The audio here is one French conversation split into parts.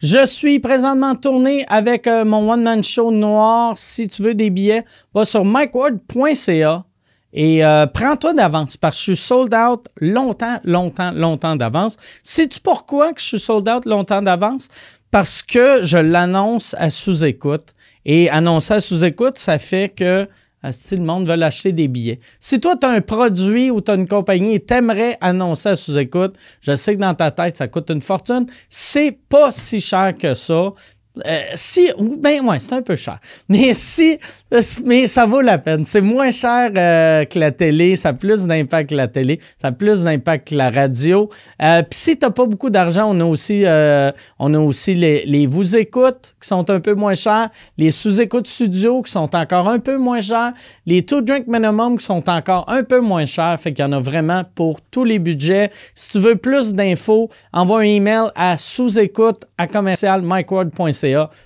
Je suis présentement tourné avec euh, mon one-man show noir. Si tu veux des billets, va sur mikeward.ca et euh, prends-toi d'avance parce que je suis sold out longtemps, longtemps, longtemps d'avance. Sais-tu pourquoi que je suis sold out longtemps d'avance? Parce que je l'annonce à sous-écoute. Et annoncer à sous-écoute, ça fait que si le monde veut acheter des billets. Si toi, tu as un produit ou tu as une compagnie et t'aimerais annoncer à sous-écoute, je sais que dans ta tête, ça coûte une fortune. C'est pas si cher que ça. Euh, si, ben ouais, c'est un peu cher. Mais si, mais ça vaut la peine. C'est moins cher euh, que la télé, ça a plus d'impact que la télé, ça a plus d'impact que la radio. Euh, Puis si t'as pas beaucoup d'argent, on a aussi, euh, on a aussi les, les vous écoutes qui sont un peu moins chers, les sous-écoutes studio qui sont encore un peu moins chers, les two drink minimum qui sont encore un peu moins chers. Fait qu'il y en a vraiment pour tous les budgets. Si tu veux plus d'infos, envoie un email à sous-écoute à commercial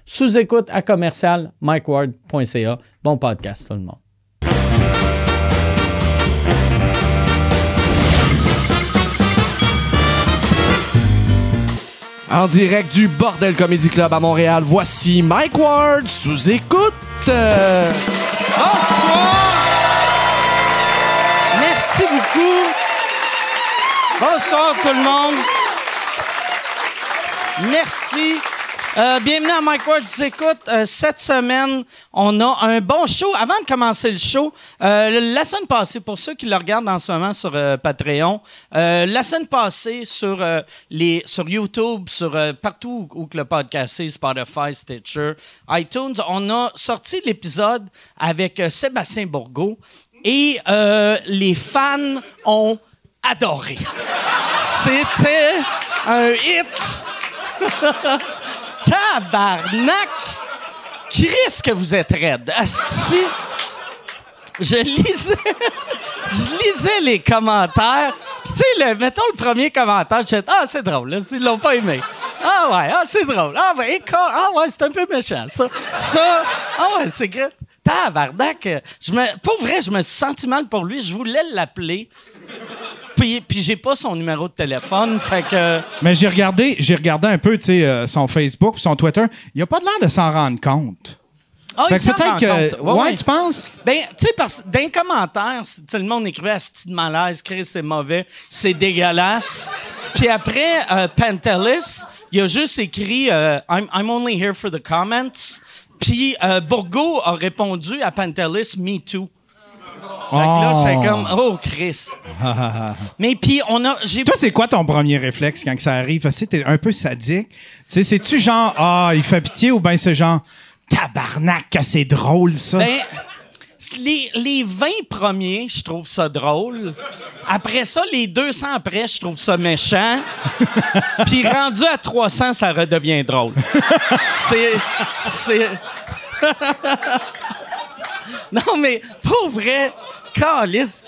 sous-écoute à commercial mikeward.ca. Bon podcast, tout le monde. En direct du Bordel Comedy Club à Montréal, voici Mike Ward sous écoute. Bonsoir! Merci beaucoup. Bonsoir tout le monde. Merci. Euh, bienvenue à Mike Ward écoute. Euh, cette semaine, on a un bon show. Avant de commencer le show, euh, la semaine passée, pour ceux qui le regardent en ce moment sur Patreon, la semaine passée sur les sur YouTube, sur partout où, le podcast est, Spotify, Stitcher, iTunes, on a sorti l'épisode avec Sébastien Bourgault et les fans ont adoré. C'était un hit. Tabarnak! Chris, que vous êtes raide? Asti. Je lisais, je lisais les commentaires. mettons le premier commentaire, je ah, c'est drôle, là, ils l'ont pas aimé. Ah ouais, ah, c'est drôle. Ah ouais, ah ouais, c'est un peu méchant. Ça, ça, ah ouais, c'est que tabarnak. Je me, pour vrai, je me suis senti mal pour lui. Je voulais l'appeler puis, puis j'ai pas son numéro de téléphone, fait que... Mais j'ai regardé, j'ai regardé un peu, tu sais, euh, son Facebook, son Twitter. Il a pas de l'air de s'en rendre compte. Ah, fait peut-être que. Ouais, tu penses? Ben, tu sais, parce d'un commentaire, le monde écrivait Asti de malaise, Chris, c'est mauvais, c'est dégueulasse. Puis après, euh, Pantelis, il a juste écrit euh, I'm, I'm, only here for the comments. Puis euh, Bourgo a répondu à Pantelis Me too. Fait là, c'est oh. comme, oh, Chris. Mais puis, on a. Toi, c'est quoi ton premier réflexe quand ça arrive? Tu t'es un peu sadique. Tu sais, c'est-tu genre, ah, il fait pitié ou bien c'est genre, tabarnak, que c'est drôle, ça? Ben, les, les 20 premiers, je trouve ça drôle. Après ça, les 200 après, je trouve ça méchant. Puis rendu à 300, ça redevient drôle. c'est. C'est. non, mais pour vrai, calice.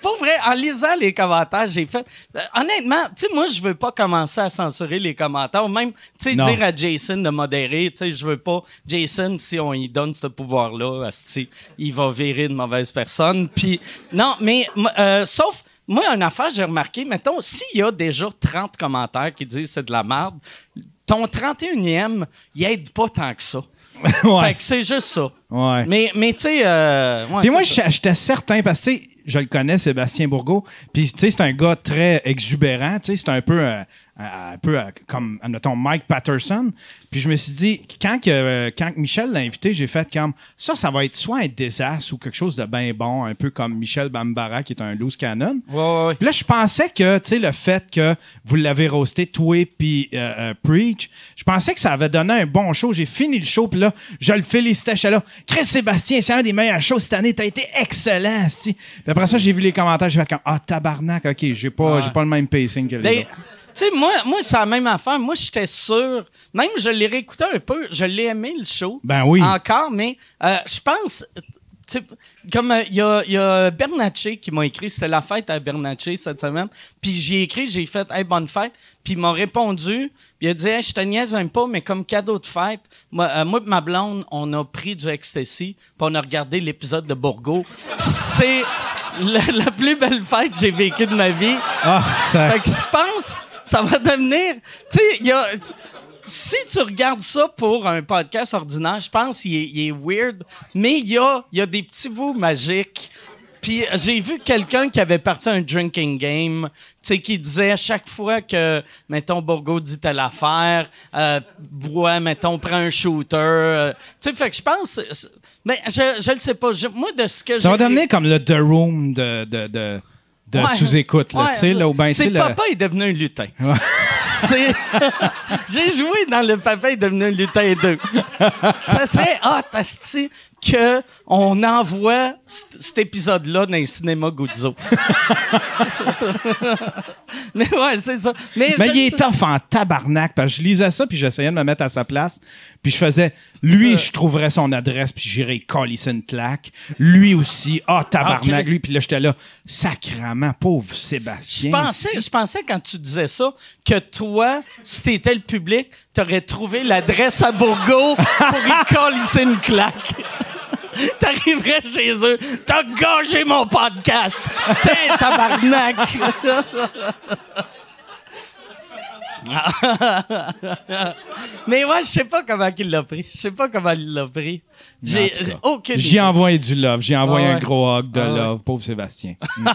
Pour vrai, en lisant les commentaires, j'ai fait. Euh, honnêtement, tu sais, moi, je veux pas commencer à censurer les commentaires, ou même, tu sais, dire à Jason de modérer. Tu sais, je veux pas. Jason, si on lui donne ce pouvoir-là, il va virer une mauvaise personne. Puis, non, mais, euh, sauf. Moi, une affaire, j'ai remarqué, mettons, s'il y a déjà 30 commentaires qui disent c'est de la merde, ton 31e, il aide pas tant que ça. Fait que c'est juste ça. Ouais. Mais, mais tu sais. Euh, puis moi, j'étais certain, parce que je le connais, Sébastien Bourgault. Puis, tu sais, c'est un gars très exubérant. Tu sais, c'est un peu. Euh, un peu comme, admettons, Mike Patterson. Puis je me suis dit, quand, que, quand Michel l'a invité, j'ai fait comme ça, ça va être soit un désastre ou quelque chose de bien bon, un peu comme Michel Bambara qui est un loose cannon. Ouais, ouais, Puis là, je pensais que, tu sais, le fait que vous l'avez roasté, toi puis euh, euh, Preach, je pensais que ça avait donné un bon show. J'ai fini le show, puis là, je le félicitais. Je là, Chris Sébastien, c'est un des meilleurs shows cette année. T'as été excellent, Puis après ça, j'ai vu les commentaires, j'ai fait comme, ah, tabarnak, ok, j'ai pas, j'ai pas le même pacing que les ben, autres. Tu sais, moi, moi c'est la même affaire. Moi, j'étais sûr. Même, je l'ai réécouté un peu. Je l'ai aimé, le show. Ben oui. Encore, mais euh, je pense. Comme il euh, y, a, Bernatchez qui m'a écrit, c'était la fête à Bernatchez cette semaine. Puis j'ai écrit, j'ai fait Hey, bonne fête. Puis il m'a répondu. Puis il a dit hey, Je te niaise même pas, mais comme cadeau de fête, moi, euh, moi et ma blonde, on a pris du ecstasy. Puis on a regardé l'épisode de Bourgo. c'est la, plus belle fête que j'ai vécue de ma vie. Ah, ça. Fait que je pense ça va devenir. Tu sais, a. Si tu regardes ça pour un podcast ordinaire, je pense qu'il est, il est weird, mais il y a, il y a des petits bouts magiques. Puis j'ai vu quelqu'un qui avait parti un drinking game, tu sais, qui disait à chaque fois que, mettons, Bourgo dit telle affaire, euh, bois, mettons, prend un shooter. euh, tu sais, fait que je pense. Mais je, je le sais pas. Je- moi, de ce que Ça va devenir comme le The Room de, de, de, de Ouais. sous-écoute, là, Ouais, tu sais, là, ben, C'est le- papa est devenu un lutin. Ouais. J'ai joué dans le papa est devenu un lutin 2. Ça serait hot, asti, que on envoie cet épisode-là dans les cinémas Guzzo. Mais ouais, c'est ça. Mais, il est tough en tabarnak, parce que je lisais ça, puis j'essayais de me mettre à sa place, puis je faisais, lui, je trouverais son adresse, puis j'irais coller une claque. Lui aussi, ah, tabarnak, Ok. lui, puis là, j'étais là, sacrement, pauvre Je Sébastien. pensais, je pensais quand tu disais ça que toi, si t'étais le public, t'aurais trouvé l'adresse à Bourgo pour y coller une claque. T'arriverais chez eux, t'as gagé mon podcast. T'es un tabarnak. Mais ouais, je sais pas comment il l'a pris. Je sais pas comment il l'a pris. J'ai j'ai aucune J'y idée. ai envoyé du love, j'ai envoyé Ah ouais. un gros hug de Ah ouais. love, pauvre Sébastien. Mm.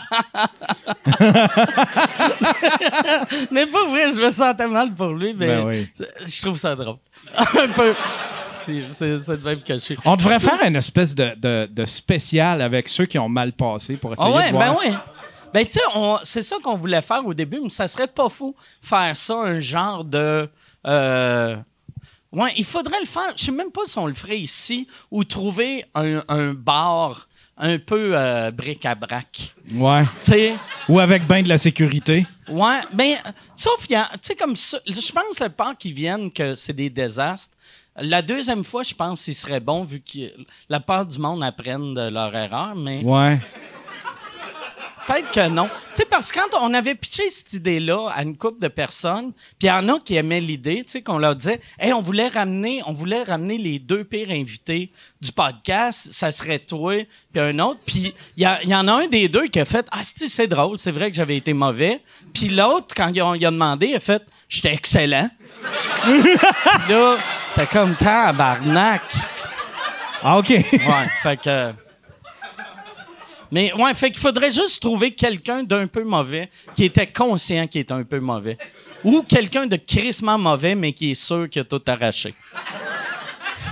Mais pas vrai, je me sentais mal pour lui, mais Ben oui. je trouve ça drôle. Un peu. C'est même caché. On devrait faire une espèce de, de, de spécial avec ceux qui ont mal passé pour essayer Ah ouais, de voir. ben ouais. Ben, tu sais, c'est ça qu'on voulait faire au début, mais ça serait pas fou faire ça, un genre de. euh, Ouais, il faudrait le faire. Je sais même pas si on le ferait ici ou trouver un, un bar un peu euh, bric-à-brac. Ouais. Tu sais? Ou avec ben de la sécurité. Ouais, ben, sauf, il y a- tu sais, comme ça, je pense le part qui viennent que c'est des désastres. La deuxième fois, je pense qu'il serait bon, vu que la part du monde apprenne de leur erreur, mais Ouais. Peut-être que non. Tu sais, parce que quand on avait pitché cette idée-là à une couple de personnes, puis il y en a qui aimaient l'idée, tu sais, qu'on leur disait, hey, on voulait ramener, on voulait ramener les deux pires invités du podcast, ça serait toi, puis un autre, puis il y, y en a un des deux qui a fait, ah, c'est c'est drôle, c'est vrai que j'avais été mauvais, puis l'autre, quand il a, il a demandé, il a fait, j'étais excellent. Là, t'es comme tabarnak. Ah, OK. Ouais, fait que. Mais ouais, fait qu'il faudrait juste trouver quelqu'un d'un peu mauvais qui était conscient qu'il était un peu mauvais. Ou quelqu'un de crissement mauvais, mais qui est sûr qu'il a tout arraché.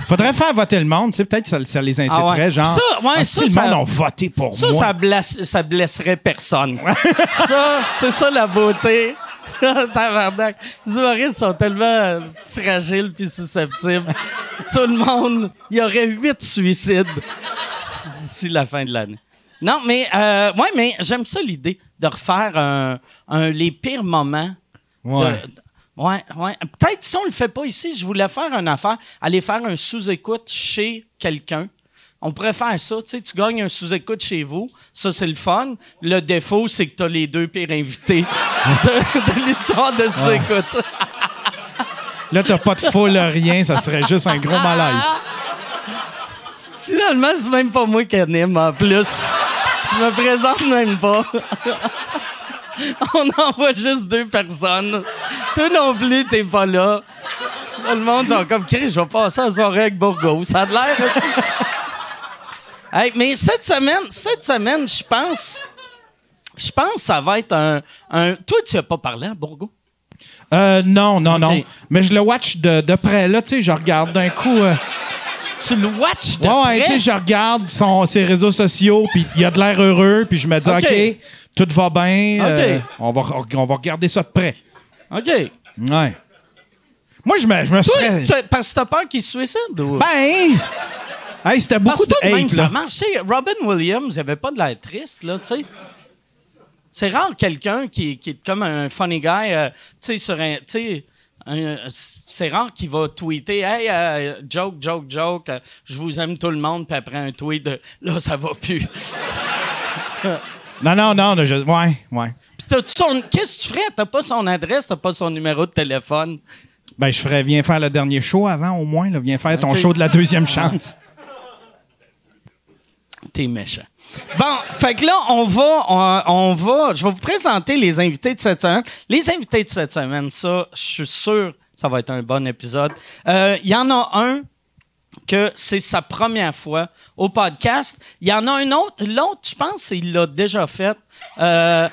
Faudrait faire voter le monde, tu sais, peut-être que ça, ça les inciterait, Ah ouais. genre. Ça, ouais, ah, ça, si le ça- monde a voté pour Ça, moi. ça, blesse- ça blesserait personne. ça, c'est ça la beauté. Tabarnak. Les humoristes sont tellement fragiles puis susceptibles. Tout le monde, il y aurait huit suicides d'ici la fin de l'année. Non, mais euh, ouais, mais j'aime ça l'idée de refaire un, un- les pires moments. de- Ouais. ouais, ouais. Peut-être si on le fait pas ici, je voulais faire une affaire, aller faire un sous-écoute chez quelqu'un. On pourrait faire ça, tu sais, tu gagnes un sous-écoute chez vous, ça c'est le fun. Le défaut, c'est que tu as les deux pires invités de, de l'histoire de sous-écoute. Là, t'as pas de foule, rien, ça serait juste un gros malaise. Finalement, c'est même pas moi qui anime en plus. Je me présente même pas. On envoie juste deux personnes. Toi non plus, t'es pas là. Tout le monde est comme Chris, je vais passer la soirée avec Bourgo. Ça a de l'air. Hey, mais cette semaine, cette semaine, je pense. Je pense que ça va être un. un... Toi, tu as pas parlé à Bourgo? Euh, non, non, non. Mais je le watch de, de près. Là, tu sais, je regarde d'un coup. euh, Tu le watches de ouais, ouais, près? tu sais, je regarde son, ses réseaux sociaux, puis il a de l'air heureux, puis je me dis, Ok. OK, tout va bien. euh, Ok. on, va, on va regarder ça de près. OK. Ouais. Moi, je me, je me Toi, serais. tu- parce que t'as peur qu'il se suicide ou? Ben! Hey, c'était Parce beaucoup que de même hate, ça là. marche. Tu sais, Robin Williams, il avait pas de l'air triste, là, tu sais. C'est rare quelqu'un qui, qui est comme un funny guy, euh, tu sais, sur un... Tu sais, un- c'est rare qu'il va tweeter « Hey, euh, joke, joke, joke, euh, je vous aime tout le monde », puis après un tweet de « Là, ça va plus Non, non, non, je- ouais, ouais. ». Qu'est-ce que tu ferais? T'as pas son adresse, t'as pas son numéro de téléphone? Ben, je ferais, viens faire le dernier show avant, au moins, là. Viens faire ton show de la deuxième chance. T'es méchant. Bon, fait que là, on va, on, va, je vais vous présenter les invités de cette semaine. Les invités de cette semaine, ça, je suis sûr, ça va être un bon épisode. Euh, Il y en a un que c'est sa première fois au podcast. Il y en a un autre, l'autre, je pense, il l'a déjà fait. Euh,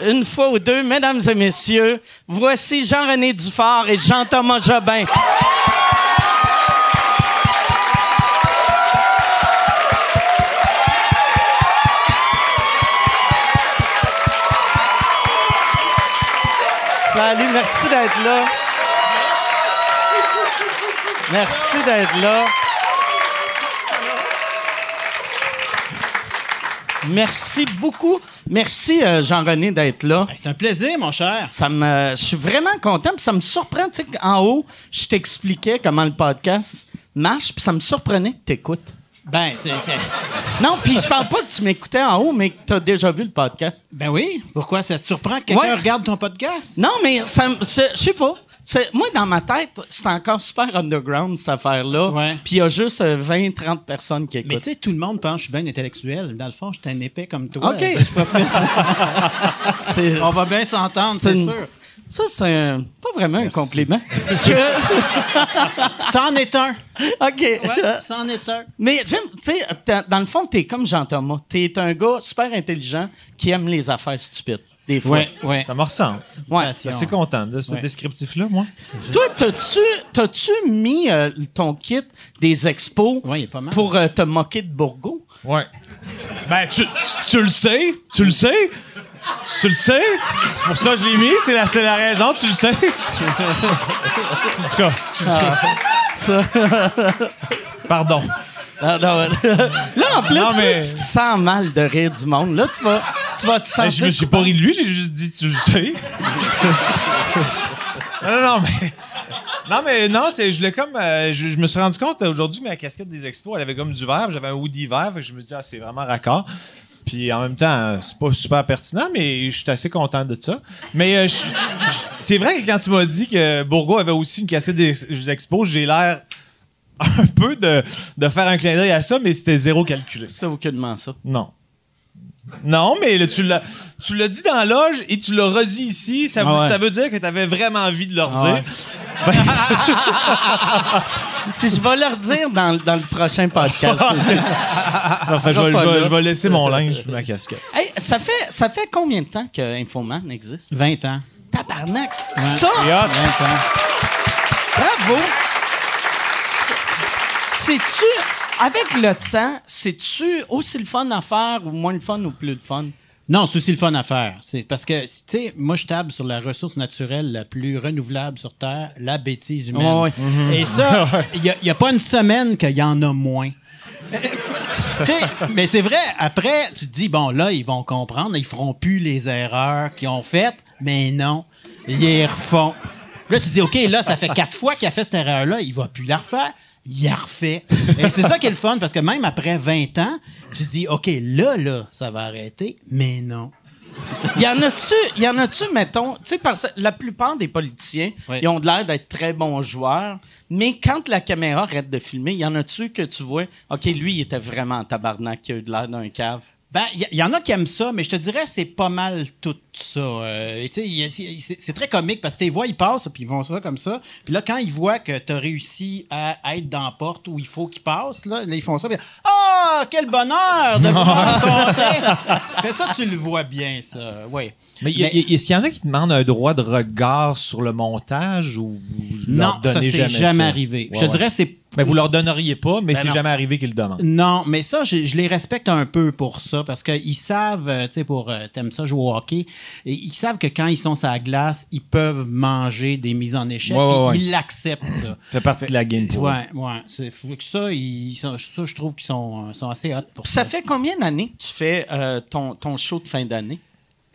une fois ou deux, mesdames et messieurs, voici Jean-René Dufort et Jean-Thomas Jobin. Salut, merci d'être là. Merci d'être là. Merci beaucoup. Merci, euh, Jean-René, d'être là. C'est un plaisir, mon cher. Ça me, je suis vraiment content, puis ça me surprend. Tu sais, en haut, je t'expliquais comment le podcast marche, puis ça me surprenait que t'écoutes. Ben, c'est. Non, puis je parle pas que tu m'écoutais en haut, mais que t'as déjà vu le podcast. Ben oui. Pourquoi? Ça te surprend que quelqu'un Ouais. regarde ton podcast? Non, mais ça, je sais pas. Moi, dans ma tête, c'est encore super underground, cette affaire-là. Puis il y a juste 20-30 personnes qui Mais écoutent. tu sais, tout le monde pense que je suis bien intellectuel. Dans le fond, je suis un épais comme toi. OK. Pas plus- On va bien s'entendre, C'est c'est une- sûr. Ça, c'est un- pas vraiment un compliment. Que- C'en est un. OK. Ouais, c'en est un. Mais j'aime, tu sais, dans le fond, t'es comme Jean-Thomas. T'es un gars super intelligent qui aime les affaires stupides, des fois. Ouais, ouais. Ça me ressemble. Ouais. Je suis assez content de ce Ouais. descriptif-là, moi. Toi, t'as-tu, t'as-tu mis euh, ton kit des expos Ouais, il est pas mal. pour euh, te moquer de Bourgo? Ouais. Ben, tu, tu, tu le sais. Tu le sais. Tu le sais? C'est pour ça que je l'ai mis. C'est la, raison. Tu le sais. en tout cas, tu le sais. Pardon. Ah, non, là, en plus, Non, mais- tu te sens mal de rire du monde. Là, tu vas, tu vas te sentir... je me suis pas ri de lui. J'ai juste dit tu le sais. non, non, mais. Non, mais non, c'est, je comme. euh, je, je me suis rendu compte euh, aujourd'hui que ma casquette des expos, elle avait comme du vert. J'avais un hoodie vert. je me suis dit, ah, c'est vraiment raccord. Puis en même temps, c'est pas super pertinent, mais je suis assez content de ça. Mais euh, c'est vrai que quand tu m'as dit que Bourgo avait aussi une casquette des, expos, j'ai l'air un peu de, de faire un clin d'œil à ça, mais c'était zéro calculé. C'est aucunement ça. Non. Non, mais tu l'as, dit dans la loge et tu l'as redit ici. Ça, veut- Ah ouais. ça veut dire que tu avais vraiment envie de leur Ah dire. je vais leur dire dans, dans le prochain podcast. aussi. Enfin, je, vais, pas je vais- là. je vais laisser mon linge et ma casquette. Hey, ça, fait, ça fait combien de temps que Infoman existe? 20 ans. Tabarnak! Ça, Et hop, 20 ans. bravo! C'est-tu, avec le temps, c'est-tu aussi le fun à faire ou moins le fun ou plus le fun? Non, c'est aussi le fun à faire. C'est parce que, tu sais, moi, je table sur la ressource naturelle la plus renouvelable sur Terre, la bêtise humaine. Et ça, il n'y a, pas une semaine qu'il y en a moins. Mais c'est vrai, après, tu te dis, bon, là, ils vont comprendre, ils feront plus les erreurs qu'ils ont faites, mais non, ils les refont. Là, tu te dis, OK, là, ça fait quatre fois qu'il a fait cette erreur-là, il va plus la refaire. Il la refait. Et c'est ça qui est le fun, parce que même après 20 ans, tu dis, OK, là, là, ça va arrêter, mais non. Y en a-tu, y en a-tu, mettons, tu sais, parce que la plupart des politiciens, Oui. ils ont de l'air d'être très bons joueurs, mais quand la caméra arrête de filmer, y en a-tu que tu vois, OK, lui, il était vraiment en tabarnak, qui a eu de l'air d'un cave? Ben, il y, y en a qui aiment ça, mais je te dirais, c'est pas mal tout ça. Euh, c'est- très comique parce que tes voix, ils passent, puis ils vont ça comme ça. Puis là, quand ils voient que tu as réussi à être dans la porte où il faut qu'ils passent, là, là, ils font ça. Ah, quel bonheur de vous rencontrer! Fais ça, tu le vois bien, ça. Oui. Mais, est-ce qu'il y en a qui demandent un droit de regard sur le montage ou vous Non, ça, donnez jamais, jamais, ça? arrivé. Ouais, je te ouais. dirais, c'est Mais vous leur donneriez pas, mais Ben c'est non. jamais arrivé qu'ils le demandent. Non, mais ça, je, je les respecte un peu pour ça, parce qu'ils savent, euh, tu sais, pour, euh, t'aimes ça jouer au hockey, et ils savent que quand ils sont sur la glace, ils peuvent manger des mises en échec, Ouais, ouais, puis ouais. ils l'acceptent, ça. Ça fait partie de la game. Ouais, ouais. C'est faut que ça, ils sont, ça, je trouve qu'ils sont, euh, sont assez hot pour ça. ça fait combien d'années que tu fais euh, ton, ton show de fin d'année?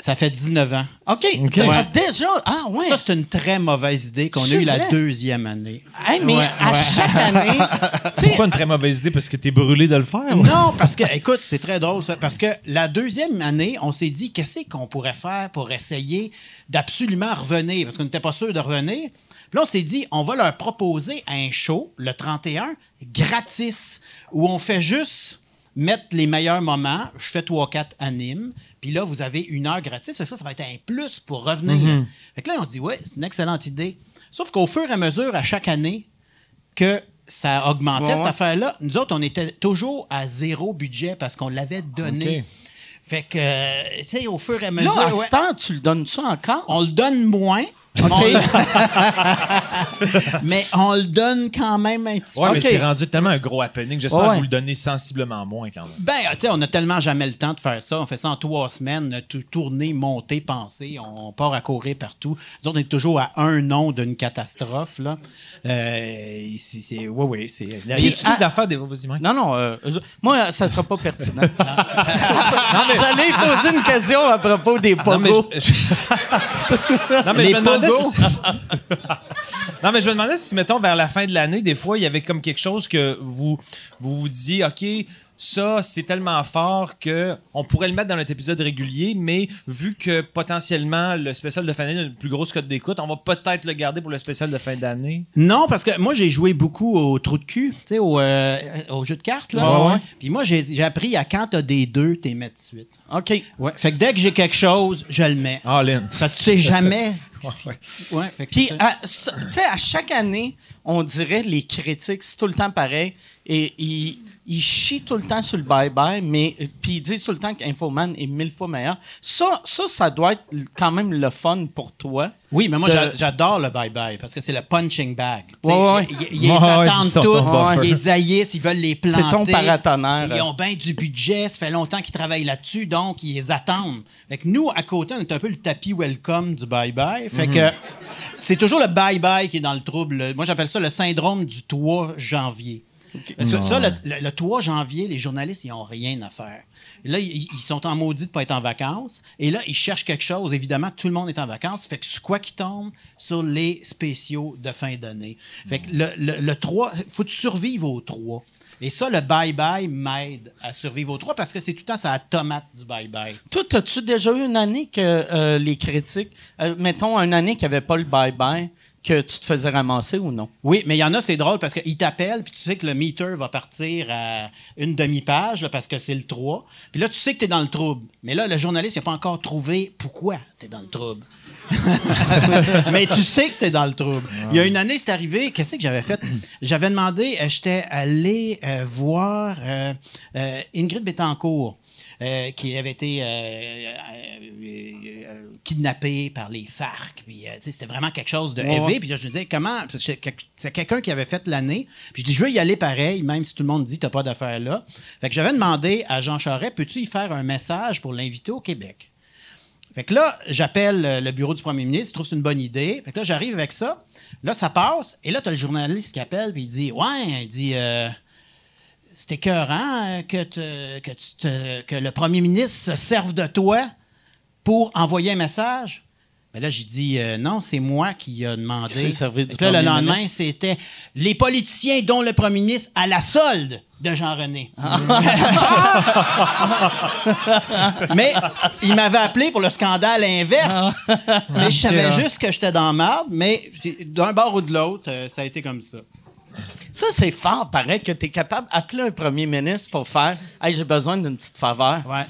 Ça fait 19 ans. OK. Ouais. Déjà, ah ouais. Ça, c'est une très mauvaise idée qu'on a eue la deuxième année. Hey, mais Ouais, à ouais. chaque année, Pourquoi une très mauvaise idée? Parce que t'es brûlé de le faire? Non, parce que, écoute, c'est très drôle, ça, parce que la deuxième année, on s'est dit, qu'est-ce qu'on pourrait faire pour essayer d'absolument revenir, parce qu'on n'était pas sûr de revenir. Puis là, on s'est dit, on va leur proposer un show, le 31, gratis, où on fait juste mettre les meilleurs moments. Je fais 3-4 animes. Puis là, vous avez une heure que Ça, ça va être un plus pour revenir. Mm-hmm. Fait que là, on dit, ouais, c'est une excellente idée. Sauf qu'au fur et à mesure, à chaque année, que ça augmentait, Ouais, cette affaire-là, nous autres, on était toujours à zéro budget parce qu'on l'avait donné. Fait que, euh, tu sais, au fur et à mesure, Là, à ouais, ce temps, tu le donnes ça encore? on le donne moins. Mais on le donne quand même un petit peu. Ouais, mais c'est rendu tellement un gros happening. J'espère Ouais, ouais. que vous le donnez sensiblement moins quand même. Ben, tu sais, on a tellement jamais le temps de faire ça. On fait ça en trois semaines, tout tourner, monter, penser. On part à courir partout. Nous autres, on est toujours à un nom d'une catastrophe, là. Euh, c'est, c'est, oui, oui, c'est... Y a-tu des affaires des. Non, non, euh, je- moi, ça sera pas pertinent. J'allais poser une question à propos des Non, mais pogos. je, je- Non, mais Les je me demandais non, mais je me demandais si, mettons, vers la fin de l'année, des fois, il y avait comme quelque chose que vous vous, vous disiez, OK, ça, c'est tellement fort que on pourrait le mettre dans notre épisode régulier, mais vu que potentiellement le spécial de fin d'année a le plus gros code d'écoute, on va peut-être le garder pour le spécial de fin d'année. Non, parce que moi, j'ai joué beaucoup au trou de cul, tu sais, au, euh, au jeu de cartes, là. Ouais, ouais. Puis moi, j'ai, j'ai appris à quand t'as des deux, t'es mets de suite. OK. Ouais. Fait que dès que j'ai quelque chose, je le mets. Ah, Lynn. Parce que tu sais jamais... ouais. Ouais, fait que Puis, tu sais, à chaque année, on dirait les critiques, c'est tout le temps pareil. Et ils, ils chient tout le temps sur le bye-bye, mais puis ils disent tout le temps qu'Infoman est mille fois meilleur. Ça, ça, ça doit être quand même le fun pour toi. Oui, mais moi, de- j'adore le bye-bye parce que c'est le punching bag. Sais, Ouais, ouais. Ils, ils- ils Ouais, attendent ils buffer. ils haïssent, ils veulent les planter. C'est ton paratonnerre. Ils ont bien du budget, ça fait longtemps qu'ils travaillent là-dessus, donc ils les attendent. Fait que nous, à côté, on est un peu le tapis welcome du bye-bye. Fait que c'est toujours le bye-bye qui est dans le trouble. Moi, j'appelle ça le syndrome du 3 janvier. Ça, ça, le, le- le 3 janvier, les journalistes, ils n'ont rien à faire. Là, ils, ils sont en maudit de ne pas être en vacances. Et là, ils cherchent quelque chose. Évidemment, tout le monde est en vacances. Fait que c'est quoi qui tombe sur les spéciaux de fin d'année? Fait que le, le, le 3, il faut que tu survives au 3. Et ça, le bye-bye m'aide à survivre au 3 parce que c'est tout le temps ça la tomate du bye-bye. Toi, as-tu déjà eu une année que euh, les critiques, euh, mettons, une année qui avait pas le bye-bye, que tu te faisais ramasser ou non? Oui, mais il y en a, c'est drôle parce qu'ils t'appellent, puis tu sais que le meter va partir à une demi-page parce que c'est le 3. Puis là, tu sais que tu es dans le trouble. Mais là, le journaliste n'a pas encore trouvé pourquoi tu es dans le trouble. mais tu sais que tu es dans le trouble. Il y a une année, c'est arrivé, qu'est-ce que j'avais fait? J'avais demandé, euh, j'étais allé euh, voir euh, Ingrid Betancourt. Euh, qui avait été euh, euh, kidnappée par les FARC. Puis, c'était vraiment quelque chose de Ouais, élevé. Puis là, je me disais, comment. c'est quel- c'est quelqu'un qui avait fait l'année. Puis je dis, je veux y aller pareil, même si tout le monde dit, t'as pas d'affaires là. Fait que j'avais demandé à Jean Charest, peux-tu y faire un message pour l'inviter au Québec? Fait que là, j'appelle le bureau du premier ministre, il trouve que c'est une bonne idée. Fait que là, j'arrive avec ça. Là, ça passe. Et là, tu as le journaliste qui appelle, puis il dit Ouais, il dit euh, C'est écœurant euh, que, te- que, tu te- que le premier ministre se serve de toi pour envoyer un message. Mais là, j'ai dit euh, non, c'est moi qui ai demandé. Servi du là, le lendemain, c'était les politiciens dont le premier ministre à la solde de Jean-René. Mais il m'avait appelé pour le scandale inverse. mais je savais juste que j'étais dans marde, mais d'un bord ou de l'autre, euh, ça a été comme ça. Ça, c'est fort, pareil, que tu es capable d'appeler un premier ministre pour faire Hey, j'ai besoin d'une petite faveur. Ouais.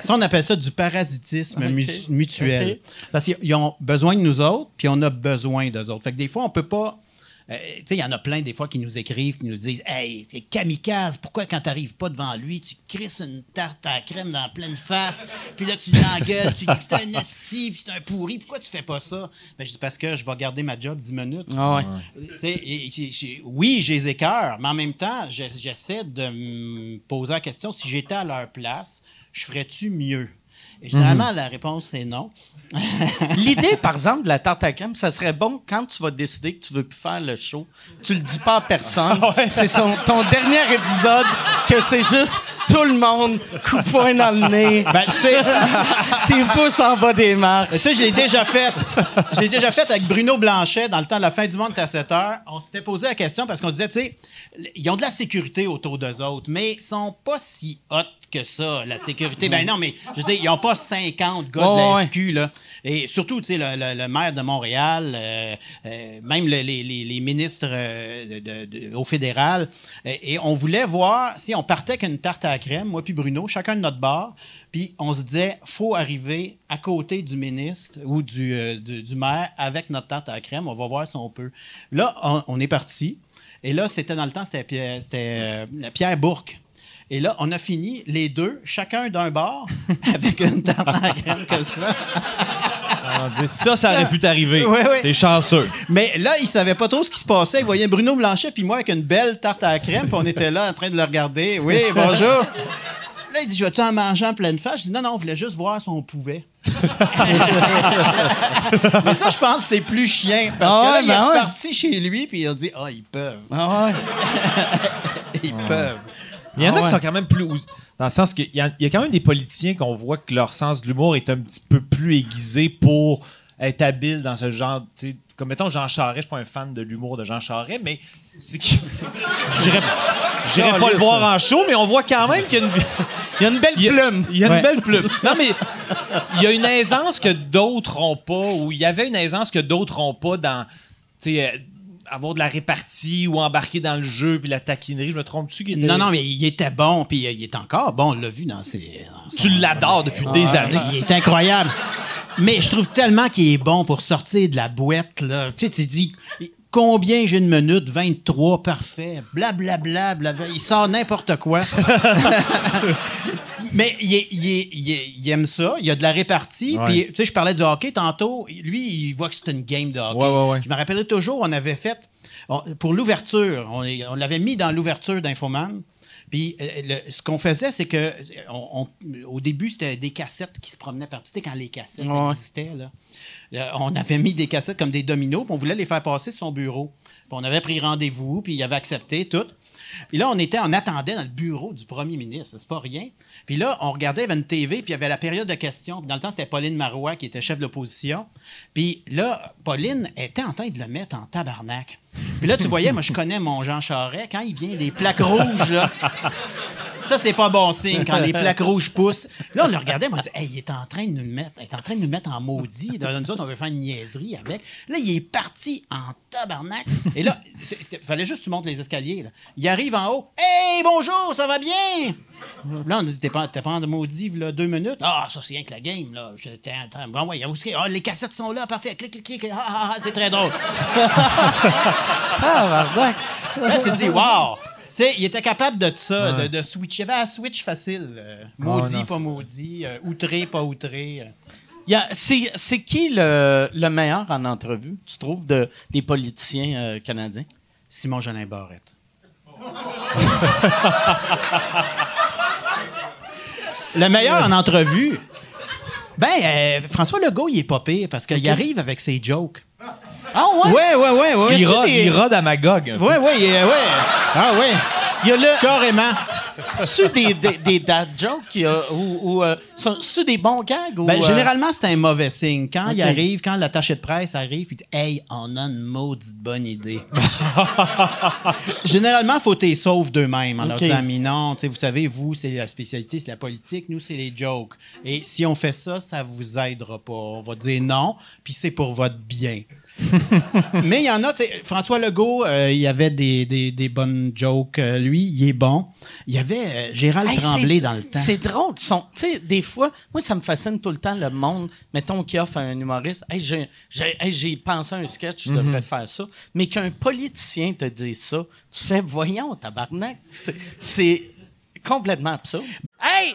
Ça, on appelle ça du parasitisme mu- mutuel. Parce qu'ils ont besoin de nous autres, puis on a besoin d'eux autres. Fait que des fois, on peut pas. Euh, il y en a plein des fois qui nous écrivent, qui nous disent Hey, t'es kamikaze, pourquoi quand t'arrives pas devant lui, tu crisses une tarte à la crème dans la pleine face, puis là tu l'engueules, tu dis que c'est un esti, puis c'est un pourri, pourquoi tu fais pas ça? Ben, je dis parce que je vais garder ma job 10 minutes. Ah ouais. Et- et- oui, j'ai les écœurs, mais en même temps, je- j'essaie de me poser la question si j'étais à leur place, je ferais-tu mieux? Et généralement, la réponse est non. L'idée, par exemple, de la tarte à crème, ça serait bon quand tu vas décider que tu veux plus faire le show. Tu le dis pas à personne. C'est son- ton dernier épisode que c'est juste tout le monde coup de poing dans le nez, Ben, tu sais, tes pouces en bas des marches. ça, je l'ai déjà fait. Je l'ai déjà fait avec Bruno Blanchet dans le temps de la fin du monde à 7 heures. On s'était posé la question parce qu'on disait, tu sais, ils ont de la sécurité autour d'eux autres, mais ils sont pas si hot que ça, la sécurité. Ben non, mais je veux dire, ils n'ont pas 50 gars Ouais, de la ouais. SQ, là. Et surtout, tu sais, le, le- le maire de Montréal, euh, euh, même le- les, ministres euh, de- de- de- au fédéral. Et, et on voulait voir si on partait avec une tarte à la crème, moi puis Bruno, chacun de notre bar. Puis on se disait, faut arriver à côté du ministre ou du, du, du maire avec notre tarte à la crème. On va voir si on peut. Là, on, on est parti. Et là, c'était dans le temps, c'était Pierre, Pierre Bourque. Et là, on a fini les deux, chacun d'un bar, avec une tarte à la crème comme ça. On dit, ça, ça aurait pu t'arriver. Ouais, ouais. T'es chanceux. Mais là, il savait pas trop ce qui se passait. Il voyait Bruno Blanchet puis moi avec une belle tarte à la crème, puis on était là en train de le regarder. Oui, bonjour. Là, il dit, je vais-tu en manger en pleine face? Je dis, non, non, on voulait juste voir si on pouvait. Mais ça, je pense que c'est plus chien. Parce Ah que là, il ben est ouais. parti chez lui, puis il a dit, ah, ils peuvent. Ah ouais. Ils peuvent. Il y en a Ah qui sont quand même plus. Dans le sens qu'il y, y a quand même des politiciens qu'on voit que leur sens de l'humour est un petit peu plus aiguisé pour être habile dans ce genre. Comme mettons Jean Charest, je suis pas un fan de l'humour de Jean Charest, mais c'est que. Pas le voir en show, mais on voit quand même qu'il y a une. Il y a une belle Il y a, plume. il y a Ouais. une belle plume. Non, mais il y a une aisance que d'autres n'ont pas, ou il y avait une aisance que d'autres n'ont pas dans, tu sais, euh, avoir de la répartie ou embarquer dans le jeu puis la taquinerie. Je me trompe-tu? était- Non, non, mais il était bon, puis il est encore bon. On l'a vu dans ses. dans son- Tu l'adores depuis des années. Il est incroyable. Mais je trouve tellement qu'il est bon pour sortir de la boîte. Là. Tu sais, tu dis combien j'ai une minute? 23, parfait. Blablabla. Bla, bla. Il sort n'importe quoi. Mais il, est- il est- il est- il aime ça. Il y a de la répartie. Ouais. Puis, tu sais, je parlais du hockey tantôt. Lui, il voit que c'est une game de hockey. Ouais, ouais. Je me rappellerai toujours, on avait fait, on- pour l'ouverture, on, l'avait mis dans l'ouverture d'Infoman. Puis euh, le- ce qu'on faisait, c'est que on- on- au début, c'était des cassettes qui se promenaient partout. Tu sais, quand les cassettes Ouais. existaient, là, Euh, on avait mis des cassettes comme des dominos, puis on voulait les faire passer sur son bureau. Puis on avait pris rendez-vous, puis il avait accepté tout. Puis là, on était, on attendait dans le bureau du premier ministre, c'est pas rien. Puis là, on regardait, il une TV, puis il y avait la période de questions. Dans le temps, c'était Pauline Marois qui était chef de l'opposition. Puis là, Pauline était en train de le mettre en tabarnak. Puis là, tu voyais, moi, je connais mon Jean Charest, quand il vient des plaques rouges, là. Ça, c'est pas bon signe quand les plaques rouges poussent. Là, on le regardait, on dit, hey, il est en train de nous mettre, il est en train de nous mettre en maudit. Dans nous autres, on veut faire une niaiserie avec. Là, il est parti en tabarnak. Et là, il fallait juste que tu montes les escaliers. là. Il arrive en haut. Hey, bonjour, ça va bien? Là, on dit, t'es pas, pas en maudit, là, deux minutes. Ah, ça, c'est rien que la game, là. Train- Bon, ouais, vous- ah, les cassettes sont là, parfait. Clic, clic, clic. Ah, ah, ah, c'est très drôle. Ah. Là, tu te dis, wow! Tu sais, il était capable de ça, de, de switch. Il y avait un switch facile. euh, maudit, non, pas maudit. euh, outré, pas outré. euh. Il y a- C'est c'est qui le, le meilleur en entrevue, tu trouves, de, des politiciens euh, canadiens? Simon Jolin Barrette. le meilleur en entrevue? Ben, euh, François Legault, il est pas pire parce qu'il arrive avec ses jokes. Ah ouais? Ouais, ouais, ouais, ouais. Il des- il rôde à Magog. Ouais, ouais, il est- ouais. Ah, ouais. Il y a le... Carrément. C'est des, des, des dad jokes ou, ou euh, c'est des bons gags ou Ben, euh, généralement, c'est un mauvais signe. Quand il arrive, quand l'attaché de presse arrive, il dit Hey, on a une maudite bonne idée. généralement, il faut t'es sauve d'eux-mêmes en leur Ok. disant vous savez, vous, c'est la spécialité, c'est la politique, nous, c'est les jokes. Et si on fait ça, ça vous aidera pas. On va dire non, puis c'est pour votre bien. Mais il y en a, tu sais, François Legault, euh, il y avait des, des, des bonnes jokes. euh, lui, il est bon. Il y avait euh, Gérald Hey, Tremblay dans le temps. C'est drôle. Tu sais, des fois, moi, ça me fascine tout le temps le monde, mettons, qui offre à un humoriste Hey, j'ai j'ai- hey, j'ai pensé à un sketch, je Mhm. devrais faire ça. Mais qu'un politicien te dise ça, tu fais Voyons, tabarnak. C'est- C'est complètement absurde. Hey!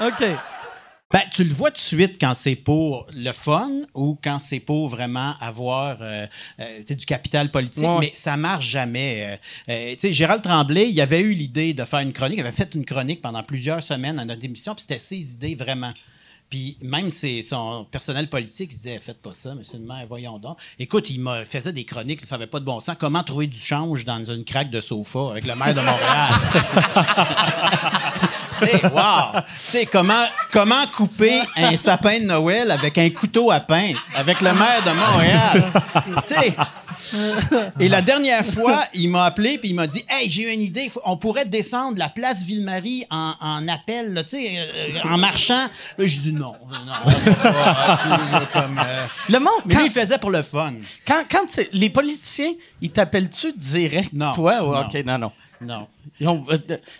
OK. Ben, tu le vois tout de suite quand c'est pour le fun ou quand c'est pour vraiment avoir euh, euh, du capital politique, Ouais. mais ça marche jamais. Euh, euh, tu sais, Gérald Tremblay, il avait eu l'idée de faire une chronique, il avait fait une chronique pendant plusieurs semaines à notre émission, puis c'était ses idées vraiment. Puis même ses, son personnel politique il disait Faites pas ça, monsieur le maire, voyons donc. Écoute, il me faisait des chroniques, ça n'avait pas de bon sens. Comment trouver du change dans une craque de sofa avec le maire de Montréal? Wow! Comment, comment couper un sapin de Noël avec un couteau à pain avec le maire de Montréal? Et la dernière fois, il m'a appelé puis il m'a dit Hey, j'ai une idée, on pourrait descendre la place Ville-Marie en, en appel, là, euh, en marchant. Là, j'ai dit non, non, on va pas, tout, là, comme, euh. Le monde, Mais quand, lui, il faisait pour le fun. quand, les politiciens, ils t'appellent-tu direct, Non. toi? ou- Non. OK, non, non. Non. Ils ont, euh,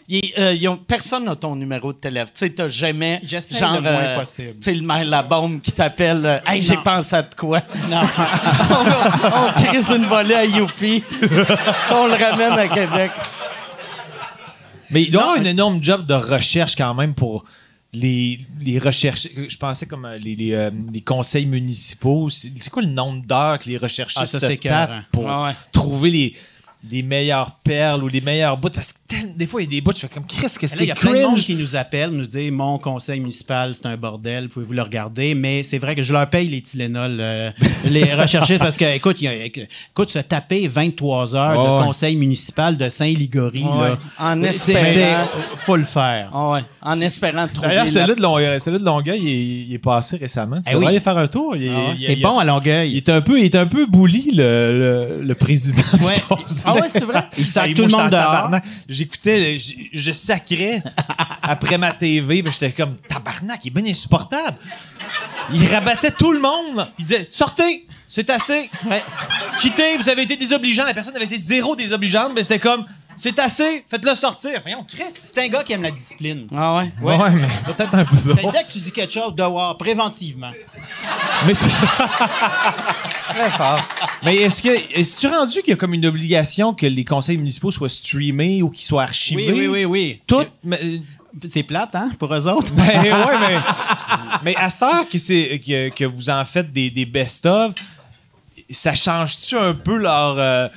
ils- euh, ils ont- personne n'a ton numéro de téléphone. Tu sais, t'as jamais. J'essaie genre, le moins euh, possible. Tu sais, le maire la bombe qui t'appelle. euh, hey, j'ai pensé à de quoi? Non. on, on crise une volée à Youpi. on le ramène à Québec. Mais il doit y avoir un énorme job de recherche quand même pour les, les recherches. Je pensais comme les, les, euh, les conseils municipaux. C'est quoi le nombre d'heures que les recherchistes Ah, ça, se tapent pour Ouais, ouais. trouver les, les meilleures perles ou les meilleurs bouts? Parce que tel- des fois, il y a des bouts, tu fais comme, qu'est-ce que Là, il c'est y a plein de monde qui nous appelle, nous dit Mon conseil municipal, c'est un bordel, pouvez-vous le regarder? Mais c'est vrai que je leur paye les Tylenol, euh, les recherchistes, parce que, écoute, il y a- écoute, se taper 23 heures de ouais. conseil municipal de Saint-Ligory, Ouais. là, En c'est- espérant. c'est- faut le faire. Ah ouais, en espérant trouver. D'ailleurs, de, Long- celui de Longueuil, il est, il est passé récemment. Tu Eh oui. aller faire un tour. Il, est- Ah il- C'est il- bon à Il Longueuil. est un peu, il est un peu bully, le, le, le président. Ah ouais, c'est vrai? Il sac Hey, tout le monde dehors. tabarnak. J'écoutais, je, je sacrais après ma TV, puis j'étais comme tabarnak, il est bien insupportable. Il rabattait tout le monde. Il disait sortez, c'est assez. Ouais. Quittez, vous avez été désobligeant. La personne avait été zéro désobligeante, mais c'était comme c'est assez, faites-le sortir. Voyons, Chris. C'est un gars qui aime la discipline. Ah ouais? Ouais, mais peut-être un peu Fait que dès que tu dis quelque chose, dehors, préventivement. Mais, c'est- Très fort. mais est-ce que est-ce tu rendu qu'il y a comme une obligation que les conseils municipaux soient streamés ou qu'ils soient archivés? Oui, oui, oui, oui. Tout. mais- C'est plate, hein, pour eux autres? Ben ouais, mais, mais à cette heure que, c'est, que, que vous en faites des, des best-of, ça change-tu un peu leur, euh,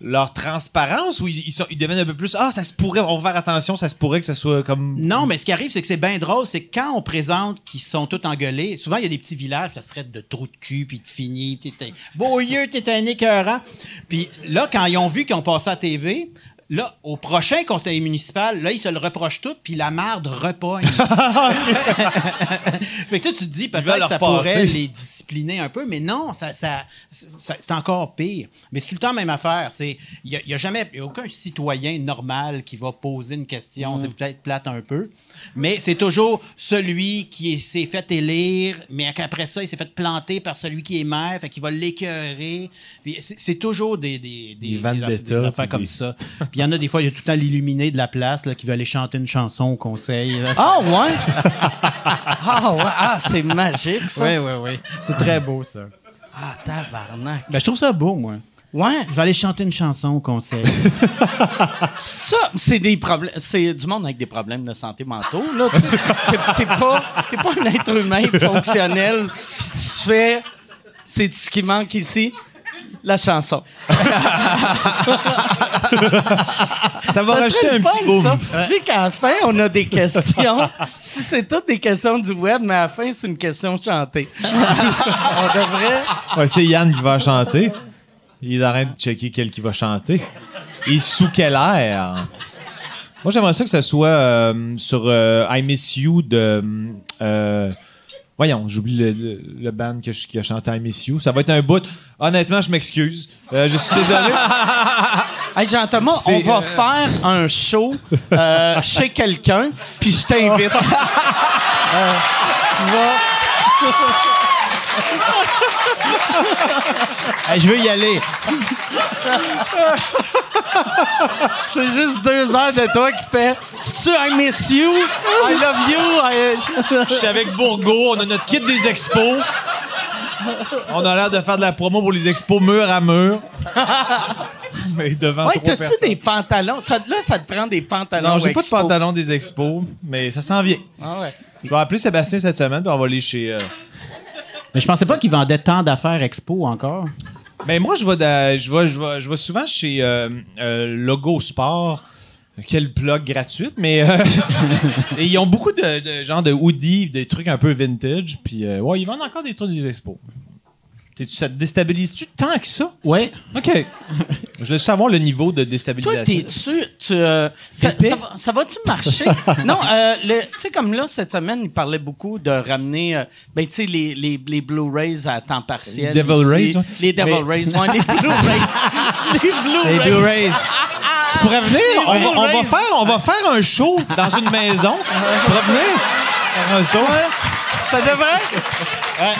leur transparence ou ils, deviennent un peu plus Ah, ça se pourrait, on va faire attention, ça se pourrait que ça soit comme. Non, mais ce qui arrive, c'est que c'est bien drôle, c'est quand on présente qu'ils sont tous engueulés, souvent il y a des petits villages, ça serait de trous de cul, puis de fini, puis t'es beau yeux, t'es un écœurant. Puis là, quand ils ont vu qu'ils ont passé à la TV, là, au prochain conseil municipal, là, ils se le reprochent tout, puis la marde repogne. fait que ça, tu te dis, peut-être que ça passer. pourrait les discipliner un peu, mais non, ça, ça, ça- c'est encore pire. Mais c'est tout le temps la même affaire. C'est, il y a, y a jamais, y a aucun citoyen normal qui va poser une question. C'est peut-être plate un peu, mais c'est toujours celui qui est- s'est fait élire, mais qu'après ça, il s'est fait planter par celui qui est maire, fait qu'il va l'écœurer. C'est, toujours des, des, des, Des affaires comme ça. Puis il y en a des fois, il y a tout le temps l'illuminé de la place là, qui veut aller chanter une chanson au conseil. Ah ouais? ah ouais, ah c'est magique ça. Oui, oui, oui. C'est très beau, ça. Ah tabarnak. Ben, je trouve ça beau, moi. Ouais. Je vais aller chanter une chanson au conseil. Ça, c'est des problèmes. C'est du monde avec des problèmes de santé mentaux. Là, Tu- t'es, t'es pas, t'es pas un être humain fonctionnel. Puis tu fais. C'est ce qui manque ici. La chanson. Ça va Ça rajouter serait un petit boom. ça. Vu qu'à la fin, on a des questions. si c'est toutes des questions du web, mais à la fin, c'est une question chantée. on devrait. Ouais, c'est Yann qui va chanter. Il est en train de checker quel qui va chanter. Et sous quel air? Moi, j'aimerais ça que ce soit euh, sur euh, I Miss You de. euh, voyons, j'oublie le, le, le band que je- qui a chanté I Miss You. Ça va être un bout. Honnêtement, je m'excuse. Je suis désolé. Hey, Jean-Thomas, on va faire un show chez quelqu'un, puis je t'invite. Tu vas. Hey, je veux y aller. C'est juste deux heures de toi qui fait C'est I miss you, I love you. I- Je suis avec Bourgo. On a notre kit des expos. On a l'air de faire de la promo pour les expos mur à mur. Mais devant Ouais, trois t'as-tu personnes. des pantalons? Ça, là, ça te prend des pantalons. Non, j'ai pas de expo. pantalon des expos, mais ça s'en vient. Ah ouais. Je vais appeler Sébastien cette semaine, puis on va aller chez. euh, Mais je pensais pas qu'il vendait tant d'affaires expo encore. Ben moi, je vais, je vais, je je souvent chez euh, euh, Logo Sport. Quelle plug gratuite, mais euh, ils ont beaucoup de, de genre de hoodies, des trucs un peu vintage, puis euh, ouais, ils vendent encore des trucs des expos. Ça te déstabilise-tu tant que ça? Ouais. OK. je voulais savoir le niveau de Toi, déstabilisation. t'es-tu. Tu, euh, ça, va-tu marcher? non, euh, tu sais, comme là, cette semaine, il parlait beaucoup de ramener, euh, ben, tu sais, les, les, les Blu-rays à temps partiel. Les Devil. Rays, ouais. Les Devil Mais- Rays, ouais, les Blu-rays. les Les Blu-rays. Blu-rays. Tu pourrais venir? On va, on va Blu-rays. faire, on va faire un show dans une maison. tu pourrais venir? Faire un tour? Ça devrait? En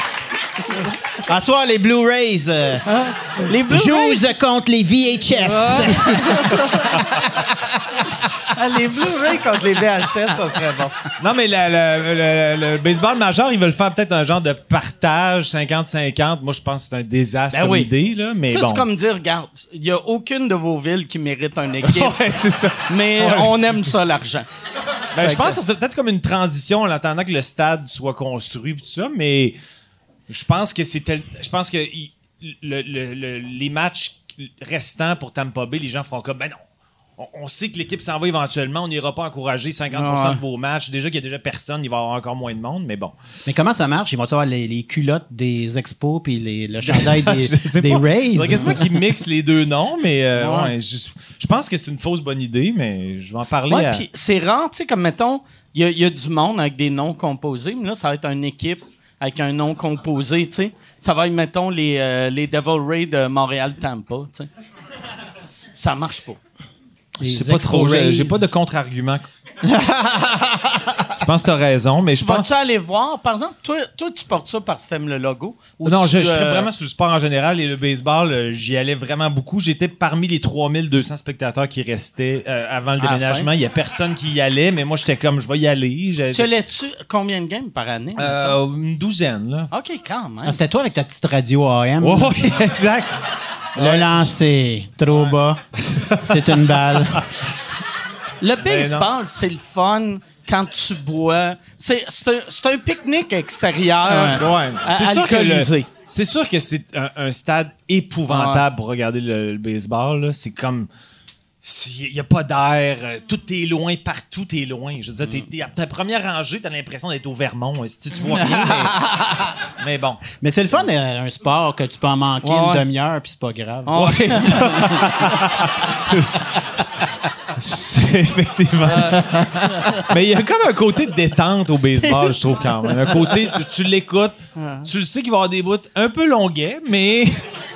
soir, les Blu-rays. euh, Les Blu-rays? Joue contre les VHS. Ah, les Blu-rays contre les VHS, ça serait bon. Non, mais la- la- le, le baseball majeur, ils veulent faire peut-être un genre de partage 50-50. Moi, je pense que c'est un désastre Ben comme oui. idée, là. Mais ça, bon. c'est comme dire, regarde, il n'y a aucune de vos villes qui mérite une équipe, Ouais, c'est ça. mais Ouais. on aime ça, l'argent. Ben, je pense que- que c'est peut-être comme une transition en attendant que le stade soit construit tout ça, mais je pense que c'est tel- je pense que il- le- le- le- les matchs restants pour Tampa Bay, les gens feront comme ben non. On, on sait que l'équipe s'en va éventuellement, on n'ira pas encourager 50% Ouais. de vos matchs. Déjà qu'il y a déjà personne, il va y avoir encore moins de monde, mais bon. Mais comment ça marche? Ils vont avoir les, les culottes des expos puis les, le chandail des, Je des. Rays? Quasiment qu'ils mixent les deux noms, mais euh, Ouais. ouais, je, je pense que c'est une fausse bonne idée, mais je vais en parler à... c'est rare, tu sais, comme mettons, il y, y a du monde avec des noms composés, mais là, ça va être une équipe avec un nom composé, tu sais. Ça va être, mettons, les, euh, les Devil Rays de Montréal-Tampa, tu sais. Ça marche pas. Sais pas trop, j'ai pas de contre-argument. je pense que t'as raison, mais je Tu pense... vas-tu aller voir? Par exemple, toi, toi, tu portes ça parce que t'aimes le logo? ou Non, tu, je, je serais euh, vraiment sur le sport en général et le baseball, euh, j'y allais vraiment beaucoup. J'étais parmi les 3200 spectateurs qui restaient euh, avant le déménagement. Il y a personne qui y allait, mais moi, j'étais comme, je vais y aller. Tu allais-tu combien de games par année? Euh, une douzaine, là. OK, quand même. Ah, C'était toi avec ta petite radio AM. Oh, oui, exact. Le lancer, trop bas. C'est une balle. Le Ben baseball, c'est le fun quand tu bois. C'est c'est un, c'est un pique-nique extérieur. Ouais. à- C'est sûr que le- alcoolisé. c'est sûr que c'est un, un stade épouvantable pour regarder le, le baseball. C'est comme. Il n'y a pas d'air, euh, tout est loin, partout est loin. Je veux dire, t'es- t'es à ta première rangée, t'as l'impression d'être au Vermont. Si tu vois rien, mais, mais bon. Mais c'est le fun, euh, un sport que tu peux en manquer Ouais, une demi-heure puis c'est pas grave. Ouais. C'est effectivement. Mais il y a comme un côté de détente au baseball, je trouve quand même. Un côté, tu, tu l'écoutes, tu le sais qu'il va y avoir des bouts un peu longuets, mais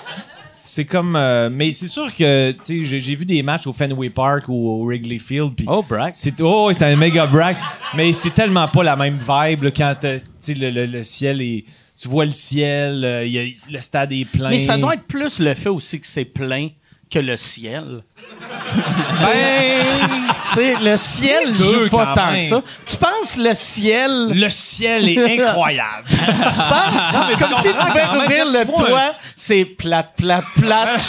c'est comme. euh, mais c'est sûr que, tu sais, j'ai, j'ai vu des matchs au Fenway Park ou au Wrigley Field. puis Oh, brag. C'est, oh, c'est un méga brag. Mais c'est tellement pas la même vibe là, quand euh, tu sais, le, le- le ciel est. Tu vois le ciel, euh, il y a- le stade est plein. Mais ça doit être plus le fait aussi que c'est plein que le ciel. Ben, le ciel joue pas tant même. que ça. Tu penses le ciel. le ciel est incroyable. Tu penses? Mais tu comme si tu pouvais ouvrir le vois un- toit, c'est plate, plate, plate.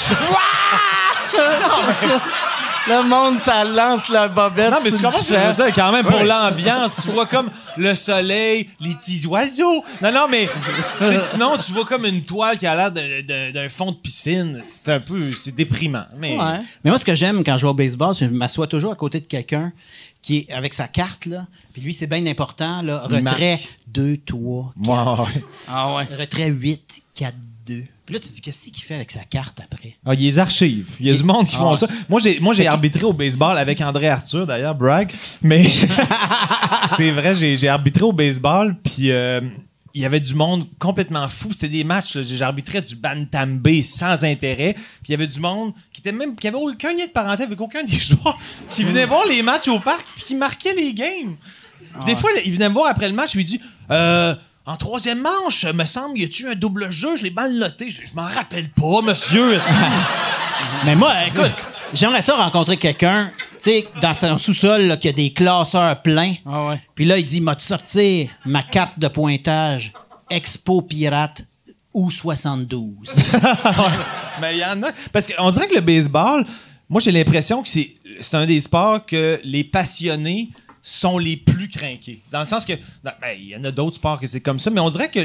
Le monde, ça lance la bobette. Non, mais tu comprends ce que je veux champ. dire quand même pour l'ambiance. Tu vois comme le soleil, les petits oiseaux. Non, non, mais sinon, tu vois comme une toile qui a l'air d'un fond de piscine. C'est un peu, c'est déprimant. Mais Ouais. Mais moi, ce que j'aime quand je vais au baseball, c'est que je m'assois toujours à côté de quelqu'un qui est avec sa carte, là. Puis lui, c'est bien important, là. Retrait marque. 2, 3, Ouais, ouais. Ah ouais. Retrait 8, 4, 2. Puis là, tu te dis, qu'est-ce qu'il fait avec sa carte après? Ah, il y a des archives. Il y a du monde qui font Ah. ça. Moi, j'ai, moi, j'ai arbitré au baseball avec André Arthur, d'ailleurs, brag. Mais c'est vrai, j'ai, j'ai arbitré au baseball, puis euh, il y avait du monde complètement fou. C'était des matchs, arbitré du Bantam B sans intérêt. Puis il y avait du monde qui était même, qui avait aucun lien de parenté avec aucun des joueurs, qui venait voir les matchs au parc, puis qui marquait les games. Des fois, il venait me voir après le match, il me dit, euh, en troisième manche, me semble, y a-tu un double jeu? Je l'ai mal noté. Je, je m'en rappelle pas, monsieur. Mais moi, écoute, j'aimerais ça rencontrer quelqu'un, tu sais, dans son sous-sol, qui a des classeurs pleins. Ah ouais. Puis là, il dit, m'a-tu sortir ma carte de pointage Expo Pirate ou 72? Mais il y en a. Parce qu'on dirait que le baseball, moi, j'ai l'impression que c'est, c'est un des sports que les passionnés sont les plus craqués. Dans le sens que, ben, il y en a d'autres sports que c'est comme ça, mais on dirait que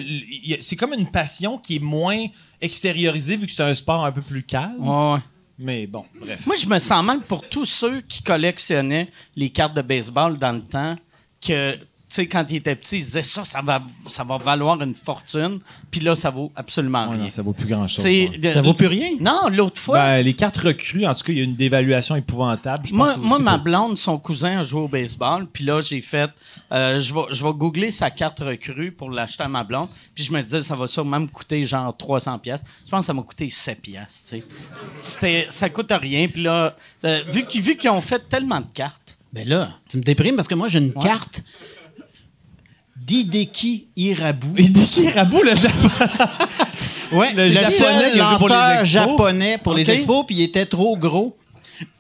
c'est comme une passion qui est moins extériorisée vu que c'est un sport un peu plus calme. Ouais, ouais. Mais bon, bref. Moi, je me sens mal pour tous ceux qui collectionnaient les cartes de baseball dans le temps, que, sais, quand ils étaient petits, ils disaient ça, ça va, ça va valoir une fortune, puis là, ça vaut absolument Ouais, rien. non, ça vaut plus grand-chose. Ouais. de- Ça vaut plus rien? Non, l'autre fois, Ben, les cartes recrues, en tout cas, il y a une dévaluation épouvantable. Je moi, ma blonde, son cousin a joué au baseball, puis là, j'ai fait, euh, je vais je vais googler sa carte recrue pour l'acheter à ma blonde, puis je me disais, ça va sûrement me coûter genre 300 pièces. Je pense que ça m'a coûté 7 pièces, tu sais. C'était- Ça coûte rien, puis là, euh, vu qu'ils vu qu'ils ont fait tellement de cartes, Ben là, tu me déprimes parce que moi, j'ai une Ouais. carte d'Hideki Irabu. Hideki Rabu, le Japon. Ouais, Le le, japonais seul qui a joué pour les lanceur expos. japonais pour les expos, puis il était trop gros.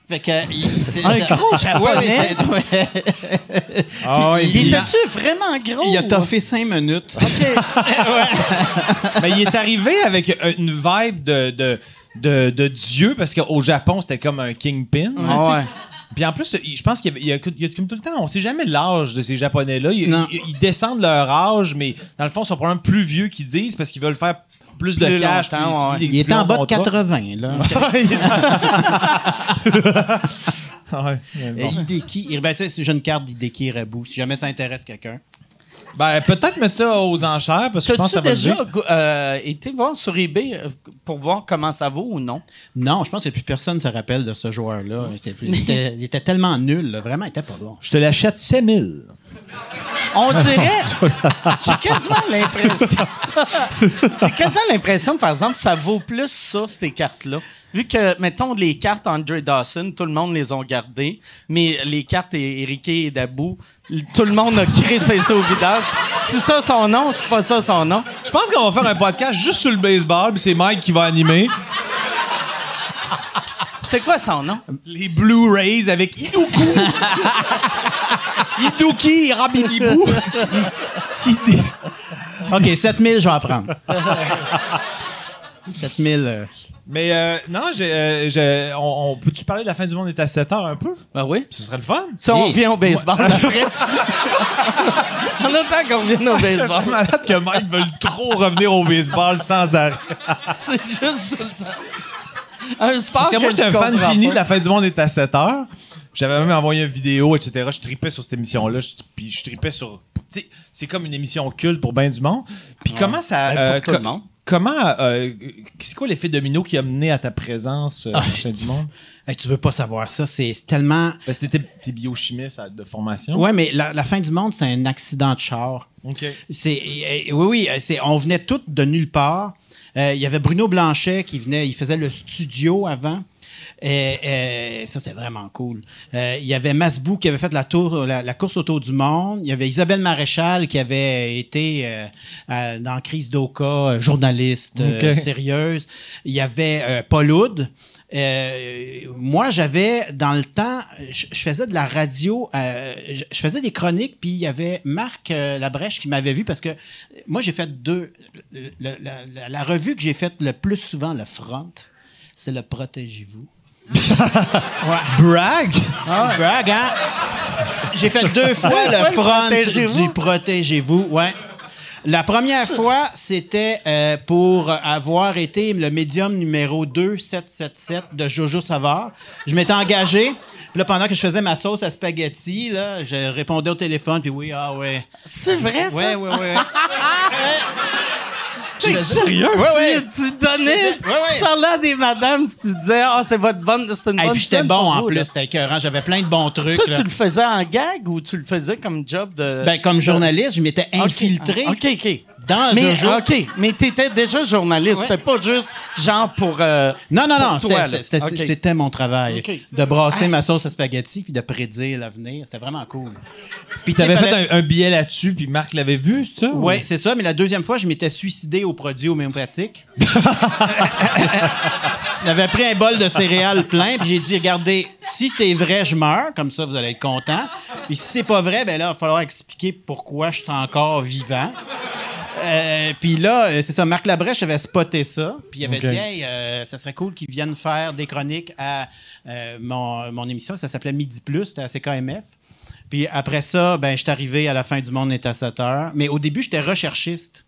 Fait que. Il, c'est- Un gros japonais? Ouais, ouais, c'était- ouais. Ah ouais, Puis il il, a, était-tu vraiment gros? il a toffé cinq minutes. OK. Mais il est arrivé avec une vibe de, de, de, de dieu parce qu'au Japon, c'était comme un kingpin. hein, Puis en plus, je pense qu'il y a, il y comme tout le temps, on sait jamais l'âge de ces Japonais-là. Ils, Non. ils- ils descendent leur âge, mais dans le fond, ils sont probablement plus vieux qu'ils disent parce qu'ils veulent faire plus de cash. plus ici, ouais. Il était en bas de contrats. 80, là. Ouais, bon. Hideki, ben, c'est une carte d'Hideki Irabu, si jamais ça intéresse quelqu'un. Ben, peut-être mettre ça aux enchères parce que je pense que ça va déjà euh, été voir sur eBay euh, pour voir comment ça vaut ou non? Non, je pense que plus personne se rappelle de ce joueur-là. Il était, il était- il était tellement nul, là. vraiment, il était pas bon. Je te l'achète 7000. On dirait. J'ai quasiment l'impression. J'ai quasiment l'impression, par exemple, que ça vaut plus ça, ces cartes-là. Vu que, mettons, les cartes Andre Dawson, tout le monde les ont gardées, mais les cartes Eric et Dabou, tout le monde a créé ses au vidage. C'est ça son nom, c'est pas ça son nom. Je pense qu'on va faire un podcast juste sur le baseball, puis c'est Mike qui va animer. C'est quoi son nom? Les Blu-rays avec Iduku. Iduki Rabibibou. Ide- OK, 7000, je vais en prendre. 7000. euh, Mais euh, non, j'ai, euh, j'ai- on, on- peut-tu parler de la fin du monde est à 7 heures un peu? Ben oui. Ce serait le fun. Ça, on Et- vient au baseball après. en autant qu'on vienne au Ça baseball. serait malade que Mike veuille trop revenir au baseball sans arrêt. C'est juste tout le temps. Un sport Parce que moi, je j'étais un fan fini de la fin du monde est à 7 heures. J'avais même envoyé une vidéo, etc. Je tripais sur cette émission-là. Puis je tripais sur. tu sais, C'est comme une émission culte pour bien du monde. Puis comment ça. Ouais, euh, pour tout le co- monde. Comment. euh, c'est quoi l'effet domino qui a mené à ta présence euh, Ah, à la fin du monde? hey, tu veux pas savoir ça, c'est tellement. Parce que t'étais t'es biochimiste à- de formation. Ouais, mais la, la fin du monde, c'est un accident de char. OK. C'est, euh, oui, oui, euh, c'est, on venait tous de nulle part. Euh, Il y avait Bruno Blanchet qui venait, il faisait le studio avant. Et, ça, c'était vraiment cool. Euh, il y avait Masbou qui avait fait la, tour, la, la course autour du monde. Il y avait Isabelle Maréchal qui avait été euh, euh, dans Crise d'Oka, euh, journaliste sérieuse. Il y avait Paul Oud. Euh, moi, j'avais, dans le temps, je, je faisais de la radio, euh, je, je faisais des chroniques, puis il y avait Marc euh, Labrèche qui m'avait vu parce que moi, j'ai fait deux. le- le- la, revue que j'ai faite le plus souvent, le front, c'est le Protégez-vous. Brag! Brag, hein? J'ai fait deux fois le front du Protégez-vous, ouais. La première fois, c'était euh, pour avoir été le médium numéro 2777 de Jojo Savard. Je m'étais engagé. Puis là, pendant que je faisais ma sauce à spaghetti, là, je répondais au téléphone, puis oui, ah ouais. C'est vrai, ça? Ouais, ouais, ouais. T'es sérieux? Ouais, tu, ouais. tu donnais, Ouais, ouais. tu parlais à des madames, puis tu disais, ah, c'est votre bonne, c'est une Et bonne puis j'étais bon en vous, plus, c'était écœurant. J'avais plein de bons trucs. Ça, là. tu le faisais en gag ou tu le faisais comme job de. Ben, comme journaliste, je m'étais infiltré OK, OK. Dans Mais, Jojo. OK, mais t'étais déjà journaliste. C'était pas juste genre pour. euh, Non, non, non, pour c'était- mon travail. De brasser Ah, ma sauce à spaghetti puis de prédire l'avenir. C'était vraiment cool. Puis Tu avais tu sais, fait fallait- un, un billet là-dessus, puis Marc l'avait vu, c'est ça? Ouais, c'est ça, mais la deuxième fois, je m'étais suicidé au produit homéopathique. J'avais pris un bol de céréales plein, puis j'ai dit, regardez, si c'est vrai, je meurs, comme ça, vous allez être content. Puis si c'est pas vrai, ben là, il va falloir expliquer pourquoi je suis encore vivant. Euh, puis là, euh, c'est ça, Marc Labrèche avait spoté ça, puis il avait dit, hey, euh, ça serait cool qu'ils viennent faire des chroniques à euh, mon, mon émission, ça s'appelait Midi Plus, c'était à CKMF. Puis après ça, ben, je suis arrivé à la fin du monde est à 7 heures. Mais au début, j'étais recherchiste.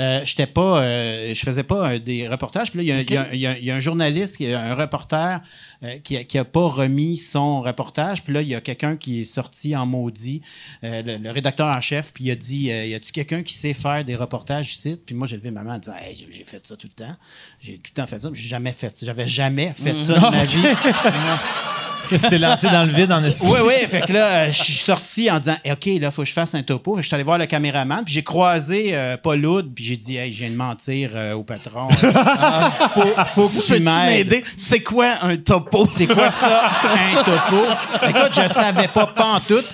Euh, j'étais pas, euh, je faisais pas euh, des reportages. Puis là, il y a- y, a- il y a- il y a un journaliste, un reporter, euh, qui, a, qui a pas remis son reportage. Puis là, il y a quelqu'un qui est sorti en maudit, le, le rédacteur en chef, puis il a dit, y a-tu quelqu'un qui sait faire des reportages ici? Puis moi, j'ai levé ma main en disant, Hey, j'ai- fait ça tout le temps. J'ai tout le temps fait ça. mais J'ai jamais fait ça. J'avais jamais fait ça de ma vie. Que c'était lancé dans le vide en estime. Oui, oui. Fait que là, euh, je suis sorti en disant, Eh, OK, là, faut que je fasse un topo. Je suis allé voir le caméraman, puis j'ai croisé euh, Paul Oud, puis j'ai dit, hey, je viens de mentir euh, au patron. faut, faut que tu m'aides. C'est quoi un topo? C'est quoi ça, un topo? Écoute, je savais pas pantoute.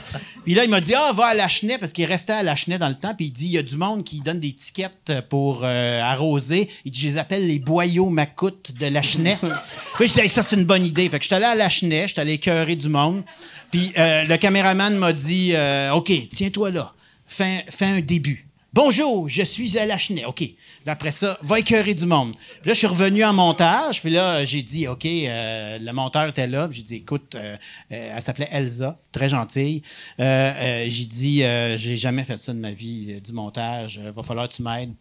Puis là, il m'a dit, ah, va à Lachenay, parce qu'il restait à Lachenay dans le temps. Puis il dit, il y a du monde qui donne des tickets pour euh, arroser. Il dit, je les appelle les boyaux macoutes de Lachenay. Fait que je dis, Hey, ça, c'est une bonne idée. Fait que je suis allé à Lachenay, je suis allé écœurer du monde. Puis euh, le caméraman m'a dit, euh, OK, tiens-toi là. Fais, fais un début. Bonjour, je suis à Lachenay. OK. Après ça, va écœurer du monde. Puis là, je suis revenu en montage. Puis là, j'ai dit, OK, euh, le monteur était là. J'ai dit, écoute, euh, euh, elle s'appelait Elsa, très gentille. J'ai dit, j'ai jamais fait ça de ma vie, du montage. Va falloir que tu m'aides.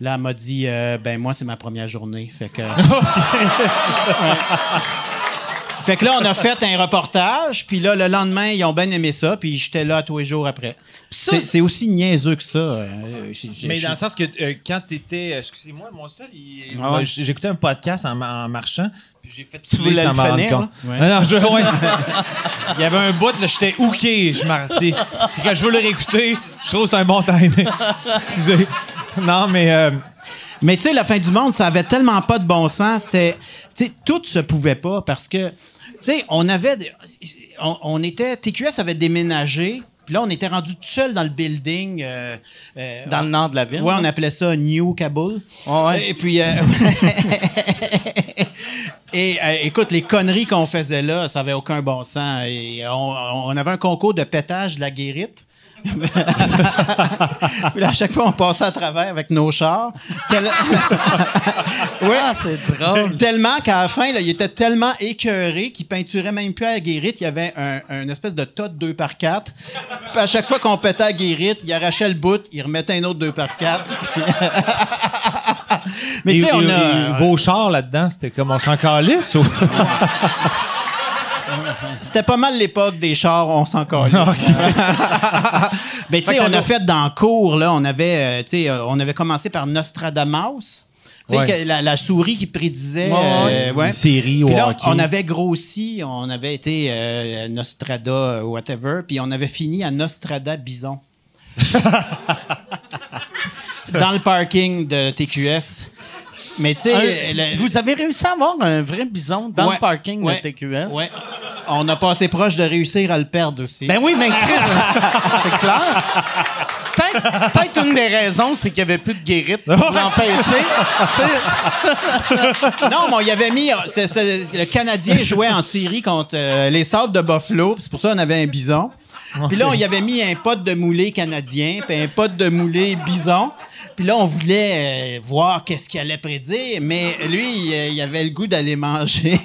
Là, elle m'a dit, ben moi, c'est ma première journée. Fait que. Fait que là, on a fait un reportage, puis là, le lendemain, ils ont bien aimé ça, puis j'étais là tous les jours après. C'est aussi niaiseux que ça. euh, j'ai- Mais dans le sens que euh, quand t'étais. Excusez-moi, mon seul, il- Ah ouais. j- j'écoutais un podcast en, en marchant. Puis j'ai fait Tu voulais sans le m'en rendre finir, compte. là? Non, non, je, ouais. Il y avait un bout, là, j'étais hooké. Je c'est quand je veux le réécouter, je trouve que c'est un bon timing. Excusez. Non, mais. euh, Mais tu sais, la fin du monde, ça avait tellement pas de bon sens. C'était, tu sais, tout se pouvait pas parce que, tu sais, on avait, des- on, on était, TQS avait déménagé. Puis là, on était rendu tout seul dans le building. euh, euh, Dans le nord de la ville. Ouais, on appelait ça New Kabul. Ouais, ouais. Et puis, euh, et euh, écoute, les conneries qu'on faisait là, ça avait aucun bon sens. Et on, on avait un concours de pétage de la guérite. Là, à chaque fois, on passait à travers avec nos chars. Tel- Ouais. Ah, c'est drôle. Tellement qu'à la fin, là, il était tellement écœuré qu'il peinturait même plus à la guérite. Il y avait un, un espèce de tas de 2 par 4 Puis à chaque fois qu'on pétait à la guérite, il arrachait le bout, il remettait un autre 2 par 4 Mais tu sais, on et- a. et vos chars là-dedans, c'était comme on s'en calisse ou? C'était pas mal l'époque des chars, on s'en calisse. Mais tu sais, on a fait dans le cours, là, on avait, euh, euh, on avait commencé par Nostradamus. Tu sais, Ouais. la, la souris qui prédisait. Ouais, euh. Une série Puis là, hockey. on avait grossi, on avait été euh, Nostrada, whatever, puis on avait fini à Nostrada Bison. Dans le parking de TQS. Mais tu sais, le- Vous avez réussi à avoir un vrai bison dans Ouais, le parking ouais, de TQS? ouais. On a passé proche de réussir à le perdre aussi. Ben oui, mais c'est clair. Peut-être une des raisons, c'est qu'il n'y avait plus de guérite pour l'empêcher. Non, mais on y avait mis. c'est- le Canadien jouait en série contre euh, les Sables de Buffalo. C'est pour ça qu'on avait un bison. Puis là, on y avait mis un pote de moulé canadien, puis un pote de moulé bison. Puis là, on voulait euh, voir qu'est-ce qu'il allait prédire, mais lui, euh, il avait le goût d'aller manger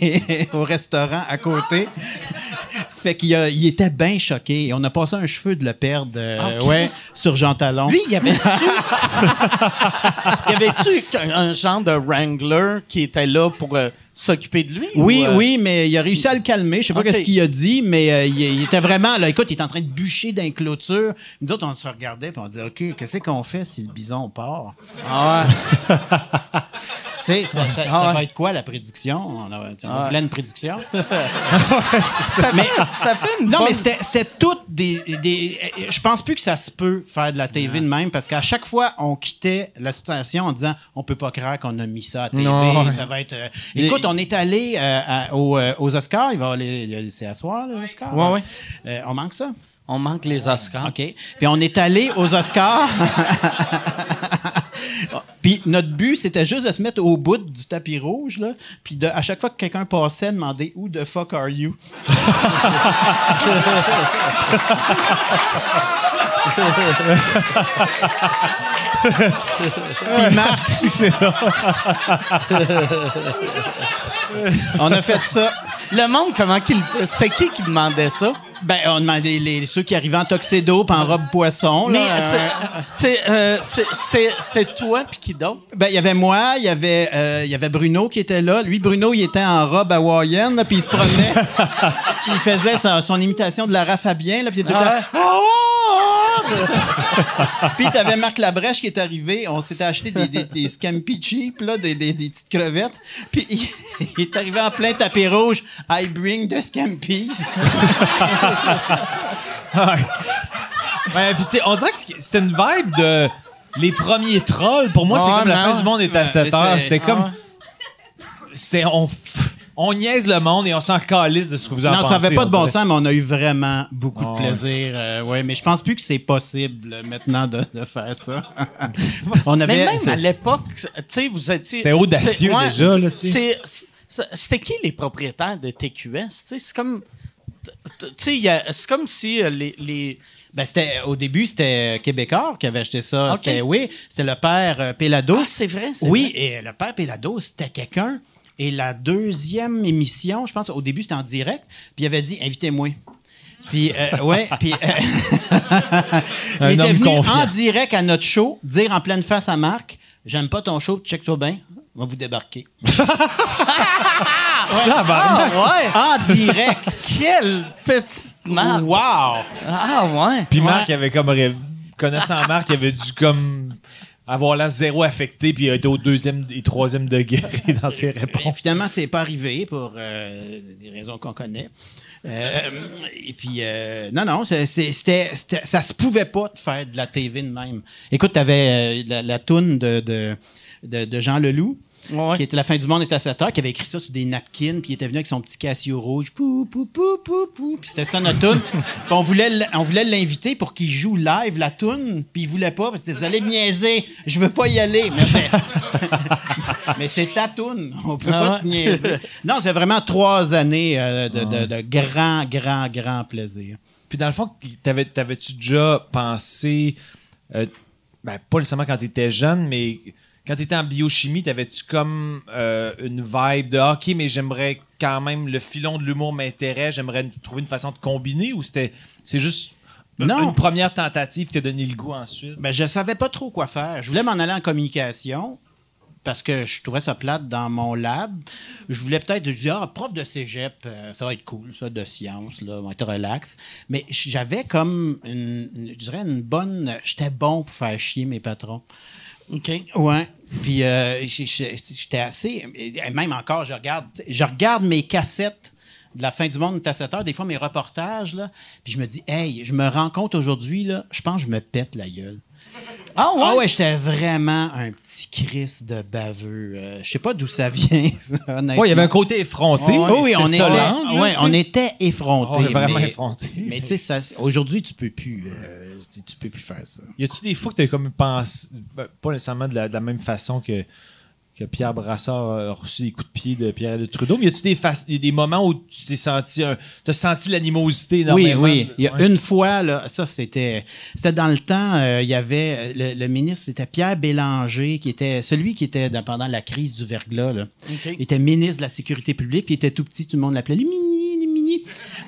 au restaurant à côté. fait qu'il a- il était bien choqué. Et on a passé un cheveu de le perdre, euh, Ah, ouais, Christ. sur Jean Talon. lui, il y avait-tu... y avait-tu un, un genre de wrangler qui était là pour euh, s'occuper de lui? Oui, ou, euh, oui, mais il a réussi à le calmer. Je sais pas qu'est-ce qu'il a dit, mais euh, il, il était vraiment là. Écoute, il est en train de bûcher une clôture. Nous autres, on se regardait puis on disait, ok, qu'est-ce qu'on fait si le bison part? Ah ouais. Tu sais, ça, ça- Ah ça va être quoi la prédiction? On, a, on Ah ouais. voulait une prédiction. Ça, Mais- fait, ça fait une Non, bonne- mais c'était c'était toutes des, des. Je pense plus que ça se peut faire de la TV de même parce qu'à chaque fois, on quittait la station en disant on peut pas croire qu'on a mis ça à TV. Non. Ça va être. euh, Écoute, on est allé euh, à- aux, euh, aux Oscars. Il va aller. C'est à soir, les Oscars? Ouais, ouais. Euh, on manque ça? On manque les Oscars. OK. Puis on est allé aux Oscars. Puis notre but, c'était juste de se mettre au bout du tapis rouge, là. Puis de, à chaque fois que quelqu'un passait, demander Who the fuck are you? Puis Marc, on a fait ça. Le monde, comment qu'il. C'était qui qui demandait ça? Ben, on demandait les, ceux qui arrivaient en tuxedo puis en robe poisson. là, Mais euh, euh, c'était toi puis qui d'autre? Ben, il y avait moi, il y avait, euh, y avait Bruno qui était là. Lui, Bruno, il était en robe hawaïenne, puis il se promenait. il faisait sa- son imitation de Lara Fabien, là, puis il était Ah Oh, oh, oh, ça. Puis t'avais Marc Labrèche qui est arrivé. On s'était acheté des, des, des scampi cheap, là, des, des, des petites crevettes. Puis il, il est arrivé en plein tapis rouge. I bring the scampies. Ouais. Ouais, puis c'est- on dirait que c'était une vibe de les premiers trolls. Pour moi, c'est comme la fin du monde est à Ouais, 7 mais heures. c'est- C'était comme. C'est on, on niaise le monde et on s'en calisse de ce que vous en Non, pensez. ça avait pas de bon dirait. sens, mais on a eu vraiment beaucoup de plaisir. euh, ouais, mais je pense plus que c'est possible euh, maintenant de, de faire ça. on avait. Mais même c'est- à l'époque, tu sais, vous étiez. C'était audacieux déjà, là, tu sais. c'est- c'est- C'était qui les propriétaires de TQS? C'est comme. Tu sais, c'est comme si euh, les. les Ben, c'était, au début, c'était Québécois qui avait acheté ça. Ok. C'était, oui, c'était le père euh, Pélado. Ah, c'est vrai, c'est Oui, vrai. et le père Pélado, c'était quelqu'un. Et la deuxième émission, je pense, au début, c'était en direct. Puis il avait dit Invitez-moi. Puis, euh, ouais, puis. euh, il était venu confiant. en direct à notre show, dire en pleine face à Marc J'aime pas ton show, check-toi bien, on va vous débarquer. Ah, ouais! En direct. Quelle petite marque! wow! Ah, ouais! Puis Ouais. Marc avait comme. ré- Connaissant Marc, il avait dû comme. Avoir l'air zéro affecté, puis il a été au deuxième et troisième degré dans ses réponses. finalement, c'est pas arrivé pour euh, des raisons qu'on connaît. Euh, et puis, euh, non, non, c'est- c'est- c'était, c'était- ça se pouvait pas de faire de la TV de même. Écoute, tu avais la, la toune de, de, de, de Jean Leloup, Ouais. qui était La fin du monde est à 7 heures, qui avait écrit ça sur des napkins, puis il était venu avec son petit Casio rouge, pou, pou, pou, pou, pou, puis c'était ça notre. Puis on voulait, on voulait l'inviter pour qu'il joue live la toune, puis il voulait pas, parce que vous allez me niaiser, je veux pas y aller. Mais, mais c'est ta toune, on peut Ah pas ouais? te niaiser. Non, c'est vraiment trois années euh, de, de- de grand, grand, grand plaisir. Puis dans le fond, t'avais- t'avais-tu déjà pensé, euh, ben, pas nécessairement quand t'étais jeune, mais quand t'étais en biochimie, t'avais-tu comme euh, une vibe de Ah, OK, mais j'aimerais quand même, le filon de l'humour m'intéresse, j'aimerais trouver une façon de combiner ou c'était c'est juste une- Non. une première tentative qui t'a donné le goût ensuite? Ben, je savais pas trop quoi faire. Je voulais m'en aller en communication parce que je trouvais ça plate dans mon lab. Je voulais peut-être, disais, ah, prof de cégep, euh, ça va être cool, ça, de sciences, là, on va être relax. Mais j'avais comme, une, une- je dirais, une bonne. J'étais bon pour faire chier mes patrons. OK. Ouais. Puis euh, j'étais assez. Même encore, je regarde, je regarde mes cassettes de la fin du monde à 7 heures, des fois mes reportages, là, puis je me dis, hey, je me rends compte aujourd'hui, là, je pense que je me pète la gueule. Ah, ouais? Ah ouais, j'étais vraiment un petit Chris de baveux. Euh, je sais pas d'où ça vient, ça, honnêtement. Ouais, il y avait un côté effronté. Oh oui, on était, là, ouais, on était effrontés. On est vraiment mais, effrontés. Mais tu sais, ça- aujourd'hui, tu peux plus, euh, tu, tu peux plus faire ça. Y a-tu des fois que t'as comme pensé, ben, pas nécessairement de la, de la même façon que, que Pierre Brassard a reçu des coups de pied de Pierre de Trudeau, mais y a-tu des, des, des moments où tu t'es senti, un- t'as senti l'animosité Oui, énormément? oui. Il y a Ouais. une fois, là, ça, c'était, c'était dans le temps, euh, il y avait, le, le ministre, c'était Pierre Bélanger, qui était celui qui était dans- pendant la crise du verglas, là. OK. Il était ministre de la Sécurité publique, puis il était tout petit, tout le monde l'appelait le mini, le mini.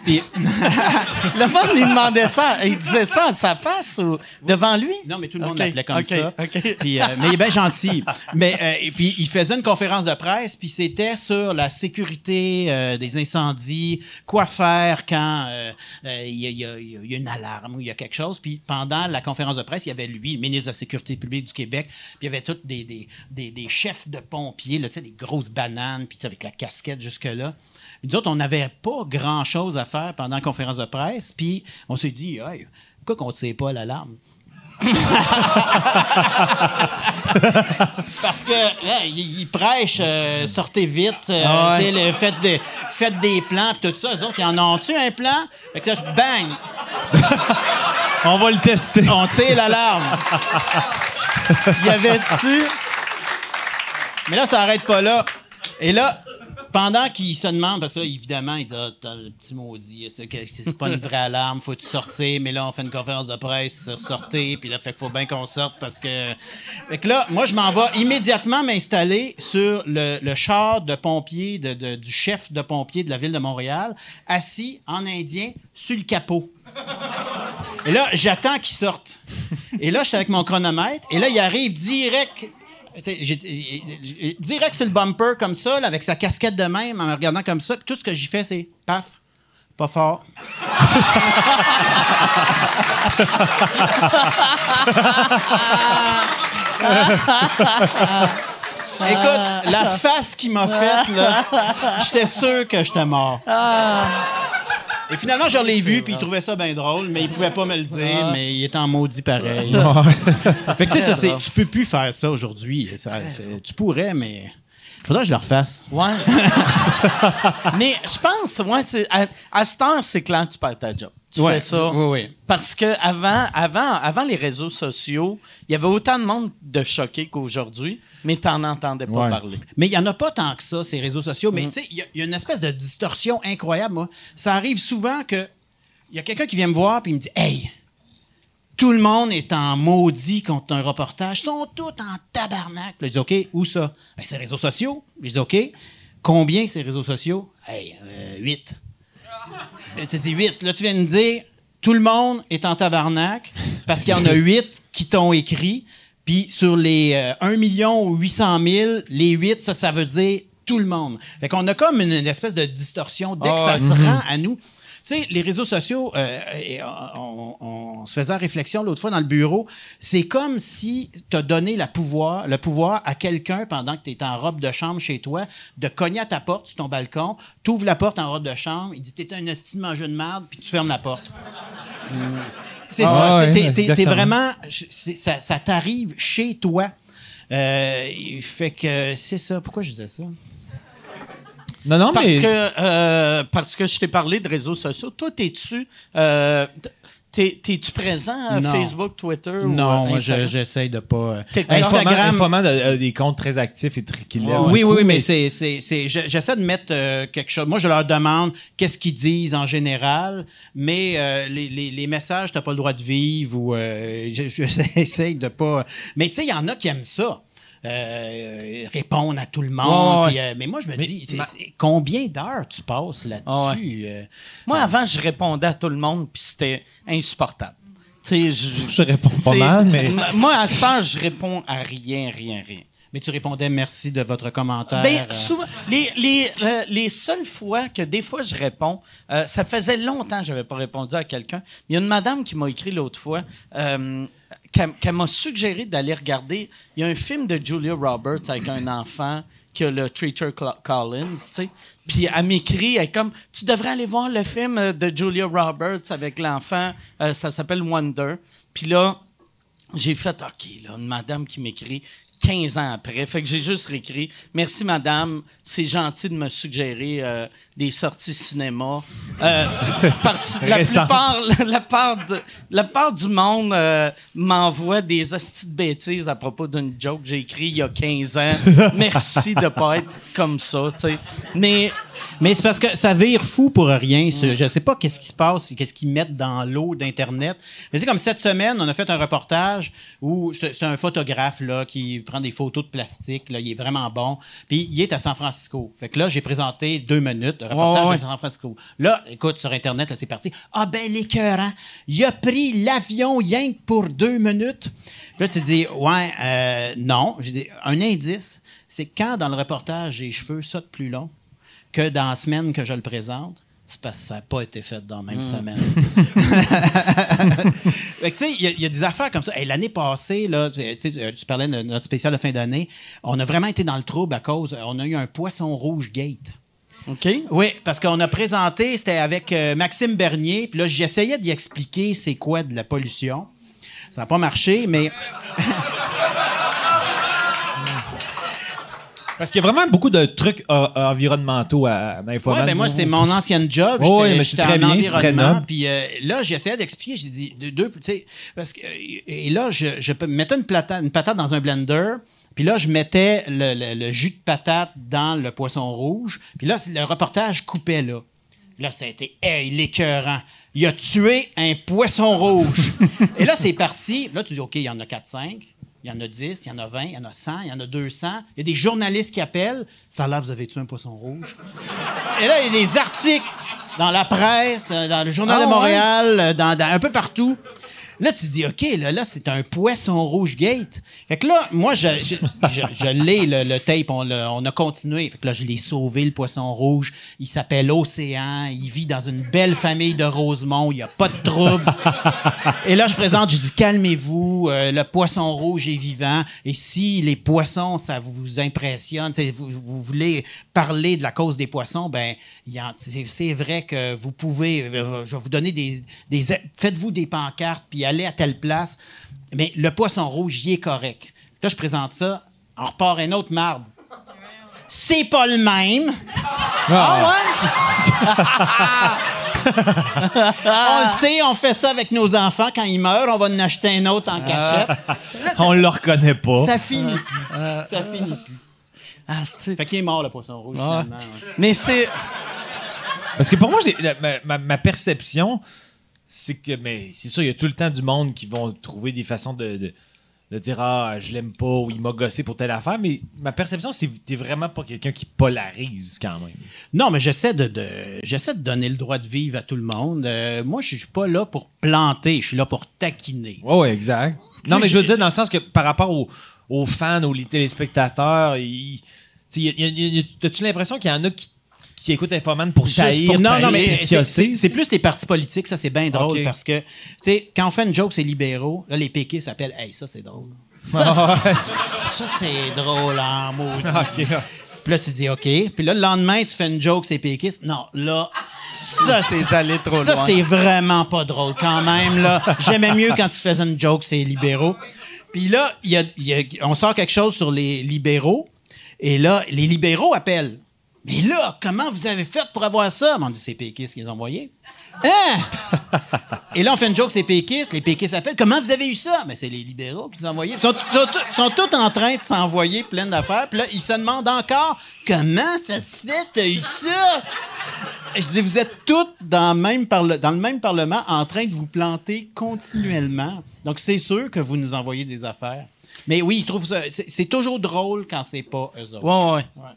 Puis, Le monde, il demandait ça. Il disait ça à sa face ou devant lui? non, mais tout le monde OK, l'appelait comme ça. Puis, euh, mais il est bien gentil. Mais, euh, et puis, il faisait une conférence de presse, puis c'était sur la sécurité euh, des incendies, quoi faire quand il y, a- y y une alarme ou il y a quelque chose. Puis pendant la conférence de presse, il y avait lui, le ministre de la Sécurité publique du Québec, puis il y avait tous des, des, des, des chefs de pompiers, là, des grosses bananes, puis avec la casquette jusque-là. Nous autres, on n'avait pas grand-chose à faire pendant la conférence de presse, puis on s'est dit, hey, pourquoi qu'on ne tire pas l'alarme? Parce que là, il, il prêche, euh, sortez vite, euh, Ah ouais. le- faites, des, faites des plans, pis tout ça. Les autres, ils en ont-tu un plan? Fait que là, bang! On va le tester. On tire l'alarme. Y avait-tu? Mais là, ça arrête pas là. Et là, pendant qu'il se demande, parce que là, évidemment, il dit Ah, t'as le petit maudit, c'est pas une vraie alarme, faut-tu sortir, mais là, on fait une conférence de presse, sortir, puis là, fait qu'il faut bien qu'on sorte parce que. Fait que là, moi, je m'en vais immédiatement m'installer sur le, char de pompier de- du chef de pompier de la ville de Montréal, assis en indien sur le capot. Et là, j'attends qu'il sorte. Et là, j'étais avec mon chronomètre. Et là, il arrive direct. Direct sur le bumper comme ça, avec sa casquette de même, en me regardant comme ça. Tout ce que j'y fais, c'est paf, pas fort. Écoute, la face qu'il m'a faite, là, j'étais sûr que j'étais mort. Et finalement, je l'ai vu, puis il trouvait ça bien drôle, mais il pouvait pas me le dire, mais il était en maudit pareil. fait que ça, c'est- tu peux plus faire ça aujourd'hui. Tu pourrais, mais faudrait que je le refasse. Ouais. Mais je pense, ouais, à, à cette heure, c'est clair que tu perds ta job qui ouais, fait ça. Oui, oui. Parce que avant, avant, avant les réseaux sociaux, il y avait autant de monde de choqué qu'aujourd'hui, mais tu n'en entendais pas parler. Mais il n'y en a pas tant que ça, ces réseaux sociaux. Mais mm. tu sais, il y, a une espèce de distorsion incroyable. Moi. Ça arrive souvent que il y a quelqu'un qui vient me voir et me dit Hey, tout le monde est en maudit contre un reportage. Ils sont tous en tabarnak. Je dis OK, où ça? Ben, ces réseaux sociaux. Je dis OK. Combien ces réseaux sociaux? Hey, euh, tu dis 8. Là, tu viens de me dire, tout le monde est en tabarnak parce qu'il y en a 8 qui t'ont écrit. Puis sur les euh, 1 million ou 800 000, les 8, ça, ça veut dire tout le monde. Fait qu'on a comme une, une espèce de distorsion dès que ça se rend à nous. Tu sais, les réseaux sociaux, euh, et on, on- on se faisait réflexion l'autre fois dans le bureau, c'est comme si tu as donné la pouvoir, le pouvoir à quelqu'un pendant que tu es en robe de chambre chez toi, de cogner à ta porte sur ton balcon, tu ouvres la porte en robe de chambre, il dit T'es un esti de mangeux de merde, puis tu fermes la porte. C'est Ah ça. ouais, T'es- vraiment. c'est- Ça, ça t'arrive chez toi. Euh, fait que c'est ça. Pourquoi je disais ça? Non, non, Parce mais. que, euh, parce que je t'ai parlé de réseaux sociaux. Toi, t'es-tu euh, t'es- t'es-tu présent à Non. Facebook, Twitter ou non, euh, je- Instagram? j'essaye de pas. euh, Instagram. informant de- euh, des comptes très actifs et très Oui, oui, coup, oui, mais c'est, c'est, c'est- je- j'essaie de mettre euh, quelque chose. Moi, je leur demande qu'est-ce qu'ils disent en général, mais euh, les, les, les messages, t'as pas le droit de vivre ou euh, je- je- j'essaie de pas. Mais tu sais, il y en a qui aiment ça. Euh, répondre à tout le monde. Euh, mais moi, je me Mais dis, ma- combien d'heures tu passes là-dessus? Ah euh? Moi, avant, je répondais à tout le monde, puis c'était insupportable. Je, Je réponds pas mal, mais. Moi, à ce temps, je réponds à rien, rien, rien. Mais tu répondais merci de votre commentaire. Ben, euh. souvent, les, les, euh, les seules fois que des fois je réponds, euh, ça faisait longtemps que je n'avais pas répondu à quelqu'un. Il y a une madame qui m'a écrit l'autre fois, euh, qu'elle m'a suggéré d'aller regarder. Il y a un film de Julia Roberts avec un enfant qui a le Treacher Collins, tu sais. Puis elle m'écrit, elle est comme, tu devrais aller voir le film euh, de Julia Roberts avec l'enfant, euh, ça s'appelle Wonder. Puis là, j'ai fait, OK, là, une madame qui m'écrit 15 ans après. Fait que j'ai juste réécrit Merci, madame. C'est gentil de me suggérer euh, des sorties cinéma. Euh, parce que la plupart, la, la part de- la part du monde euh, m'envoie des hosties de bêtises à propos d'une joke que j'ai écrit il y a 15 ans. Merci de pas être comme ça, tu sais. Mais Mais c'est parce que ça vire fou pour rien. Je sais pas qu'est-ce qui se passe, qu'est-ce qu'ils mettent dans l'eau d'Internet. Mais c'est comme cette semaine, on a fait un reportage où c'est un photographe là, qui prend des photos de plastique. Là, il est vraiment bon. Puis il est à San Francisco. Fait que là, j'ai présenté deux minutes de reportage Ouais, ouais. de San Francisco. Là, écoute, sur Internet, là, c'est parti. Ah ben, l'écœurant. Il a pris l'avion rien que pour deux minutes. Puis là, tu dis, ouais, euh, non. J'ai dit, un indice, c'est quand dans le reportage, j'ai les cheveux ça de plus long? Que dans la semaine que je le présente, c'est parce que ça n'a pas été fait dans la même semaine. Fait que, tu sais, il y a- il y, a des affaires comme ça. Hey, L'année passée, là, tu sais, tu parlais de notre spécial de fin d'année, on a vraiment été dans le trouble à cause, on a eu un poisson rouge gate. OK. Oui, parce qu'on a présenté, c'était avec euh, Maxime Bernier, puis là, j'essayais d'y expliquer c'est quoi de la pollution. Ça n'a pas marché, mais Parce qu'il y a vraiment beaucoup de trucs environnementaux à, à Infoman. Ouais, ben moi, c'est mon ancienne job. Ouais, J'étais- mais c'est très en bien, environnement. Puis euh, là, j'essayais d'expliquer. J'ai dit, deux, deux, tu sais, parce que, et là, je, mettais une patate, une patate dans un blender, Puis là, je mettais le, le- le jus de patate dans le poisson rouge. Puis là, le reportage coupait là. Là, ça a été hey, l'écœurant. Il a tué un poisson rouge. Et là, c'est parti. Là, tu dis, OK, il y en a 4-5. Il y en a 10, il y en a 20, il y en a 100, il y en a 200. Il y a des journalistes qui appellent. Ça là, vous avez tué un poisson rouge? Et là, il y a des articles dans la presse, euh, dans le Journal Ah de? Montréal, euh, dans, dans- un peu partout. Là, tu dis, OK, là, là c'est un poisson rouge gate. Fait que là, moi, je, je, je, je l'ai, le, le tape, on, a continué. Fait que là, je l'ai sauvé, le poisson rouge. Il s'appelle Océan. Il vit dans une belle famille de Rosemont. Il n'y a pas de trouble. Et là, je présente, je dis, calmez-vous, euh, le poisson rouge est vivant. Et si les poissons, ça vous impressionne, vous, vous voulez parler de la cause des poissons, ben, c'est vrai que vous pouvez, euh, je vais vous donner des, des faites-vous des pancartes, puis à telle place. Mais le poisson rouge, il est correct. Là, je présente ça, on repart un autre marbre. C'est pas le même. Ah On le sait, on fait ça avec nos enfants quand ils meurent, on va en acheter un autre en cachette. Là, ça, On le reconnaît pas. ça finit plus. Ça finit plus. Ah, Fait qu'il est mort, le poisson rouge, finalement. ouais. Mais c'est. Parce que pour moi, ma perception, c'est que, mais c'est sûr, il y a tout le temps du monde qui vont trouver des façons de, de, de dire Ah, je l'aime pas ou il m'a gossé pour telle affaire, mais ma perception, c'est que t'es vraiment pas quelqu'un qui polarise quand même. Non, mais j'essaie de, de- j'essaie de donner le droit de vivre à tout le monde. Euh, moi, je suis pas là pour planter, je suis là pour taquiner. Ouais, ouais, exact. Non, mais je veux dire, dans le sens que par rapport aux, aux fans, aux téléspectateurs, ils- tu y a- y a- y a- t'as-tu l'impression qu'il y en a qui, qui écoutent Infoman pour pour- non, non, mais c'est- plus les partis politiques, ça c'est bien drôle parce que, tu sais, quand on fait une joke, c'est libéraux, là les péquistes s'appellent Hey, ça c'est drôle. Ça, c'est- ça c'est drôle en maudit. Ok. Puis là, tu dis OK. Puis là, le lendemain, tu fais une joke, c'est péquiste. Non, là, ça c'est. Allé trop Ça, loin. c'est vraiment pas drôle quand même, là. J'aimais mieux quand tu faisais une joke, c'est libéraux. Puis là, a- y a- on sort quelque chose sur les libéraux. Et là, les libéraux appellent. Mais là, comment vous avez fait pour avoir ça? Mais on dit, c'est péquistes qui les ont envoyés. Hein? Et là, on fait une joke, c'est péquistes. Les péquistes appellent. Comment vous avez eu ça? Mais c'est les libéraux qui nous ont envoyé. Ils sont, sont, tous- sont tous en train de s'envoyer plein d'affaires. Puis là, ils se demandent encore comment ça se fait, t'as eu ça? Et Je dis, vous êtes tous dans, le même parle- dans le même Parlement en train de vous planter continuellement. Donc, c'est sûr que vous nous envoyez des affaires. Mais oui, ils trouvent ça. C'est c'est toujours drôle quand c'est pas eux autres. Ouais, ouais.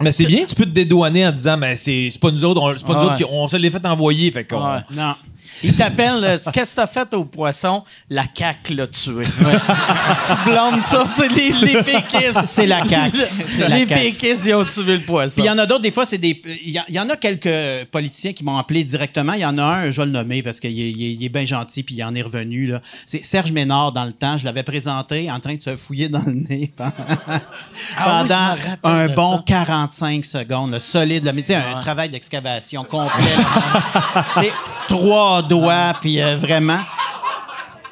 Mais c'est bien, tu peux te dédouaner en disant, mais c'est c'est pas nous autres, on, c'est pas nous Ah autres qui- on se l'est fait envoyer, fait qu'on. Ouais. Non. Il t'appelle, euh, qu'est-ce que t'as fait au poisson? La caque l'a tué. tu blâmes ça, c'est les, les péquistes. C'est la la Les péquistes, ils ont tué le poisson. Puis il y en a d'autres, des fois, c'est des. Il y, en- il y en a quelques politiciens qui m'ont appelé directement. Il y en a un, je vais le nommer parce qu'il est, il est- bien gentil, puis il en est revenu. C'est Serge Ménard, dans le temps. Je l'avais présenté en train de se fouiller dans le nez pendant, Ah pendant un bon ça. 45 secondes. là, solide. Tu sais, un travail d'excavation complet. Trois doigts, puis euh, vraiment.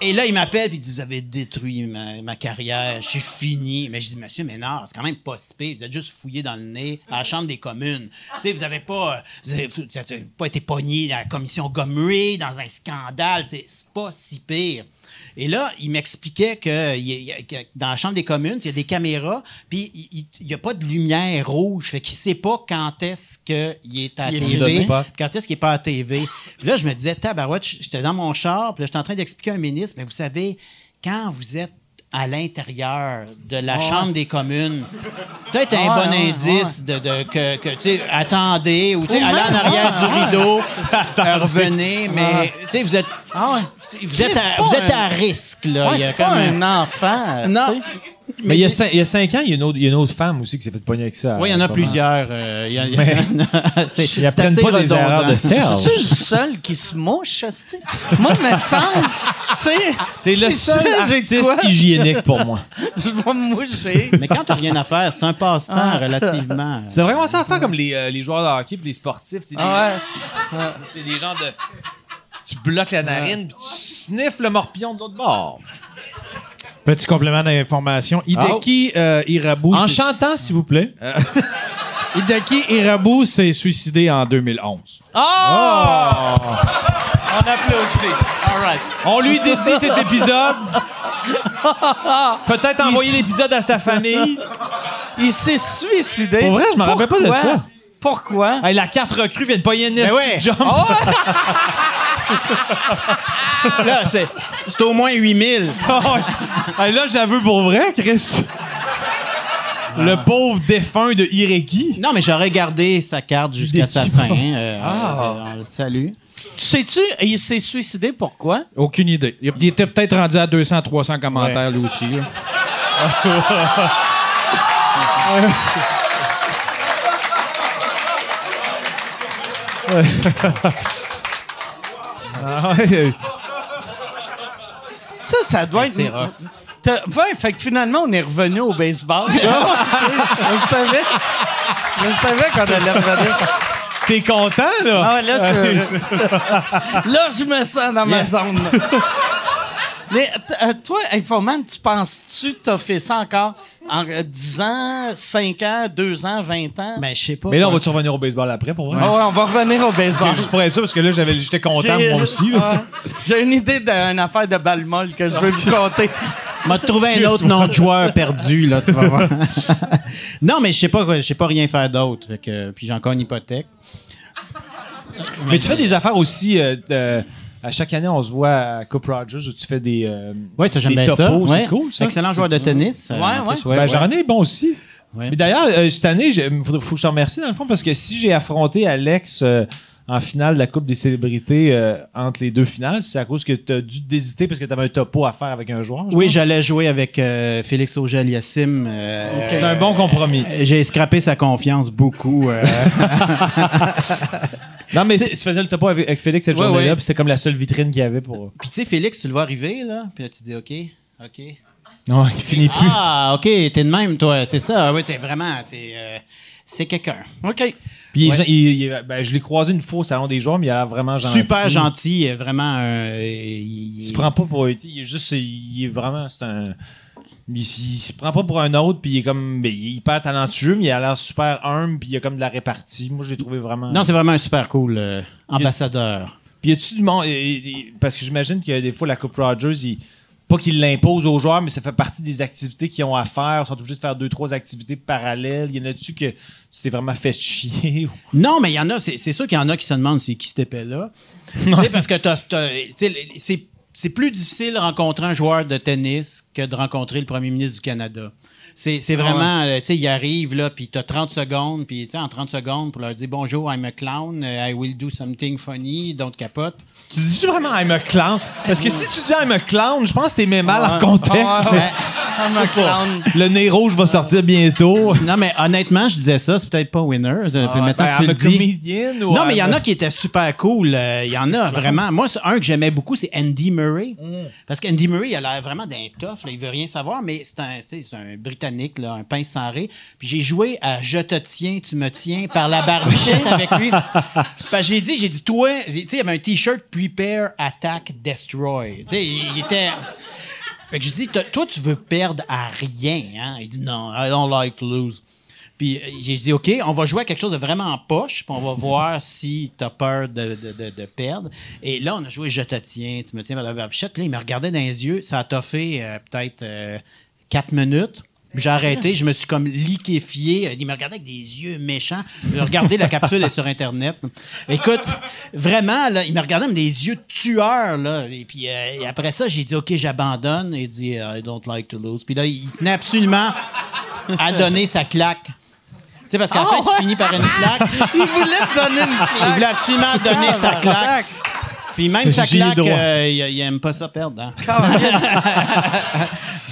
Et là, il m'appelle puis il dit Vous avez détruit ma, carrière, je suis fini. Mais je dis Monsieur Ménard, c'est quand même pas si pire. Vous êtes juste fouillé dans le nez à la Chambre des communes. Vous avez pas, euh, vous pas été pogné à la commission Gomery dans un scandale. C'est pas si pire. Et là, il m'expliquait que, dans la Chambre des communes, il y a des caméras, puis il n'y a pas de lumière rouge. Fait qu'il ne sait pas quand est-ce qu'il est à filmé. TV, quand est-ce qu'il n'est pas à TV. Puis là, je me disais, tabarouette, j'étais dans mon char, puis là, j'étais en train d'expliquer à un ministre, mais vous savez, quand vous êtes à l'intérieur de la Chambre des communes, peut-être un Ouais, bon ouais, indice de, de- que, que, tu sais, attendez, ou tu sais, allez en arrière du rideau, revenez, mais Ouais. tu sais, vous êtes, Ah ouais. vous êtes, à, pas vous êtes un- à risque, là. Ouais, Il y a c'est pas comme un enfant. Non. tu. Mais il y, a cinq, il y a cinq ans, il y, a une autre, il y a une autre femme aussi qui s'est fait pogner avec ça. Oui, il y en a plusieurs. euh, il y a- il y a- Mais- c'est Ils apprennent pas des redondant. erreurs de Serge. C'est le seul qui se mouche? Moi, il me semble, tu sais. T'es le seul artiste hygiénique pour moi. Je vais me moucher. Mais quand t'as rien à faire, c'est un passe-temps Ah. relativement. Tu devrais commencer à faire comme les, euh, les joueurs de hockey et les sportifs. C'est des, Ah ouais. c'est des gens de. Tu bloques la narine puis tu sniffes le morpion de l'autre bord. Petit complément d'information. Hideki euh, Irabu. En c'est- chantant, s'il vous plaît. Hideki Irabu s'est suicidé en 2011. On applaudit. All right. On lui dédie cet épisode. Peut-être envoyer l'épisode à sa famille. Il s'est suicidé. Pour vrai, je me rappelle pas de Pourquoi? ça. Pourquoi? Hey, la carte recrue vient de payer une esti ouais. jump. Là, c'est c'est au moins 8000. Ah là, j'avoue pour vrai, Chris. Le pauvre défunt de Ireki. Non, mais j'aurais gardé sa carte jusqu'à sa fin. euh, euh, salut. Tu sais-tu, il s'est suicidé pourquoi? Aucune idée. Il il était peut-être rendu à 200, 300 commentaires, lui aussi. là. Ah ouais. Ça, ça doit être. c'est rough. T'as- Ouais, fait que finalement, on est revenu au baseball. je le savais. Je le savais qu'on allait revenir. T'es content, là? Ah ouais, là, je... là, je me sens dans ma Yes. zone. Mais euh, toi, Infoman, tu penses-tu que t'as fait ça encore en euh, 10 ans, 5 ans, 2 ans, 20 ans? Ben, je sais pas. Mais là, on va-tu revenir au baseball après, pour vrai? Ah ouais, on va revenir au baseball. Juste pour être sûr, parce que là, j'avais- j'étais content, J'ai- moi aussi. là. Ouais. J'ai une idée d'une affaire de balle molle que je vais vous conter. m'a trouvé un autre nom de joueur perdu, là, tu vas voir. non, mais je sais pas, quoi, je sais pas rien faire d'autre. Fait que, puis j'ai encore une hypothèque. Mais tu fais des affaires aussi. euh, de- à chaque année, on se voit à Coupe Rogers où tu fais des. euh, Oui, ça, j'aime des bien ça. topos, Ouais. C'est cool, ça. Excellent joueur de tennis. euh, Ouais, ouais. plus, ouais, ben, ouais. J'en ai bon aussi. Ouais. Mais d'ailleurs, euh, cette année, il faut, faut que je te remercie dans le fond parce que si j'ai affronté Alex euh, en finale de la Coupe des célébrités euh, entre les deux finales, c'est à cause que tu as dû désiter parce que tu avais un topo à faire avec un joueur. je Oui, pense. j'allais jouer avec euh, Félix Auger-Aliassime. euh, C'est un bon compromis. J'ai scrappé sa confiance beaucoup. Non, mais tu faisais le topo avec, avec Félix cette Ouais, journée-là, ouais. puis c'était comme la seule vitrine qu'il y avait pour. Puis tu sais, Félix, tu le vois arriver, là, puis là, tu dis, OK, OK. Non, il finit plus. Ah, OK, t'es de même, toi, c'est ça. Oui, c'est vraiment, c'est euh, c'est quelqu'un. OK. Puis il Ouais. il- il- ben, je l'ai croisé une fois au salon des joueurs, mais il a l'air vraiment gentil. Super gentil, vraiment. euh, il, Il se prend pas pour. tu Il est juste. Il est vraiment. C'est un. Il, il se prend pas pour un autre, puis il est comme. il est hyper talentueux, mais il a l'air super humble, puis il a comme de la répartie. Moi, je l'ai trouvé vraiment. Non, c'est vraiment un super cool euh, ambassadeur. Puis y a-tu du monde. Parce que j'imagine que des fois, la Coupe Rogers, il- pas qu'il l'impose aux joueurs, mais ça fait partie des activités qu'ils ont à faire. Ils sont obligés de faire deux, trois activités parallèles. Y en a-tu que tu t'es vraiment fait chier? Non, mais il y en a, c'est sûr qu'il y en a qui se demandent c'est qui cet épais-là. Tu sais, parce que c'est c'est plus difficile de rencontrer un joueur de tennis que de rencontrer le premier ministre du Canada. C'est c'est vraiment, euh, tu sais, il arrive, là, puis t'as 30 secondes, puis tu sais, en 30 secondes, pour leur dire bonjour, I'm a clown, uh, I will do something funny, don't capote. Tu dis vraiment I'm a clown? Parce que si tu dis I'm a clown, je pense que t'es mis mal en Ouais. contexte. Ah, mais- Ben, I'm a clown. Le nez rouge va sortir bientôt. non, mais honnêtement, je disais ça, c'est peut-être pas winner. euh, puis maintenant Ben, que tu I'm le a dis. comedian ou Non, mais il y en a qui étaient super cool. euh, Il y en a vraiment. Moi, c'est un que j'aimais beaucoup, c'est Andy Murray. Parce qu'Andy Murray, il a l'air vraiment d'un tough. Là, il veut rien savoir, mais c'est un, un Britannique, là, un pince sans ré. Puis j'ai joué à Je te tiens, tu me tiens par la barbichette avec lui. J'ai dit, j'ai dit, toi, tu sais, il y avait un T-shirt Prepare, Attack, Destroy. Tu sais, il, était. Fait que je dis, toi, tu veux perdre à rien. Hein? Il dit, non, I don't like to lose. Puis euh, j'ai dit, OK, on va jouer à quelque chose de vraiment en poche, puis on va voir si tu as peur de, de- de- de perdre. Et là, on a joué Je te tiens, tu me tiens par la barbichette. Puis là, il me regardait dans les yeux. Ça a toffé euh, peut-être euh, quatre minutes. J'ai arrêté, je me suis comme liquéfié. Il me regardait avec des yeux méchants. Regardez, la capsule est sur Internet. Écoute, vraiment, là, il me regardait avec des yeux tueurs. Là. Et puis euh, et après ça, j'ai dit, OK, j'abandonne. Et il dit, I don't like to lose. Puis là, il tenait absolument à donner sa claque. Tu sais, parce qu'à la fin, tu finis par une claque. Il voulait te donner une Il claque. voulait absolument donner sa claque. Puis même sa claque, euh, il, il aime pas ça perdre. hein.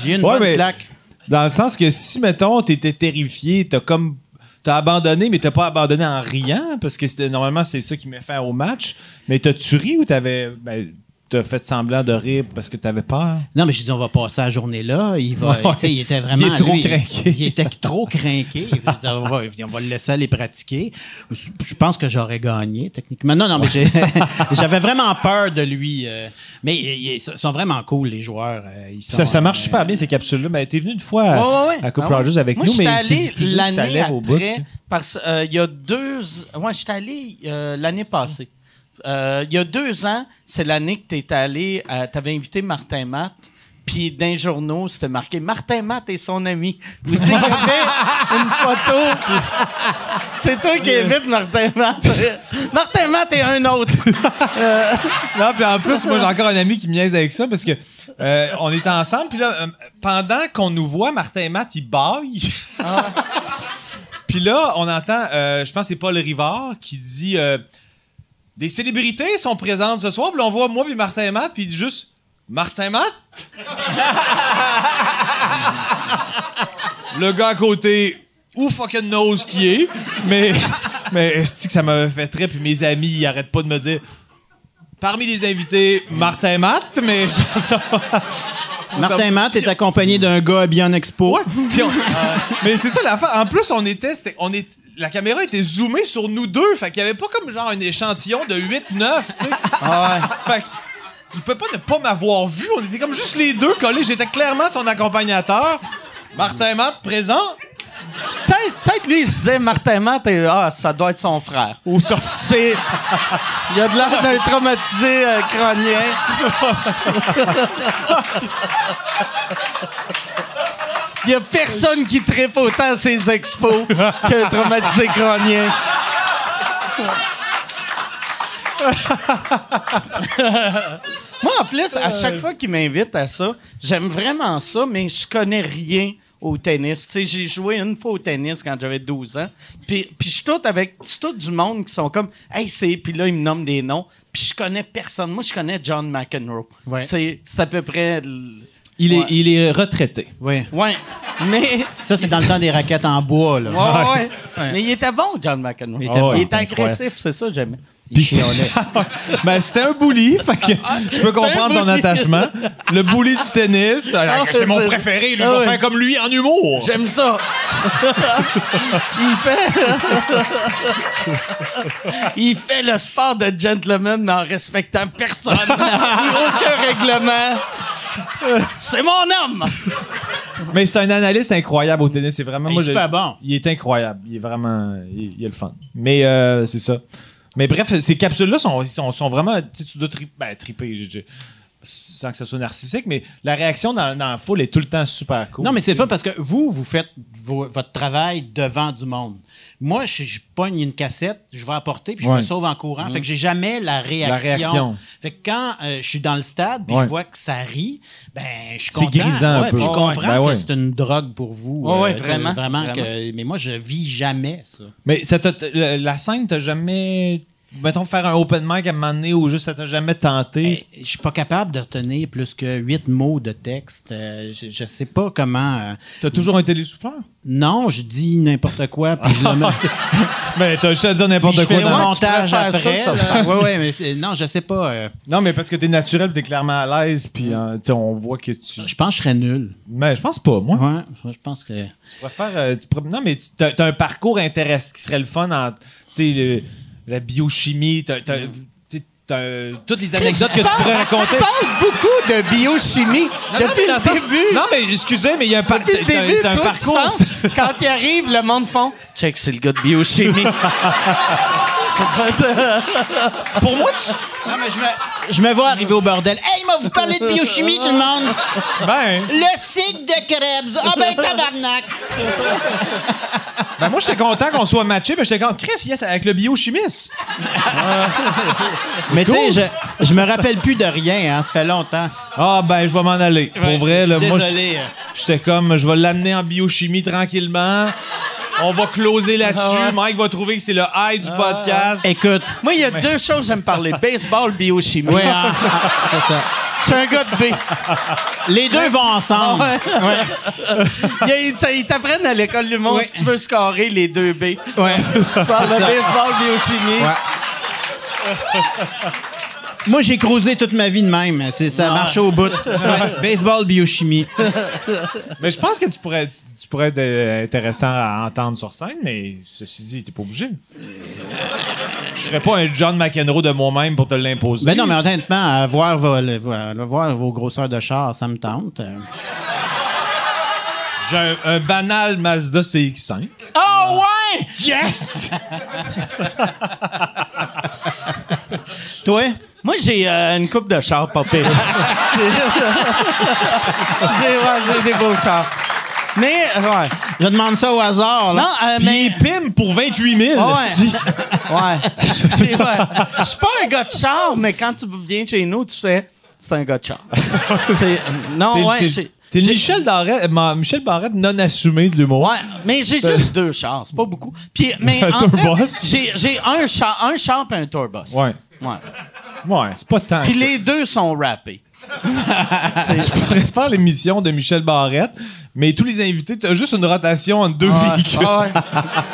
J'ai eu une Ouais, bonne mais- claque. Dans le sens que si, mettons, t'étais terrifié, t'as comme. T'as abandonné, mais t'as pas abandonné en riant, parce que normalement, c'est ça qui met fin au match. Mais t'as-tu ri ou t'avais. Ben, t'as fait semblant de rire parce que t'avais peur? Non, mais j'ai dit, on va passer la journée là. Il, va, Ouais. tu sais, il était vraiment. Il est trop lui, craqué. Il était trop. Je dire, on, va, on va le laisser aller pratiquer. Je pense que j'aurais gagné, techniquement. Non, non, mais j'avais vraiment peur de lui. euh, mais ils, sont vraiment cool, les joueurs. euh, ils sont, Ça, ça marche euh, super bien, ces capsules-là. Ben, t'es venu une fois à, Ouais, ouais, ouais. à Coupe Ah. Rogers avec Moi, nous, mais c'est allé diffusé, puis ça l'année lève au bout. tu après, sais. parce euh, il y a deux... Ouais, j'étais allé euh, l'année passée. Euh, il y a deux ans, c'est l'année que tu étais allé... tu avais invité Martin Matt, Puis les journaux, c'était marqué Martin Matt et son ami. Vous dites, il y avait une photo. puis C'est toi qui invites Martin Matt. Martin Matt et un autre. Non, puis en plus, moi, j'ai encore un ami qui me niaise avec ça parce que euh, on est ensemble, puis là, euh, pendant qu'on nous voit, Martin Matt, ils baillent. puis là, on entend, euh, je pense que c'est Paul Rivard qui dit euh, Des célébrités sont présentes ce soir, puis on voit moi puis Martin et Matt, puis il dit juste Martin Matt? Le gars à côté, où fucking knows qui est, mais, mais c'est que ça m'a fait très, puis mes amis, ils arrêtent pas de me dire Parmi les invités, Martin Matt, mais Martin Matt est accompagné d'un gars habillé en expo. Puis on- mais c'est ça la fin. En plus, on était, c'était- on est, la caméra était zoomée sur nous deux, fait qu'il y avait pas comme genre un échantillon de 8 9, tu sais. Fait que, il peut pas ne pas m'avoir vu, on était comme juste les deux collés, j'étais clairement son accompagnateur. Martin Matt présent. Peut-être peut-être lui, il se disait Martin Matt, et, ah, ça doit être son frère. Ou ça, c'est. Il a de l'air d'un traumatisé euh, crânien. Il y a personne qui tripe autant à ses expos qu'un traumatisé crânien. Moi, en plus, à chaque fois qu'il m'invite à ça, j'aime vraiment ça, mais je connais rien au tennis. Tu sais, j'ai joué une fois au tennis quand j'avais 12 ans. Puis, puis je suis tout avec c'est tout du monde qui sont comme Hey, c'est. Puis là, ils me nomment des noms. Puis je connais personne. Moi, je connais John McEnroe. Ouais. Tu sais, c'est à peu près. l- Il Ouais. est, il est retraité. Oui. Ouais. Mais. Ça, c'est dans le temps des raquettes en bois, là. Ouais, ouais. Ouais. Mais il était bon, John McEnroe. Il était bon. Il était agressif, c'est ça, j'aimais. Chialait. Ben, c'était un bully, fait que je peux comprendre ton attachement. Le bully du tennis, Ah, c'est mon c'est- préféré, lui, je Ah vais ouais. faire comme lui en humour. J'aime ça. il fait. il fait le sport de gentleman, mais en respectant personne. Aucun règlement. C'est mon homme. Mais c'est un analyste incroyable au tennis. C'est vraiment. Il moi, est je- super bon. Il est incroyable. Il est vraiment. Il, il est le fun. Mais euh, c'est ça. Mais bref, ces capsules-là sont, sont, sont vraiment. Tu dois tri- ben, triper. je- je- sans que ça soit narcissique, mais la réaction dans, dans la foule est tout le temps super cool. Non, mais c'est fun parce que vous, vous faites vo- votre travail devant du monde. Moi, je, je pogne une cassette, je vais apporter, puis je Ouais. me sauve en courant. Fait que j'ai jamais la réaction. réaction. Fait que quand euh, je suis dans le stade, puis Ouais. je vois que ça rit, ben, je suis C'est grisant un peu. Je comprends ben que ouais. c'est une drogue pour vous. Sais, vraiment, Vraiment, vraiment. que. Mais moi, je vis jamais ça. Mais ça la scène, t'as jamais. Mettons, faire un open mic à un moment donné ou juste ça t'a jamais tenté. Eh, Je suis pas capable de retenir plus que huit mots de texte. Euh, je, je sais pas comment. euh, T'as toujours un télésouffleur? Non, je dis n'importe quoi, puis je le mets. Ben, t'as juste à dire n'importe je quoi. fais le dans- Ouais, montage tu après. ça, ouais, ouais, mais euh, non, je sais pas. euh, Non, mais parce que t'es naturel, t'es clairement à l'aise, puis euh, on voit que tu. je pense que je serais nul. Mais je pense pas, moi. Ouais, je pense que. Tu pourrais faire. euh, tu pourrais- Non, mais tu as, un parcours intéressant qui serait le fun en. Tu sais, le- la biochimie, t'as. t'as- tu sais, t'as, euh, toutes les anecdotes que tu pourrais raconter. Tu parles beaucoup de biochimie Non, depuis le début. Non, mais excusez, mais il y a un, par- Depuis le t'as- début, t'as un toi, parcours. tu penses, quand il arrive, le monde font « Check, c'est le gars de biochimie. » Pour moi, tu. Non, mais je me, je me vois arriver au bordel. Hey, moi, vous parlez de biochimie, tout le monde. Ben, Le cycle de Krebs. Ah, ben, tabarnak. Ben moi, j'étais content qu'on soit matché, mais j'étais content. Chris, yes, avec le biochimiste. Mais tu sais, je, je me rappelle plus de rien, hein. Ça fait longtemps. Ah, ben, je vais m'en aller. Pour Ouais, vrai, je là, suis moi, désolé. j'étais comme, je vais l'amener en biochimie tranquillement. On va closer là-dessus. Mike va trouver que c'est le high du podcast. Écoute. Moi, il y a deux choses que j'aime parler. Baseball, biochimie. Oui, ah, c'est ça. Je suis un gars de B. Les deux vont ensemble. Ils t'a- ils t'apprennent à l'école du monde si tu veux scorer les deux B. Ouais. Tu parles de baseball, biochimie. Moi, j'ai creusé toute ma vie de même. C'est, ça marche au bout. Ouais. Baseball, biochimie. Mais je pense que tu pourrais, tu, pourrais être euh, intéressant à entendre sur scène, mais ceci dit, t'es pas obligé. Je ferais pas un John McEnroe de moi-même pour te l'imposer. Ben non, mais honnêtement, voir, vos, voir vos grosseurs de char, ça me tente. J'ai un, un banal Mazda CX-5. Oh, ouais! Yes! Toi? Moi, j'ai euh, une coupe de chars, pas pire. j'ai, ouais, j'ai des beaux chars. Mais, ouais. Je demande ça au hasard. Là. Non, euh, Puis mais. il pime pour 28 000. Ouais. Ouais. Ouais. Je suis pas un gars de char, mais quand tu viens chez nous, tu fais. C'est un gars de char. Non, ouais. t'es- Michel Barrette, Ma- Michel Barrette non assumé de l'humour. Ouais, mais j'ai juste deux chars, c'est pas beaucoup. Puis, mais Un en tourbus? fait, j'ai, j'ai un char, un char et un tourbus. Ouais. Ouais. Ouais, c'est pas tant. Puis que ça. les deux sont rappés. Tu pourrais faire l'émission de Michel Barrette, mais tous les invités, t'as juste une rotation entre deux Ouais, véhicules. ouais.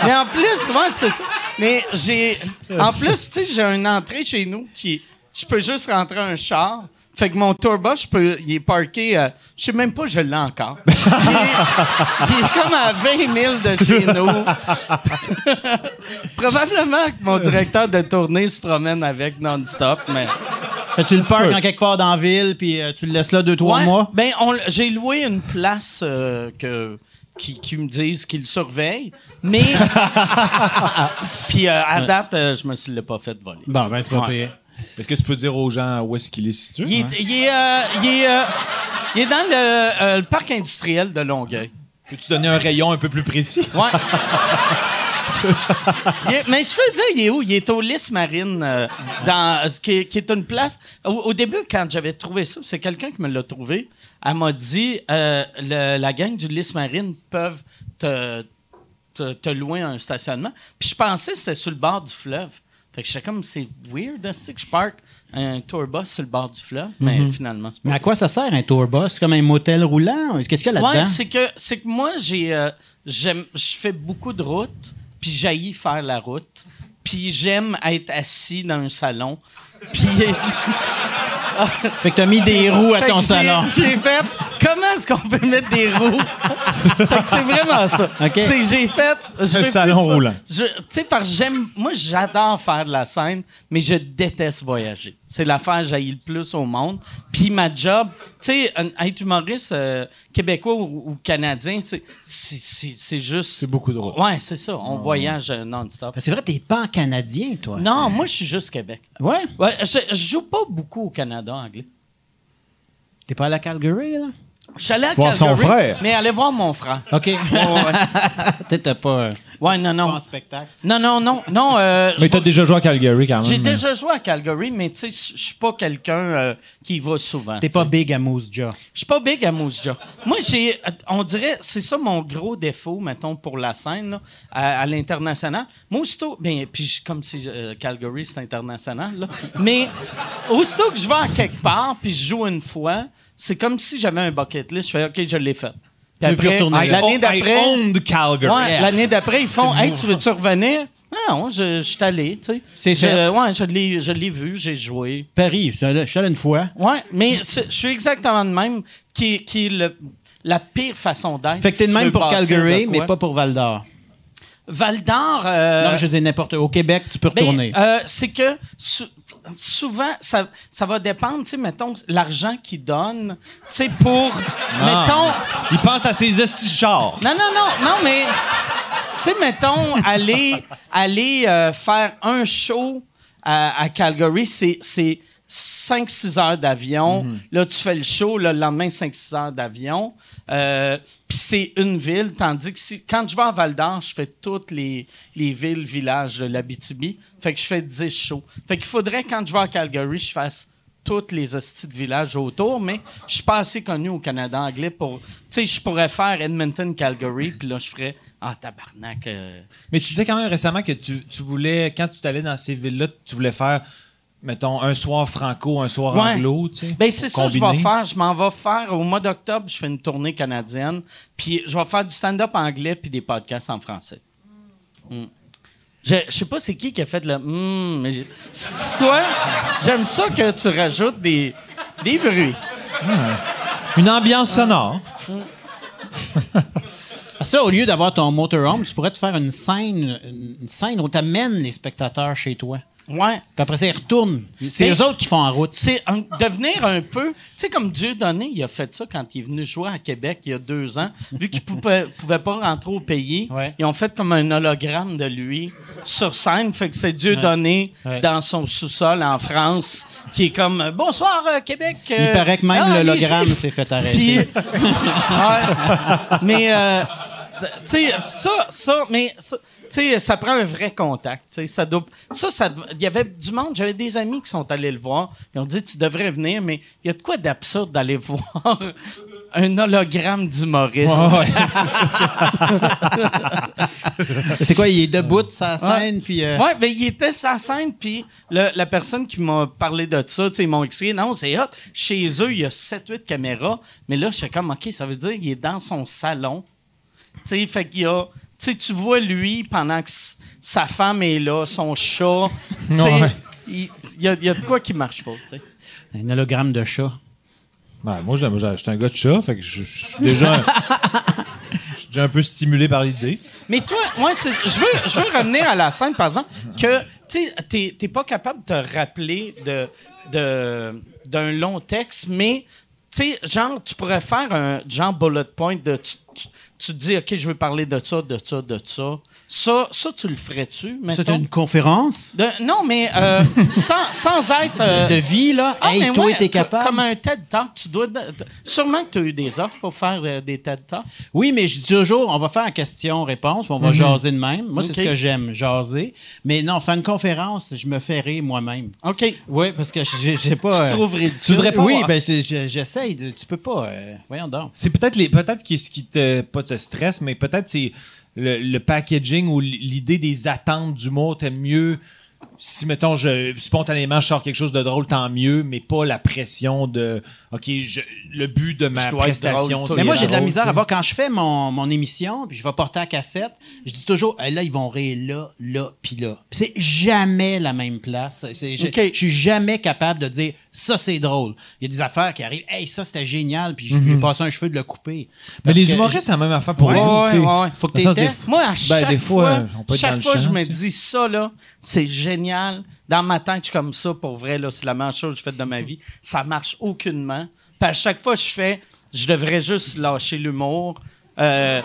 Mais en plus, ouais, c'est ça. Mais j'ai. En plus, tu sais, j'ai une entrée chez nous qui. Je peux juste rentrer un char. Fait que mon tourbus, je peux, il est parké. euh, je sais même pas, je l'ai encore. Il est, il est comme à 20 000 de chez nous. Probablement que mon directeur de tournée se promène avec non-stop, mais. Fait tu le parques en quelque part dans la ville, puis euh, tu le laisses là deux, trois Ouais, mois? Ben, j'ai loué une place euh, que, qui, qui me disent qu'ils surveillent, mais. Puis euh, à date, euh, je me suis l'ai pas fait voler. Bon, ben, c'est pas Ouais. payé. Est-ce que tu peux dire aux gens où est-ce qu'il est situé? Il est, Ouais. il est, euh, il est, euh, il est dans le, euh, le parc industriel de Longueuil. Peux-tu donner un rayon un peu plus précis? Ouais. Est- mais je peux dire, il est où? Il est au Lys Marine, euh, dans, qui, est, qui est une place. Au, au début, quand j'avais trouvé ça, c'est quelqu'un qui me l'a trouvé. Elle m'a dit le- la gang du Lys Marine peuvent te, te, te louer un stationnement. Puis je pensais que c'était sur le bord du fleuve. Fait que j'étais comme, c'est weird, hein, c'est que je parque un tourbus sur le bord du fleuve, mais finalement, c'est pas Mais à quoi ça sert un tourbus? C'est comme un motel roulant? Qu'est-ce qu'il y a là-dedans? Ouais, c'est que c'est que moi j'ai euh, j'aime je fais beaucoup de routes, puis j'haïs faire la route, puis j'aime être assis dans un salon. Puis Fait que t'as mis des roues à ton salon. J'ai fait comment est-ce qu'on peut mettre des roues? Fait que c'est vraiment ça. C'est j'ai fait je Un vais salon plus- roulant. Tu sais que j'aime moi j'adore faire de la scène, mais je déteste voyager. C'est l'affaire que j'haïs le plus au monde. Puis ma job, tu sais un- être humoriste euh, québécois ou, ou canadien, c'est c'est- c'est c'est juste C'est beaucoup de routes. Ouais, c'est ça, on voyage euh, non-stop. C'est vrai, t'es pas en canadien, toi. Non, moi je suis juste Québec. Ouais? Ouais, je, je joue pas beaucoup au Canada anglais. T'es pas à la Calgary, là? Je suis allé à Voir son Calgary, frère. mais allez voir mon frère. OK. Ouais, ouais. Peut-être t'as pas, euh, Ouais, non, pas non. en spectacle. Non, non, non, non. euh, Mais t'as vais- déjà joué à Calgary quand même. J'ai déjà joué à Calgary, mais tu sais, je suis pas quelqu'un euh, qui y va souvent. T'es pas big à Moose Jaw. Je suis pas big à Moose Jaw. Moi, j'ai, on dirait, c'est ça mon gros défaut, mettons, pour la scène, là, à, à l'international. Moi, aussitôt, ben, puis comme si euh, Calgary, c'est international, là. Mais, aussitôt que je vais à quelque part, puis je joue une fois, c'est comme si j'avais un bucket list. Je fais, OK, je l'ai fait. Puis Tu veux plus retourner là. l'année I d'après. Ouais, l'année d'après, ils font Hey, tu veux-tu revenir? Non, je, je suis allé, tu sais. C'est. Ouais, je l'ai, je l'ai vu, j'ai joué. Paris, je suis allé une fois. Ouais, mais je suis exactement le même qui, est- qui est le- la pire façon d'être. Fait que t'es si tu même pour Calgary, mais pas pour Val d'Or. Val d'Or. euh, non, je dis n'importe où. Au Québec, tu peux ben, retourner. euh, c'est que souvent, ça, ça va dépendre, tu sais, mettons, l'argent qu'ils donnent, tu sais, pour, mettons, Il pense à ses estichars. Non, non, non, non, mais. Tu sais, mettons, aller, aller euh, faire un show à, à Calgary, c'est. C'est 5-6 heures d'avion. Là, tu fais le show, là, le lendemain, 5-6 heures d'avion. Euh, Puis c'est une ville, tandis que si, quand je vais à Val d'Or, je fais toutes les, les villes, villages de l'Abitibi. Fait que je fais 10 shows. Fait qu'il faudrait, quand je vais à Calgary, je fasse toutes les hosties de villages autour, mais je suis pas assez connu au Canada anglais pour... Tu sais, je pourrais faire Edmonton, Calgary, puis là, je ferais... Ah, tabarnak... euh, Mais tu disais quand même récemment que tu, tu voulais, quand tu t'allais dans ces villes-là, tu voulais faire, mettons, un soir franco, un soir Ouais. anglo, tu sais. Ben, c'est ça que je vais faire. Je m'en vais faire... Au mois d'octobre, je fais une tournée canadienne, puis je vais faire du stand-up anglais puis des podcasts en français. Mm. Je, je sais pas c'est qui qui a fait le... Hmm, mais toi? J'aime ça que tu rajoutes des, des bruits. Une ambiance sonore. Ah, Ça, au lieu d'avoir ton motorhome, tu pourrais te faire une scène, une scène où tu amènes les spectateurs chez toi. Ouais. Puis après ça, ils retournent. C'est eux autres qui font en route. C'est devenir un peu. Tu sais, comme Dieu donné, il a fait ça quand il est venu jouer à Québec il y a deux ans. Vu qu'il pouvait, pouvait pas rentrer au pays, Ouais. ils ont fait comme un hologramme de lui sur scène. Fait que c'est Dieu donné Ouais. dans son sous-sol en France, qui est comme euh, Bonsoir, euh, Québec. Il euh, paraît que même ah, les l'hologramme s'est fait Puis, arrêter. ouais. mais, euh, tu sais, ça, ça, mais ça, sais, ça prend un vrai contact. tu sais, Ça, doit, ça, il y avait du monde. J'avais des amis qui sont allés le voir. Ils ont dit, tu devrais venir, mais il y a de quoi d'absurde d'aller voir un hologramme d'humoriste. C'est quoi, il est debout de sa scène, puis... euh, Ouais, ben il était sur la scène, puis le- la personne qui m'a parlé de ça, ils m'ont expliqué, non, c'est hot. Chez eux, il y a 7-8 caméras, mais là, je suis comme, OK, ça veut dire qu'il est dans son salon. Tu sais, fait qu'il y a. Tu sais, tu vois lui pendant que sa femme est là, son chat. Ouais. il il y, a, il y a de quoi qui marche pas, tu sais. Un hologramme de chat. Ouais, moi, j'étais un gars de chat, fait que je suis déjà, je suis déjà un peu stimulé par l'idée. Mais toi, moi, c'est- je veux, je veux revenir à la scène, par exemple, que tu sais, t'es- t'es pas capable de te rappeler de, de, d'un long texte, mais tu sais, genre, tu pourrais faire un genre bullet point de tu, tu, tu te dis, OK, je veux parler de ça, de ça, de ça. Ça, ça tu le ferais-tu, C'est mettons? une conférence? De- non, mais euh, sans, sans être. euh, de vie, là? ah, hey, toi, ouais, t'es capable? Comme un TED Talk, tu dois. Sûrement que tu as eu des offres pour faire euh, des TED Talks. Oui, mais je dis toujours, on va faire question-réponse, puis on va jaser de même. Moi, c'est ce que j'aime, jaser. Mais non, faire une conférence, je me fais rire moi-même. OK. Oui, parce que j'ai j'ai pas. Tu euh, trouves ridicule. voudrais pas Oui, ben c'est- je- j'essaye. Tu peux pas. euh, voyons donc. C'est peut-être les peut-être que ce qui te pas te stresse, mais peut-être c'est le, packaging ou l'idée des attentes du mot t'aimes mieux. Si mettons je spontanément je sors quelque chose de drôle, tant mieux, mais pas la pression de OK, je- le but de ma prestation. c'est Mais moi, j'ai de la misère tu à voir quand je fais mon, mon émission, puis je vais porter à cassette, je dis toujours, Hey, là, ils vont rire là, là, puis là. C'est jamais la même place. C'est- Je, je suis jamais capable de dire, ça, c'est drôle. Il y a des affaires qui arrivent, hey, ça, c'était génial, puis je lui ai passé un cheveu de le couper. Mais les humoristes, c'est la même affaire pour Ouais, nous. ouais, tu sais. ouais, ouais. Faut que testes. Moi, à Ben, chaque des fois, fois, chaque fois je me tu dis ça, là, c'est génial. Dans ma tête, je suis comme ça, pour vrai, là, c'est la meilleure chose que j'ai faite de ma vie. Ça marche aucunement. Puis à chaque fois, je fais, je devrais juste lâcher l'humour. Euh,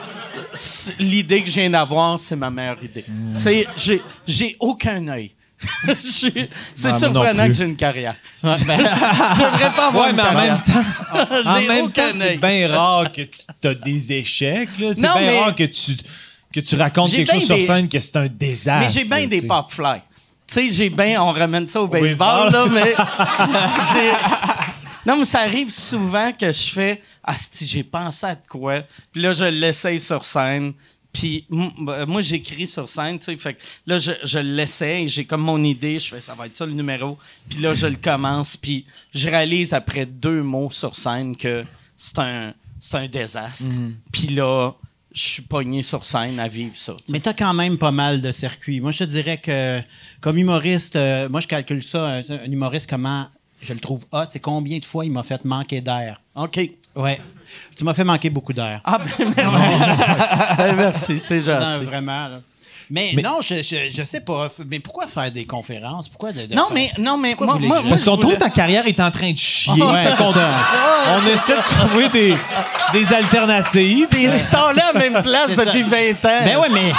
c'est- L'idée que je viens d'avoir, c'est ma meilleure idée. Mm. J'ai- j'ai aucun œil. C'est Non, non surprenant que j'ai une carrière. je devrais pas avoir Ouais, une mais en carrière. même temps, en même temps, c'est œil. bien rare que tu as des échecs. là. C'est bien mais- rare que tu, que tu racontes quelque chose sur des- scène que c'est un Mais désastre. j'ai bien des pop fly. Tu sais, j'ai bien, on ramène ça au baseball, baseball. là, mais. Non, mais ça arrive souvent que je fais Ah, si j'ai pensé à de quoi. Puis là, je l'essaye sur scène. Puis moi, j'écris sur scène, tu sais. Fait que là, je, je l'essaye. J'ai comme mon idée. Je fais Ça va être ça le numéro. Puis là, je le commence. Puis je réalise après deux mots sur scène que c'est un, c'est un désastre. Puis là, je suis pogné sur scène à vivre ça. Mais t'as quand même pas mal de circuits. Moi, je te dirais que, comme humoriste, euh, moi, je calcule ça, un, un humoriste, comment je le trouve hot, c'est combien de fois il m'a fait manquer d'air. OK. Ouais. Tu m'as fait manquer beaucoup d'air. Ah, ben merci. Ben, merci, c'est Non, gentil. vraiment. là. Mais, non, je, je, je sais pas. Mais pourquoi faire des conférences? Pourquoi de, de Non, faire- mais, non, mais moi, moi, Parce qu'on trouve voulais- ta carrière est en train de chier. Ouais, c'est ça. on essaie de trouver des, des alternatives. T'es installé à la même place depuis 20 ans. Ben ouais, mais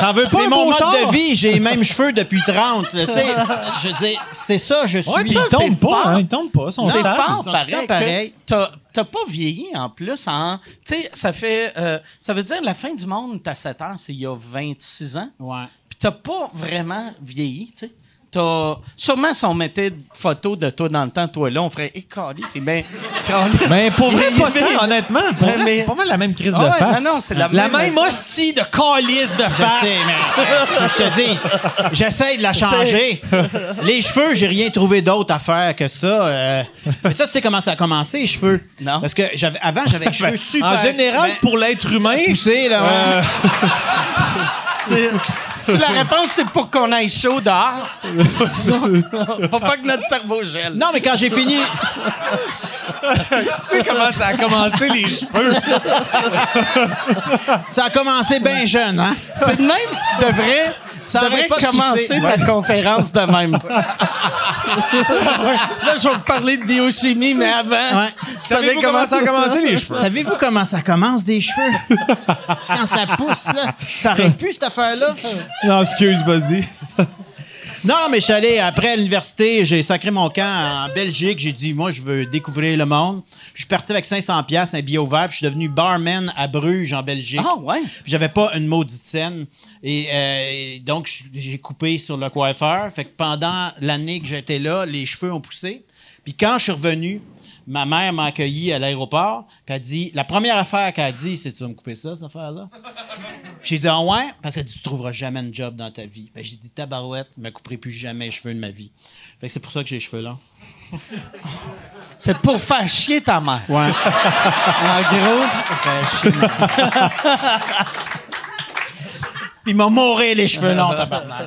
T'en veux pas c'est un mon beau mode char? de vie. J'ai les mêmes cheveux depuis 30. là, Tu sais, je veux dire, c'est ça, je suis. Ouais, puis Ça, il tombe c'est pas. fort. Hein, il tombe pas. Son c'est stable. fort, ils sont tout le pareil. temps pareils. que T'as, t'as pas vieilli en plus. En, tu sais, ça fait. euh, ça veut dire la fin du monde, t'as 7 ans, c'est il y a 26 ans. Ouais. Puis t'as pas vraiment vieilli, tu sais. T'as- Sûrement, si on mettait des photos de toi dans le temps, toi là, on ferait écaler, c'est bien. Mais pour vrai, pas Mais- tant, honnêtement. Pour Mais- vrai, mais- c'est pas mal la même crise Ah de ouais, face. non, non, c'est la la même- même hostie de calice de Je face. sais, mais euh, ça, je te dis, j'essaie de la changer. Les cheveux, j'ai rien trouvé d'autre à faire que ça. euh. Mais ça, tu sais comment ça a commencé, les cheveux? Non. Parce que j'avais, avant, j'avais les cheveux super... En général, ben, pour l'être humain, poussés, là, ouais. C'est- Si la réponse, c'est pour qu'on aille chaud dehors. Faut pas que notre cerveau gèle. Non, mais quand j'ai fini... tu sais comment ça a commencé, les cheveux? Ça a commencé bien jeune, hein? C'est de même que tu devrais. Ça devrais arrête pas commencer ta conférence de même. Là, je vais vous parler de biochimie, mais avant, Ouais. vous savez Savez-vous comment ça a commencé, les cheveux? Savez-vous comment ça commence des cheveux? Quand ça pousse, là. Ça arrête plus, cette affaire-là. Non, excuse, vas-y. Non, mais je suis allé, après l'université, j'ai sacré mon camp en Belgique. J'ai dit, moi, je veux découvrir le monde. Puis je suis parti avec 500 pièces un billet ouvert. Puis je suis devenu barman à Bruges, en Belgique. Ah, ouais. Puis j'avais pas une maudite scène. Et, euh, et donc, j'ai coupé sur le coiffeur. Fait que pendant l'année que j'étais là, les cheveux ont poussé. Puis quand je suis revenu, ma mère m'a accueilli à l'aéroport. Puis elle a dit, la première affaire qu'elle a dit, c'est tu vas me couper ça, cette affaire-là? Puis j'ai dit, ah ouais? Parce qu'elle dit, tu trouveras jamais un job dans ta vie. Ben, j'ai dit, tabarouette, je me couperai plus jamais les cheveux de ma vie. Fait que c'est pour ça que j'ai les cheveux longs. C'est pour faire chier ta mère. Ouais. En gros, Puis il m'a mouré les cheveux longs, tabarnak.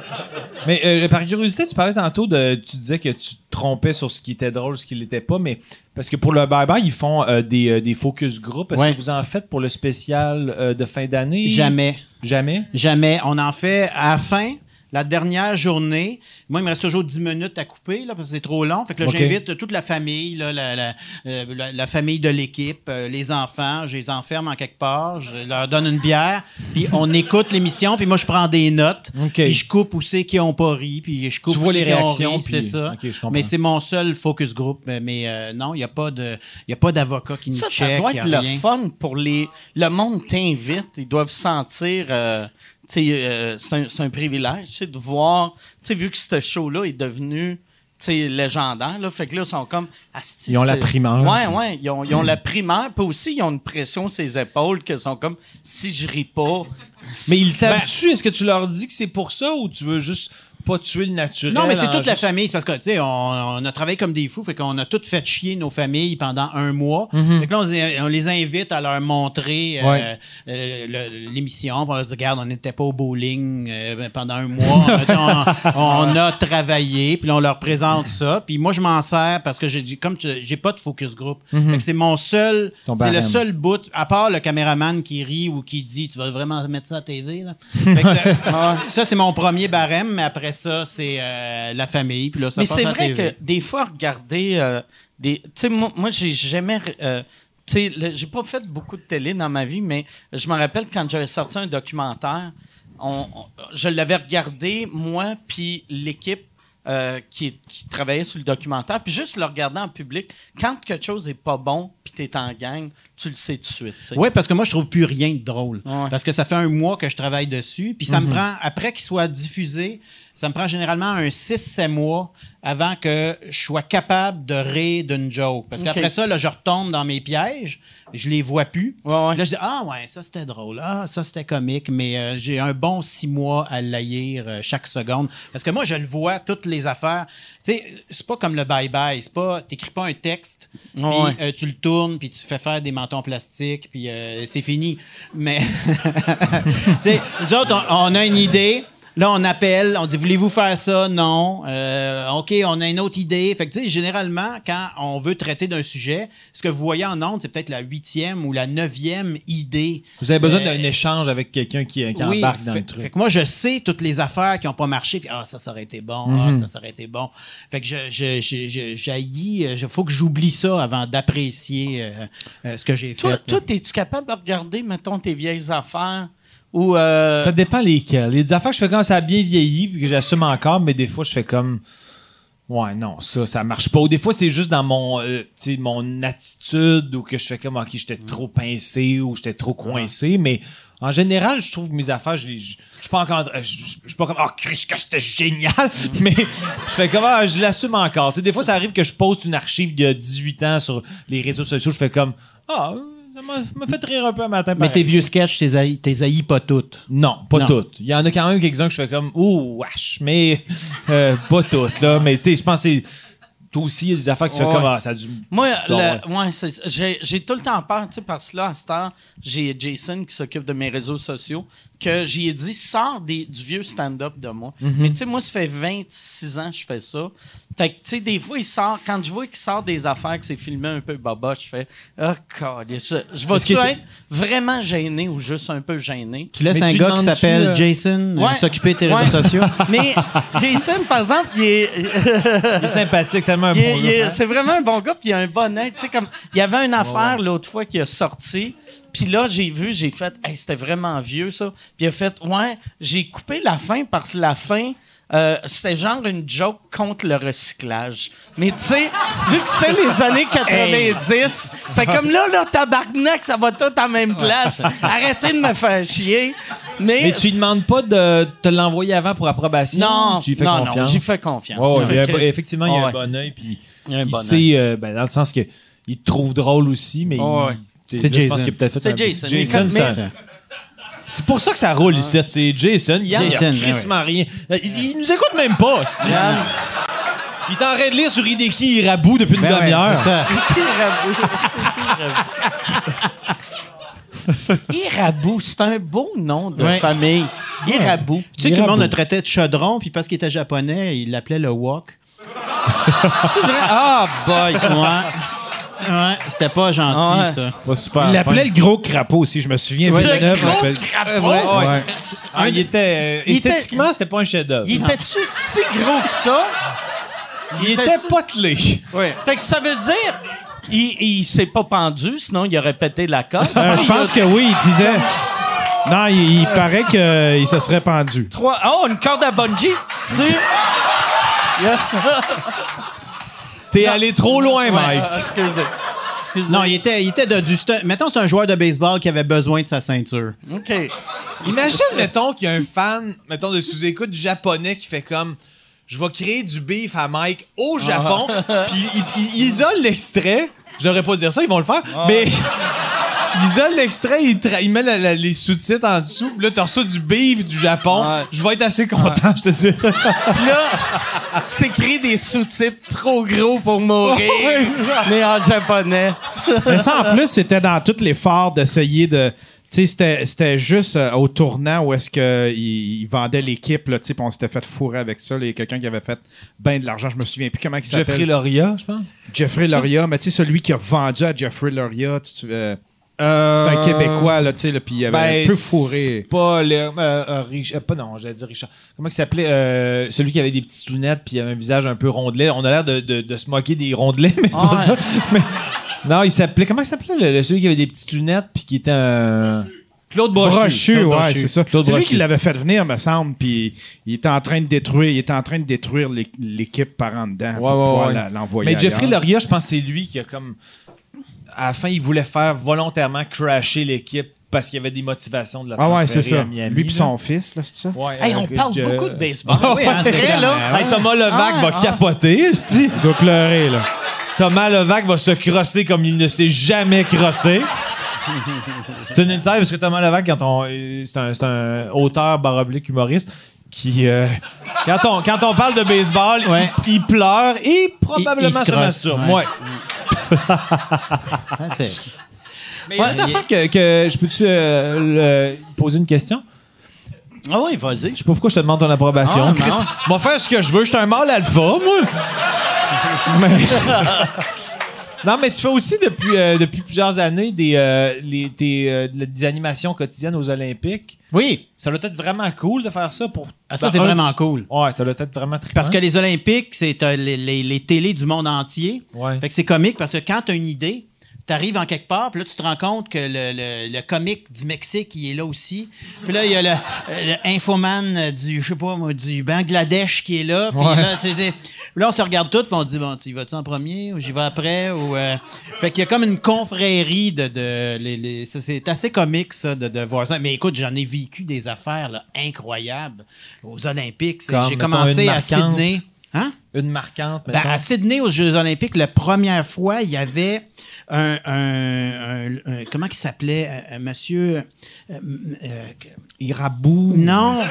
Mais euh, par curiosité, tu parlais tantôt de. Tu disais que tu te trompais sur ce qui était drôle, ce qui l'était pas, mais parce que pour le bye-bye, ils font euh, des, euh, des focus group. Est-ce Ouais. que vous en faites pour le spécial euh, de fin d'année? Jamais. Jamais? Jamais. On en fait à la fin, la dernière journée. Moi, il me reste toujours 10 minutes à couper, là, parce que c'est trop long. Fait que là, j'invite toute la famille, là, la, la- euh, la- la famille de l'équipe, euh, les enfants. Je les enferme en quelque part. Je leur donne une bière. Puis on écoute l'émission. Puis moi, je prends des notes. OK. Puis je coupe où c'est qui n'ont pas ri. Puis je coupe Tu où vois c'est les qui ont réactions, ri, puis- C'est ça. OK, je comprends. mais c'est mon seul focus group. Mais, mais, euh, non, il n'y a pas de- il y a pas d'avocat qui nous ça, check. ça doit être le fun pour les. Le monde t'invite, ils doivent sentir. euh, euh, c'est un, un privilège, de voir. Tu sais, vu que ce show-là est devenu. légendaire, là. Fait que là, ils sont comme. asti, Ils ont la primeur. Ouais, ouais. Ils ont, ils ont la primeur. Puis aussi, ils ont une pression sur les épaules que sont comme. Si je ris pas. Mais ils Ben- savent-tu? Est-ce que tu leur dis que c'est pour ça ou tu veux juste pas tuer le naturel? Non, mais c'est toute la famille. C'est parce que, tu sais, on, on a travaillé comme des fous. Fait qu'on a tout fait chier nos familles pendant un mois. Fait que là, on, les- on les invite à leur montrer euh, Ouais. euh, l'émission. On leur dit, regarde, on n'était pas au bowling euh, pendant un mois. On, on a travaillé. Puis là, on leur présente ça. Puis moi, je m'en sers parce que j'ai dit, comme tu- j'ai pas de focus group. Fait que c'est mon seul, c'est le seul bout, à part le caméraman qui rit ou qui dit, tu vas vraiment mettre ça à TV, là. Fait que ça- ça, c'est mon premier barème, mais après ça, c'est euh, la famille. Puis là, ça Mais c'est vrai que des fois, regarder euh, des. Tu sais, moi, moi j'ai jamais. euh, tu sais, j'ai pas fait beaucoup de télé dans ma vie, mais je me rappelle quand j'avais sorti un documentaire, on- on- je l'avais regardé, moi, puis l'équipe. euh, qui, qui travaillait sur le documentaire, puis juste le regarder en public, quand quelque chose est pas bon, puis t'es en gang, tu le sais tout de suite. Oui, parce que moi, je trouve plus rien de drôle. Ouais. Parce que ça fait un mois que je travaille dessus. Puis ça me prend, après qu'il soit diffusé, ça me prend généralement un 6-7 mois avant que je sois capable de rire d'une joke. Parce qu'après ça, là, je retombe dans mes pièges, je les vois plus. Ouais, ouais. Là, je dis, ah ouais, ça c'était drôle, ah ça c'était comique, mais euh, j'ai un bon six mois à l'haïr euh, chaque seconde. Parce que moi, je le vois, toutes les affaires. Tu sais, c'est pas comme le bye-bye, c'est pas, t'écris pas un texte, puis Ouais. euh, tu le tournes, puis tu fais faire des mentons plastiques, puis euh, c'est fini. Mais, tu sais, nous autres, on, on a une idée. Là, on appelle, on dit voulez-vous faire ça? Non. Euh, ok, on a une autre idée. Fait que tu sais, généralement, quand on veut traiter d'un sujet, ce que vous voyez en ondes, c'est peut-être la huitième ou la neuvième idée. Vous avez besoin Euh, d'un échange avec quelqu'un qui, qui oui, embarque dans fait, le truc. fait que moi, je sais toutes les affaires qui n'ont pas marché, puis ah, ça, ça aurait été bon, ah, Mhm. ça, ça aurait été bon. Fait que je, je, je, je- euh, il faut que j'oublie ça avant d'apprécier euh, euh, ce que j'ai Toi, fait. toi, es-tu capable de regarder, mettons, tes vieilles affaires? Ou. euh, Ça dépend lesquelles. Il y a des affaires que je fais comme ça a bien vieilli puis que j'assume encore, mais des fois je fais comme Ouais, non, ça, ça marche pas. Ou des fois, c'est juste dans mon, euh, mon attitude ou que je fais comme, OK, j'étais trop pincé ou j'étais trop coincé. Mais en général, je trouve que mes affaires, je je je suis pas encore, je je- suis pas comme, oh, Chris, que c'était génial. Mais je fais comme, ah, je l'assume encore. Tu sais, des fois, ça arrive que je poste une archive a 18 ans sur les réseaux sociaux. Je fais comme, ah, ça m'a fait rire un peu un matin. Mais pareil. tes vieux sketchs, t'es haïs, t'es pas toutes. Non, pas Non. toutes. Il y en a quand même quelques-uns que je fais comme, ouh, wesh, mais euh, pas toutes, là. Mais tu sais, je pense que c'est toi aussi, il y a des affaires que tu fais Ouais. comme ah, ça a dû. Moi, ouais, j'ai tout le temps peur, tu sais, parce que là, à cette heure, j'ai Jason qui s'occupe de mes réseaux sociaux, que j'y ai dit, sors des, du vieux stand-up de moi. Mhm. Mais tu sais, moi, ça fait 26 ans que je fais ça. Fait que, tu sais, des fois, il sort, quand je vois qu'il sort des affaires, que c'est filmé un peu baba, je fais, oh, God, je, vais-tu t'es- être vraiment gêné ou juste un peu gêné? Tu laisses Mais un tu gars qui s'appelle euh, Jason euh, Ouais. s'occuper de tes Ouais. réseaux sociaux? Mais Jason, par exemple, il est. Il est sympathique, c'est tellement un bon gars. c'est vraiment un bon gars, puis il a un bon. Tu sais, comme, il y avait une affaire l'autre fois qui a sorti, puis là, j'ai vu, j'ai fait, hey, c'était vraiment vieux, ça. Puis il a fait, ouais, j'ai coupé la fin parce que la fin, euh, c'était genre une joke contre le recyclage. Mais tu sais, vu que c'était les années 90, c'est comme là, là, tabarnak, ça va tout en même place. Arrêtez de me faire chier. Mais, Mais tu lui demandes pas de te l'envoyer avant pour approbation? non, tu lui fais non, confiance? non, j'y fais confiance. Ouais, ouais, J'ai il a- fait que- effectivement, il y a Ouais. un bon œil, puis Il y a un il bon sait, euh, ben, dans le sens que il te trouve drôle aussi, mais il- Ouais. C'est Je Jason. pense qu'il a peut-être fait C'est Jason. Jason, c'est un- C'est pour ça que ça roule ici. C'est Jason. Il y a Jason, crissement rien. Euh, Il, il nous écoute même pas, Il est en train de lire sur Hideki Irabu depuis une Ben demi-heure. Irabou, c'est un beau nom de Ouais. famille. Irabou. Tu sais que tout le monde le traitait de chaudron, puis parce qu'il était japonais, il l'appelait le wok. C'est vrai? Ah, boy. Ouais. Ouais, c'était pas gentil, Ouais. ça. Pas super. Il l'appelait le gros crapaud aussi, je me souviens. Ouais, Le gros crapaud? Ah, ouais, Ouais. c'est- ah, il était. euh, Il était- esthétiquement, c'était pas un chef-d'œuvre. Il était-tu si gros que ça? Il était était-tu- potelé. Fait que ça veut dire, il, il s'est pas pendu, sinon il aurait pété la corde. Euh, je Il pense a que oui, il disait. Non, il, il paraît qu'il se serait pendu. Trois... Oh, une corde à bungee sur... T'es allé trop loin, Mike. Ah, excusez. Excusez. Non, il était, il était de, du Mettons, c'est un joueur de baseball qui avait besoin de sa ceinture. OK. Imagine, mettons, qu'il y a un fan, mettons, de sous-écoute japonais qui fait comme. Je vais créer du beef à Mike au Japon, puis il, il- il isole l'extrait. Je devrais pas dire ça, ils vont le faire. Mais il isole l'extrait, il, tra- il met la- la- les sous-titres en dessous. Puis là, tu reçois du beef du Japon. Ouais. Je vais être assez content, je te dis. Puis là, c'est écrit des sous-titres trop gros pour mourir, mais en japonais. Mais ça, en plus, c'était dans tout l'effort d'essayer de. Tu sais, c'était- c'était juste euh, au tournant où est-ce qu'il il vendait l'équipe, là, tu sais, puis on s'était fait fourrer avec ça. Il y a quelqu'un qui avait fait ben de l'argent, je me souviens plus comment il s'appelle. Jeffrey Loria, je pense. Jeffrey Loria, mais tu sais, celui qui a vendu à Jeffrey Loria, tu- tu- euh, c'est un Québécois, là, tu sais, là, puis il avait Ben, un peu fourré. c'est Pas, le, euh, euh, Rich- euh, pas non, j'allais dire Richard. Comment il s'appelait euh, Celui qui avait des petites lunettes puis il avait un visage un peu rondelet. On a l'air de, de- de se moquer des rondelets, mais c'est pas Ouais. ça. Mais, non, il s'appelait. Comment il s'appelait celui qui avait des petites lunettes puis qui était un. Claude Brochu. Brochu, Claude ouais, c'est ça. C'est lui qui l'avait fait venir, me semble, puis il était en train de détruire, il était en train de détruire l'é- l'équipe par en dedans pour Ouais, ouais, pouvoir l'envoyer. Mais Jeffrey. Loria, je pense que c'est lui qui a comme. À la fin, il voulait faire volontairement crasher l'équipe parce qu'il y avait des motivations de la Ah ouais, c'est transférer ça. à Miami, Lui là. son fils, là, c'est ça? Ouais, Hey, on parle euh, beaucoup de baseball. Oui, hein, c'est Vrai, là. Hey, Thomas Levac Ah, va ah. capoter. Il doit pleurer, là. Thomas Levac va se crosser comme il ne s'est jamais crossé. c'est une inside parce que Thomas Levac, quand on, c'est un, c'est un auteur baroblique humoriste qui, euh, quand, on, quand on parle de baseball, il- Ouais. il, pleure et probablement Il- il se se crosse, masturbe. ouais. Ouais. tu sais. Mais il affaire que, que je peux-tu euh, le- poser une question? Ah oui, vas-y. Je sais pas pourquoi je te demande ton approbation. Ah, Chris, moi faire ce que je veux. Je suis un mâle alpha, moi. Mais- non, mais tu fais aussi depuis, euh, depuis plusieurs années des, euh, les- euh, des animations quotidiennes aux Olympiques. Oui, Ça doit être vraiment cool de faire ça pour. Ah, ça, c'est un, vraiment cool. Ouais, ça doit être vraiment trippant. Parce que les Olympiques, c'est les, les, les télés du monde entier. Ouais. Fait que c'est comique parce que quand tu as une idée, tu arrives en quelque part, puis là, tu te rends compte que le, le, le comique du Mexique, il est là aussi. Puis là, il y a le, le infoman du, je sais pas moi, du Bangladesh qui est là. Puis là, c'est là, on se regarde tous, puis on dit, bon, tu y vas-tu en premier ou j'y vais après? Ou, euh, Fait qu'il y a comme une confrérie de... de les, les- c'est assez comique, ça, de, de voir ça. Mais écoute, j'en ai vécu des affaires là, incroyables aux Olympiques. Comme, J'ai commencé à. Sydney. Hein? Une marquante, Ben, à Sydney, aux Jeux Olympiques, la première fois, il y avait un. un- un- un- comment il s'appelait? Un, monsieur. euh, euh, Irabou. non.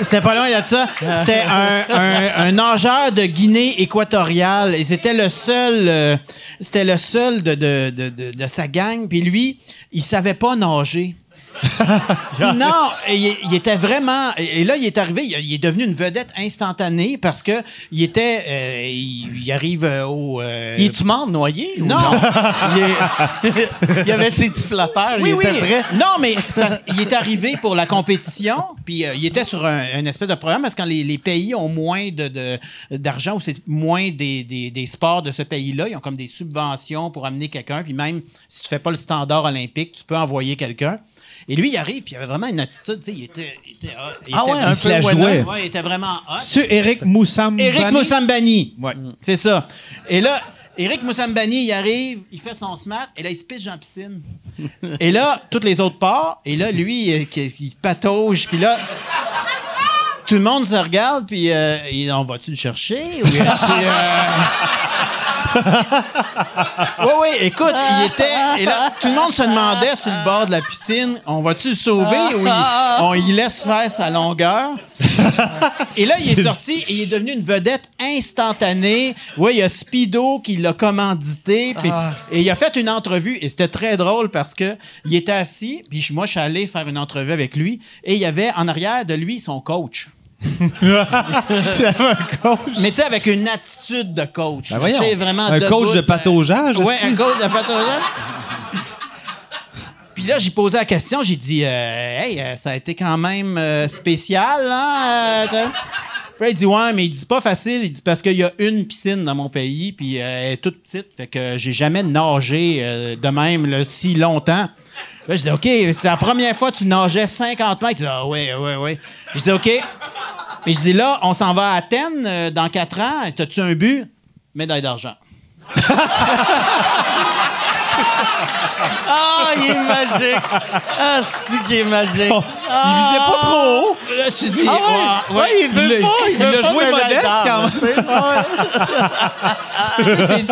C'était pas loin de ça. C'était un, nageur de Guinée équatoriale. Et c'était le seul, euh, c'était le seul de, de, de sa gang. Puis lui, il savait pas nager. non, il, il était vraiment. Et là, il est arrivé, il, il est devenu une vedette instantanée parce que il était. euh, il, il arrive euh, au. euh, Il est-tu mort noyé? ou Non. il, est- il avait ses petits flotteurs, Oui, il oui. était prêt. Non, mais qu'il est arrivé pour la compétition, puis euh, il était sur un, un espèce de programme parce que quand les, les pays ont moins de- d'argent ou c'est moins des, des- des sports de ce pays-là, ils ont comme des subventions pour amener quelqu'un, puis même si tu fais pas le standard olympique, tu peux envoyer quelqu'un. Et lui, il arrive, puis il avait vraiment une attitude, tu sais, il était... il était hot, il Ah était- ouais, un il se peu la jouait. Ouais, il était vraiment hot. C'est Eric Moussambani? Eric Moussambani. Ouais. C'est ça. Et là, Eric Moussambani, il arrive, il fait son smart, et là, il se pitche dans la piscine. et là, toutes les autres partent, et là, lui, qui- il patauge, puis là, tout le monde se regarde, puis euh, il- on va-tu le chercher? Ou euh, Oui, oui, écoute, il était. Et là, tout le monde se demandait sur le bord de la piscine, on va-tu le sauver ou on y laisse faire sa longueur? Et là, il est sorti et il est devenu une vedette instantanée. Oui, il y a Speedo qui l'a commandité. Et il a fait une entrevue et c'était très drôle parce que il était assis, puis moi, je suis allé faire une entrevue avec lui et il y avait en arrière de lui son coach. Mais tu sais, avec une attitude de coach. Ben voyons. Vraiment Un coach de pataugeage. Ouais, est-ce un coach de pataugeage. Puis là, j'ai posé la question, j'ai dit, euh, hey, euh, ça a été quand même euh, spécial, hein? Puis là, il dit, ouais, mais il dit, pas facile. Il dit, parce qu'il y a une piscine dans mon pays, puis elle est toute petite, fait que j'ai jamais nagé de même là, si longtemps. Là, je dis, OK, c'est la première fois que tu nageais 50 mètres. Il dit, ah, ouais, ouais, ouais. Je dis, OK. Mais je dis, là, on s'en va à Athènes euh, dans 4 ans. T'as-tu un but? Médaille d'argent. Ah, il est magique. Ah, c'est qui est magique? Ah. Il visait pas trop haut. Là, tu dis, Ah ouais, ouais, ouais, il veut Il pas, il il veut l'a pas joué modeste, quand même. Ah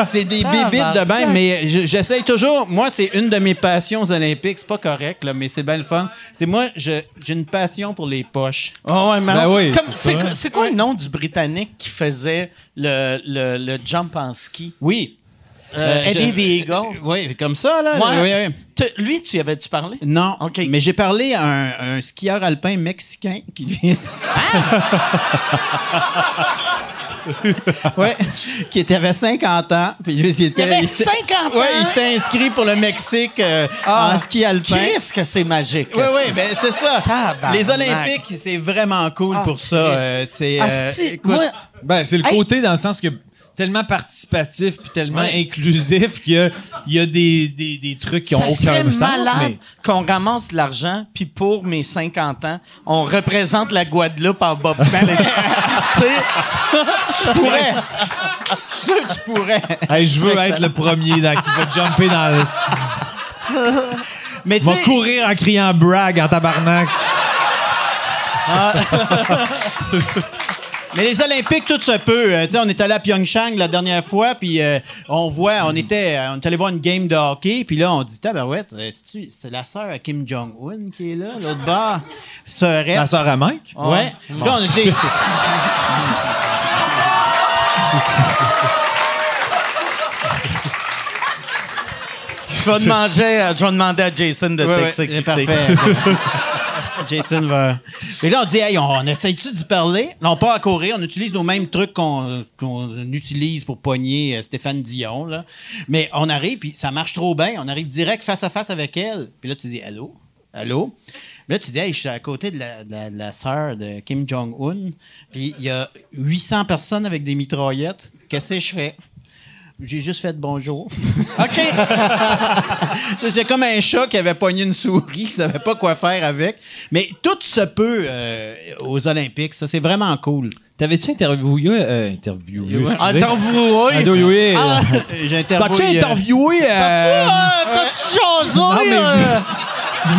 c'est- des bébites de même, mais je- j'essaye toujours. Moi, c'est une de mes passions aux Olympiques. C'est pas correct, là, mais c'est bien le fun. C'est moi, j'ai une passion pour les poches. Ah ouais, mais Ben oui, c'est quoi, c'est quoi le nom du Britannique qui faisait le, le, le jump en ski? Oui. Euh, Eddie je- the Eagle. Oui, comme ça, là. Ouais. Oui, oui. Tu- Lui, tu y avais-tu parlé? Non, OK. mais j'ai parlé à un, un skieur alpin mexicain qui vient. ouais, qui était, avait 50 ans. Puis lui, il, était, Il avait s'est- 50 ans? Ouais, il s'était inscrit pour le Mexique euh, Ah. en ski alpin. Qu'est-ce que c'est magique? Oui, oui, ben c'est ça. Tabarnak. Les Olympiques, c'est vraiment cool Ah, pour ça. Euh, c'est, euh, écoute, Ben, c'est le Hey. côté dans le sens que tellement participatif puis tellement inclusif qu'il y a, il y a des, des, des trucs qui ont ça aucun sens. malade Mais qu'on ramasse de l'argent, puis pour mes 50 ans, on représente la Guadeloupe en bobsleigh. tu sais, tu pourrais. Tu pourrais. hey, je veux être le premier dans, qui va jumper dans le style. Mais tu Va courir en criant brag en tabarnak. Mais les Olympiques, tout se peut. Euh, tu sais, on est allé à Pyeongchang la dernière fois, puis euh, on voit, on était, euh, on est allé voir une game de hockey, puis là, on dit, tabarouette, c'est la sœur à Kim Jong-un qui est là, l'autre bord, sœurette. La sœur à Mike? Ouais. Puis là, on a dit, je vais demander, à- je vais demander à Jason de Ouais, ouais, t'exécuter. c'est parfait. Jason va. Mais là, on dit, hey, on, on essaye-tu d'y parler? Là, on part à courir, on utilise nos mêmes trucs qu'on utilise pour pogner euh, Stéphane Dion, là. Mais on arrive, puis ça marche trop bien. On arrive direct face à face avec elle. Puis là, tu dis, allô? Allô? Là, tu dis, hey, je suis à côté de la, de la, de la sœur de Kim Jong-un, puis il y a 800 personnes avec des mitraillettes. Qu'est-ce que je fais? J'ai juste fait bonjour. OK. C'est comme un chat qui avait pogné une souris, qui savait pas quoi faire avec. Mais tout se peut euh, aux Olympiques. Ça, c'est vraiment cool. T'avais-tu interviewé. Euh, interviewé. Interviewé. Interviewé. Ah, J'ai T'as-tu interviewé. euh, interviewé. T'as-tu euh, euh, t'as-tu jasé, non, mais- euh?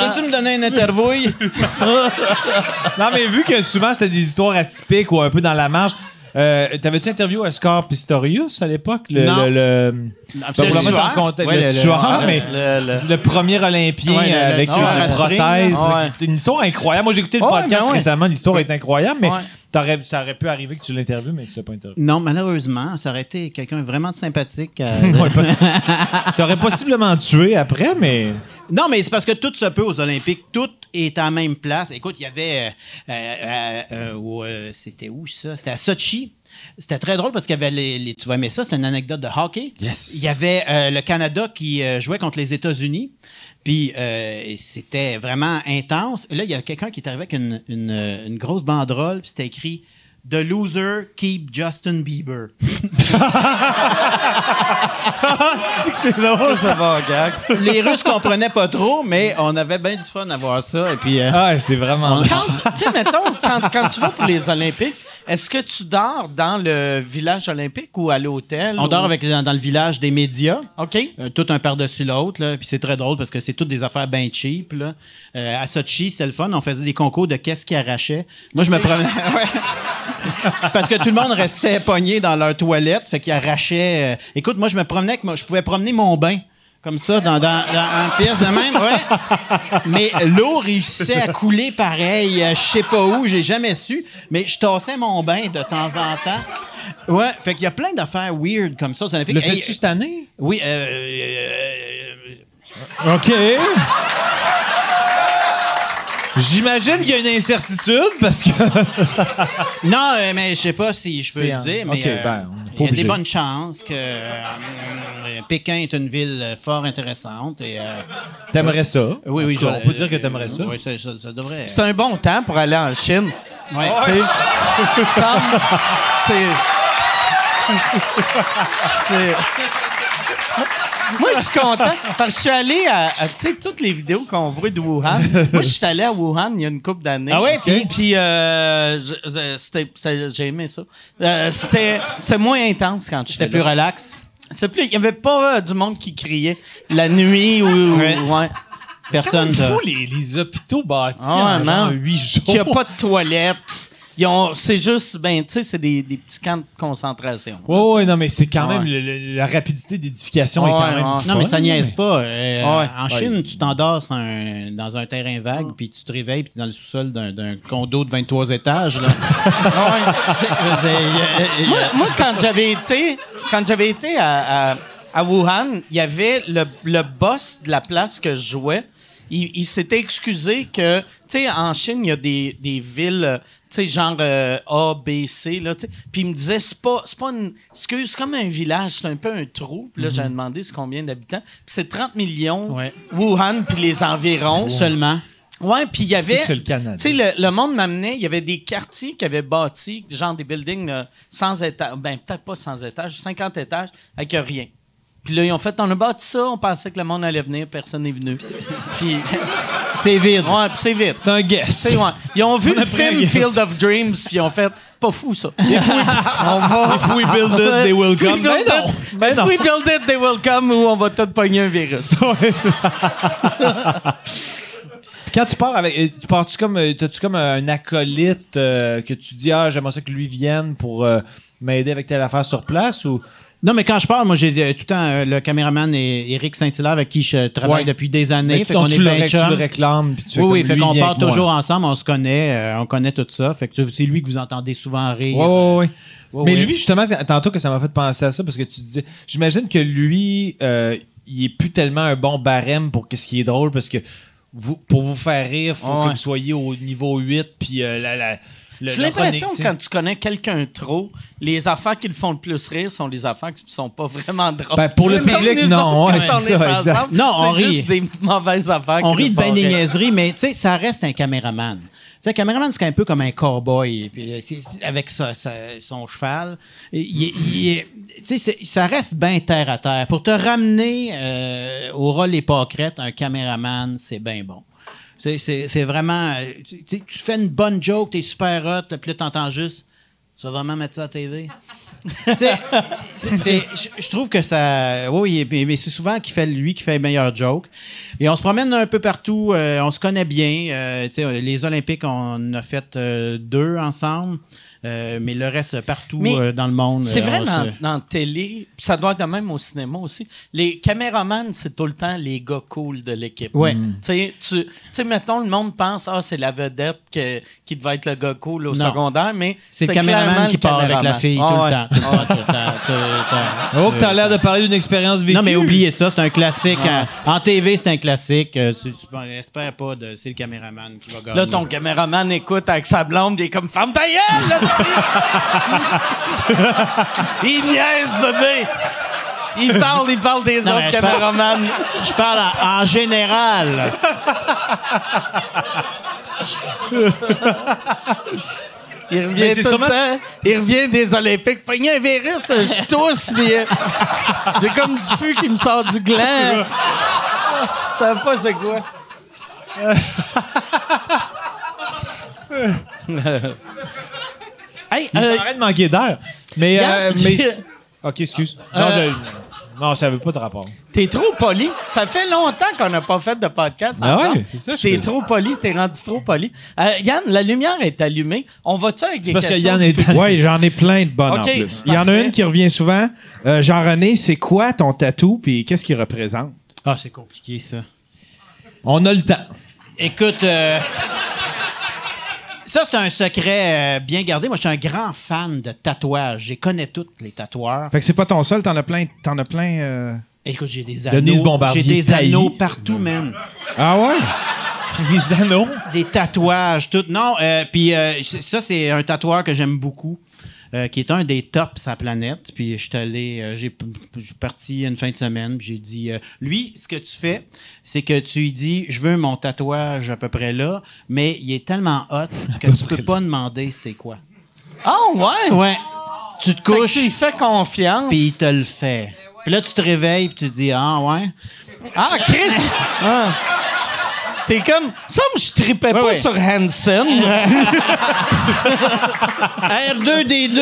Peux-tu me donner une interview? Non, mais vu que souvent c'était des histoires atypiques ou un peu dans la marge, Euh, T'avais-tu interviewé Oscar Pistorius à l'époque? Le, Non. le, le- premier Olympien Ouais, le- le avec une prothèse. C'était une histoire incroyable. Moi, j'ai écouté le podcast récemment. L'histoire est incroyable, mais ça aurait pu arriver que tu l'interviewes, mais tu l'as pas interviewé. Non, malheureusement, ça aurait été quelqu'un vraiment de sympathique. euh, pas- T'aurais possiblement tué après, mais. Non, mais c'est parce que tout se peut aux Olympiques. Tout est à la même place. Écoute, il y avait. euh, euh, C'était où ça? C'était à Sochi. C'était très drôle parce qu'il y avait les, les- Tu vas aimer ça, c'était une anecdote de hockey. Yes. Il y avait le Canada qui jouait contre les États-Unis. Puis euh, c'était vraiment intense. Et là, il y a quelqu'un qui est arrivé avec une, une, une grosse banderole, puis c'était écrit The loser keep Justin Bieber. C'est que c'est drôle, ça va, gag. les Russes comprenaient pas trop, mais on avait bien du fun à voir ça. Et puis. euh, Ah, c'est vraiment. Quand, tu sais, mettons, quand, quand tu vas pour les Olympiques, est-ce que tu dors dans le village olympique ou à l'hôtel? On ou- dort avec, dans, dans le village des médias, OK. euh, tout un par-dessus l'autre. Puis c'est très drôle parce que c'est toutes des affaires bien cheap. Là. Euh, à Sochi, c'était le fun. On faisait des concours de qu'est-ce qui arrachait. Moi, je me promenais. Parce que tout le monde restait pogné dans leur toilette. Fait qu'ils arrachaient. euh, Écoute, moi, je me promenais moi- Je pouvais promener mon bain. Comme ça, dans, dans, dans- en pièce de même, ouais. Mais l'eau réussissait à couler pareil, euh, je sais pas où, j'ai jamais su. Mais je tassais mon bain de temps en temps. Ouais, fait qu'il y a plein d'affaires weird comme ça Olympiques. Le Hey, fais-tu cette année? oui, euh, euh, OK. J'imagine qu'il y a une incertitude parce que. non, euh, mais je sais pas si je peux le un- dire, mais ok, euh, ben, il y a des bonnes chances que euh, euh, Pékin est une ville fort intéressante. Et, euh, T'aimerais ça? oui, oui, cas, je- on peut dire que t'aimerais ça. Oui, ça, ça, ça devrait. C'est un bon temps pour aller en Chine. Ouais. Tu sais, ça, c'est. Moi, je suis content parce que je suis allé à, à, tu sais, toutes les vidéos qu'on voit de Wuhan. Moi, je suis allé à Wuhan il y a une couple d'années. Ah ouais? Puis, puis euh, j'ai aimé ça. Euh, c'était, c'est moins intense quand je C'était plus relax? C'est plus, il y avait pas euh, du monde qui criait la nuit ou, ou- Ouais. ouais. Personne. C'est fou, les, les hôpitaux bâtis Ah, en genre non. 8 jours. Qu'il n'y a pas de toilettes. Ils ont, c'est juste, ben, tu sais, c'est des, des petits camps de concentration. Ouais, ouais, non, mais c'est quand Ouais. même le- le- la rapidité d'édification est Ouais, quand même. ouais. Non, mais ça niaise pas. Euh, Ouais. En Chine, tu t'endors dans un terrain vague, puis tu te réveilles, puis tu es dans le sous-sol d'un, d'un condo de 23 étages. Là. Moi, quand j'avais été, quand j'avais été à, à, à Wuhan, il y avait le, le boss de la place que je jouais. Il, il s'était excusé que, tu sais, en Chine, il y a des, des villes, euh, tu sais, genre euh, A, B, C, là, tu sais. Puis il me disait, c'est pas, c'est pas une. Excuse, c'est comme un village, c'est un peu un trou. Puis là, j'avais demandé c'est combien d'habitants. Puis c'est 30 millions, Ouais. Wuhan, puis les environs. Seulement. Ouais, puis il y avait. Tu sais, le, le monde m'amenait, il y avait des quartiers qui avaient bâti, genre des buildings là, sans étage, ben peut-être pas sans étage, 50 étages, avec rien. Puis là, ils ont fait, on a bâti ça, on pensait que le monde allait venir, personne n'est venu. Puis, C'est vide. ouais, puis c'est vite. C'est un guess. Ouais. Ils ont vu On le film. Field of Dreams, puis ils ont fait, pas fou ça. on va. If we build it, they will If we come. Ben non. it- Ben if non. we build it, they will come, ou on va tout pogner un virus. Quand tu pars avec. Tu pars-tu comme. T'as-tu comme un acolyte euh, que tu dis, ah, j'aimerais ça que lui vienne pour euh, m'aider avec telle affaire sur place ou. Non, mais quand je parle, moi, j'ai euh, tout le temps euh, le caméraman et Eric Saint-Hilaire avec qui je travaille Ouais. depuis des années. Mais fait donc, qu'on est tu, le, bien ré- tu chum. le réclames. Puis tu fais Oui, oui, comme fait lui, qu'on viens part avec moi. toujours ensemble, on se connaît, euh, on connaît tout ça. Fait que c'est lui que vous entendez souvent rire. Ouais, ouais, ouais. Ouais, Mais ouais. lui, justement, t- tantôt que ça m'a fait penser à ça, parce que tu disais, j'imagine que lui, euh, il est plus tellement un bon barème pour ce qui est drôle, parce que vous, pour vous faire rire, faut Ouais. que vous soyez au niveau 8, puis euh, la, la, J'ai l'impression que quand tu connais quelqu'un trop, les affaires qui le font le plus rire sont les affaires qui sont pas vraiment drôles. Ben, pour le public, non, ouais, c'est ça, exact. Non, on rit. juste des mauvaises affaires. On rit de ben des niaiseries, mais tu sais, ça reste un caméraman. Tu sais, un caméraman, c'est un peu comme un cowboy, puis, euh, avec sa- sa- son cheval. Il il ça reste bien terre à terre. Pour te ramener euh, au rôle les pâquerettes, un caméraman, c'est bien bon. C'est- vraiment. euh, Tu, tu fais une bonne joke, t'es super hot, puis là, t'entends juste. Tu vas vraiment mettre ça à TV? Je- trouve que ça. Oui, mais, c'est souvent qu'il fait, lui qui fait les meilleurs jokes. Et on se promène un peu partout. euh, on se connaît bien. euh, les Olympiques, on a fait euh, deux ensemble. Euh, mais le reste, partout euh, dans le monde. C'est euh, vrai dans, se- dans la télé, ça doit être de même au cinéma aussi. Les caméramans, c'est tout le temps les gars cool de l'équipe. Ouais. Tu sais, tu tu sais, mettons, le monde pense, ah, c'est la vedette que- qui devait être le gars cool au Non. secondaire, mais C'est le caméraman qui le part avec la fille Ah tout, ouais. le temps, tout le. Oh, que t'as l'air de parler d'une expérience vécue. Non, mais oubliez ça, c'est un classique. En, en TV, c'est un classique. Euh, tu, espère pas, de, c'est le caméraman qui va gagner. Là, ton caméraman écoute avec sa blonde, il est comme Femme ta gueule, là. Il niaise, bébé! Il parle, il parle des Non, autres je parle- caméramans. Je parle en, en général. Il revient tout sûrement- le temps. Il revient des Olympiques. Pogné un virus, je tousse, puis euh, j'ai comme du pu qui me sort du gland. Je sais pas c'est quoi? Hey, euh, Arrête de manquer d'air. Mais, euh, mais... OK, excuse. Non, Euh, je- non, ça veut pas de rapport. T'es trop poli. Ça fait longtemps qu'on n'a pas fait de podcast Ah ouais, c'est ça, T'es trop poli, t'es rendu trop poli. Euh, Yann, la lumière est allumée. On va-tu avec des C'est parce que questions Yann est... Oui, j'en ai plein de bonnes en plus. Il y en a une qui revient souvent. Euh, Jean-René, c'est quoi ton tatou puis qu'est-ce qu'il représente? Ah, c'est compliqué, ça. On a le temps. Écoute, euh, ça, c'est un secret euh, bien gardé. Moi, je suis un grand fan de tatouages. Je connais tous les tatoueurs. Fait que c'est pas ton seul, t'en as plein. T'en as plein. euh, Écoute, j'ai des Denise anneaux. Bombardier J'ai des taillis. anneaux partout, man. Ah ouais? Les anneaux? Des tatouages, tout. Non, euh, puis euh, ça, c'est un tatoueur que j'aime beaucoup. Euh, qui est un des tops sa planète. Puis je suis allé, euh, j'ai parti une fin de semaine, puis j'ai dit, euh, lui, ce que tu fais, c'est que tu lui dis, je veux mon tatouage à peu près là, mais il est tellement hot que tu peux pas demander c'est quoi. Ah ouais? Ouais. Tu te Fait que couches, tu lui fais confiance. puis il te le fait. Puis là, tu te réveilles, puis tu te dis, ah ouais. Ah, Chris! Ah. T'es comme. Ça me je tripais pas sur Hansen. R2D2!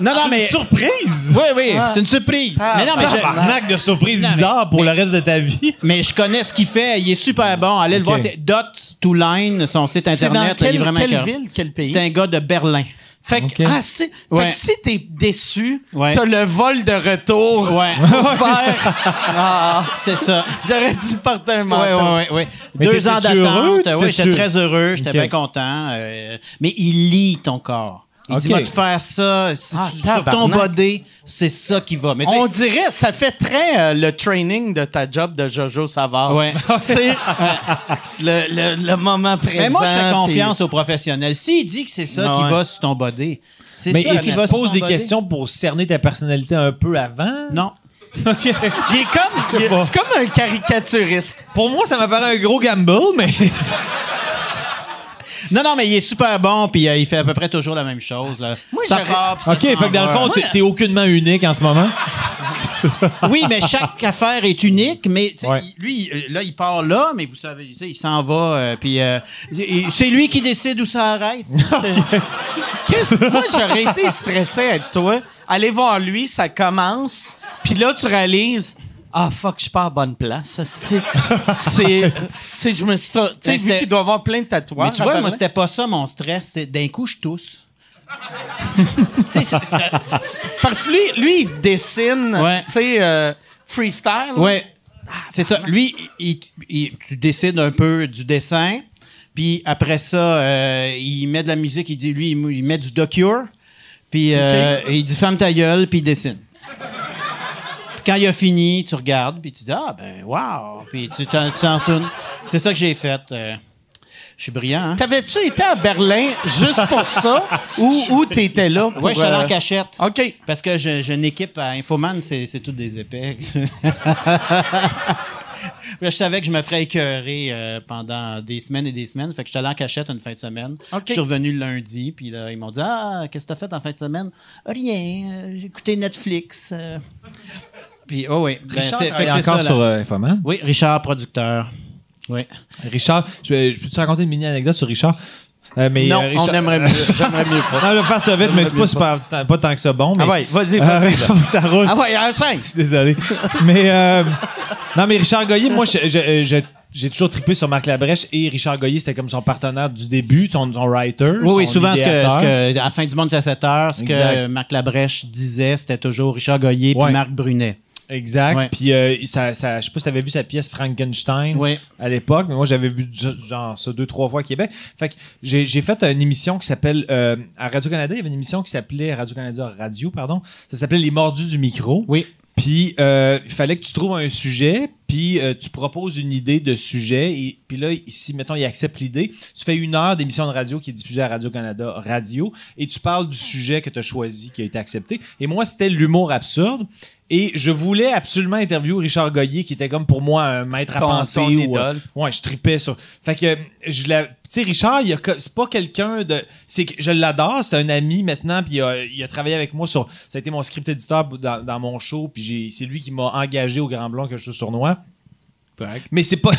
non, non, mais. Surprise! Oui, oui, c'est une surprise. Ah, mais non, mais je, Tabarnak de surprise Non, mais- bizarre pour mais- le reste de ta vie. mais je connais ce qu'il fait. Il est super bon. Allez le voir. C'est Dot to Line, son site C'est dans Internet. quelle, il est vraiment quelle ville, quel pays? C'est un gars de Berlin. Fait que, ah, c'est- fait Ouais. que si t'es déçu, Ouais. t'as le vol de retour Ouais, pour faire. Ah, c'est ça. J'aurais dû porter un Oui, manteau. oui, oui. Mais Deux ans d'attente. Oui, j'étais très heureux. J'étais Ok. bien content. euh, mais il lit ton corps. Il dit, Ok. va te faire ça. Si Ah, tu- sur ton body, c'est ça qui va. Mais On dirait, ça fait très euh, le training de ta job de Jojo Savard. Ouais. Le, le, le moment présent. Mais moi, je fais confiance aux professionnels. S'il dit que c'est ça Ah qui ouais. va sur ton body, c'est Mais ça est-ce qui qu'il va te sur pose ton des body. questions pour cerner ta personnalité un peu avant? Non. Il est comme. il est- pas. C'est comme un caricaturiste. Pour moi, ça m'apparaît un gros gamble, mais... Non, non, mais il est super bon, puis euh, il fait à peu près toujours la même chose. là. Moi, ça j'aurais- part, puis ça OK, s'en fait que dans le va. fond, t'es- t'es aucunement unique en ce moment. Oui, mais chaque affaire est unique, mais tu sais, Ouais. il- lui, il- là, il part là, mais vous savez, tu sais, il s'en va, euh, puis euh, il- c'est lui qui décide où ça arrête. Qu'est-ce- Moi, j'aurais été stressé avec toi. Aller voir lui, ça commence. Puis là, tu réalises. Ah, fuck, je suis pas à bonne place. C'est. Tu sais, je me suis. Tu sais, Mais vu qu'il doit avoir plein de tatouages. mais tu vois, moi, c'était pas ça mon stress. D'un coup, je tousse. Parce que lui, lui, il dessine. Ouais. Tu sais, euh, freestyle. Ouais. C'est ça. Lui, il- il- tu décides un peu du dessin, puis après ça, euh, il met de la musique, il dit, lui, il, met du docure, puis euh, il dit ferme ta gueule, puis il dessine. Quand il a fini, tu regardes, puis tu dis, ah, ben, wow, puis tu t'en retournes. C'est ça que j'ai fait. euh, je suis brillant, hein? T'avais-tu été à Berlin juste pour ça ou, ou t'étais là? Ouais, je suis allé euh, en cachette. OK. Parce que je- j'ai une équipe à Infoman, c'est toutes des épais. Je savais que je me ferais écœurer euh, pendant des semaines et des semaines. Fait que je suis allé en cachette une fin de semaine. OK. Je suis revenu le lundi, puis là, ils m'ont dit Ah, qu'est-ce que t'as fait en fin de semaine? Rien, euh, j'ai écouté Netflix. euh. Puis, oh oui. Ben, Richard c'est- encore ça, sur euh, Infoman. Oui, Richard, producteur. Oui. Richard, je, vais- je peux te raconter une mini anecdote sur Richard? Euh, mais, Non, euh, on Richard- aimerait mieux. J'aimerais mieux pas. Non, je vais faire ça vite, mais c'est pas, super, pas tant que ça bon. Mais, Ah ouais, vas-y, Euh, vas-y. là. ça roule. Ah ouais, un 5. Je suis désolé. mais euh, non, mais Richard Goyer, moi, je- je- je- j'ai toujours trippé sur Marc Labrèche et Richard Goyer, c'était comme son partenaire du début, son, son writer. Oui, oui, son souvent, ce que, idéateur. ce que- à la fin du monde, à 7 heures, ce que. Marc Labrèche disait, c'était toujours Richard Goyer puis Ouais. Marc Brunet. Exact. Ouais. Puis, euh, ça, ça, je sais pas si tu avais vu sa pièce Frankenstein Oui. à l'époque, mais moi, j'avais vu genre ça deux, trois fois à Québec. Fait que j'ai j'ai fait une émission qui s'appelle. euh, à Radio-Canada, il y avait une émission qui s'appelait. Radio-Canada Radio, pardon. Ça s'appelait Les Mordus du micro. Oui. Puis, euh, il fallait que tu trouves un sujet, puis euh, tu proposes une idée de sujet, et puis là, si, mettons, il accepte l'idée, tu fais une heure d'émission de radio qui est diffusée à Radio-Canada Radio, et tu parles du sujet que tu as choisi, qui a été accepté. Et moi, c'était l'humour absurde, et je voulais absolument interviewer Richard Goyer, qui était comme pour moi un maître à penser. ou, euh, ouais, je tripais sur. Fait que, je la. Tu sais, Richard, il a co- c'est pas quelqu'un de. C'est que je l'adore, c'est un ami maintenant, puis il a, il a travaillé avec moi sur. Ça a été mon script éditeur dans, dans mon show, puis c'est lui qui m'a engagé au Grand Blanc que je suis sournois. Mais c'est pas.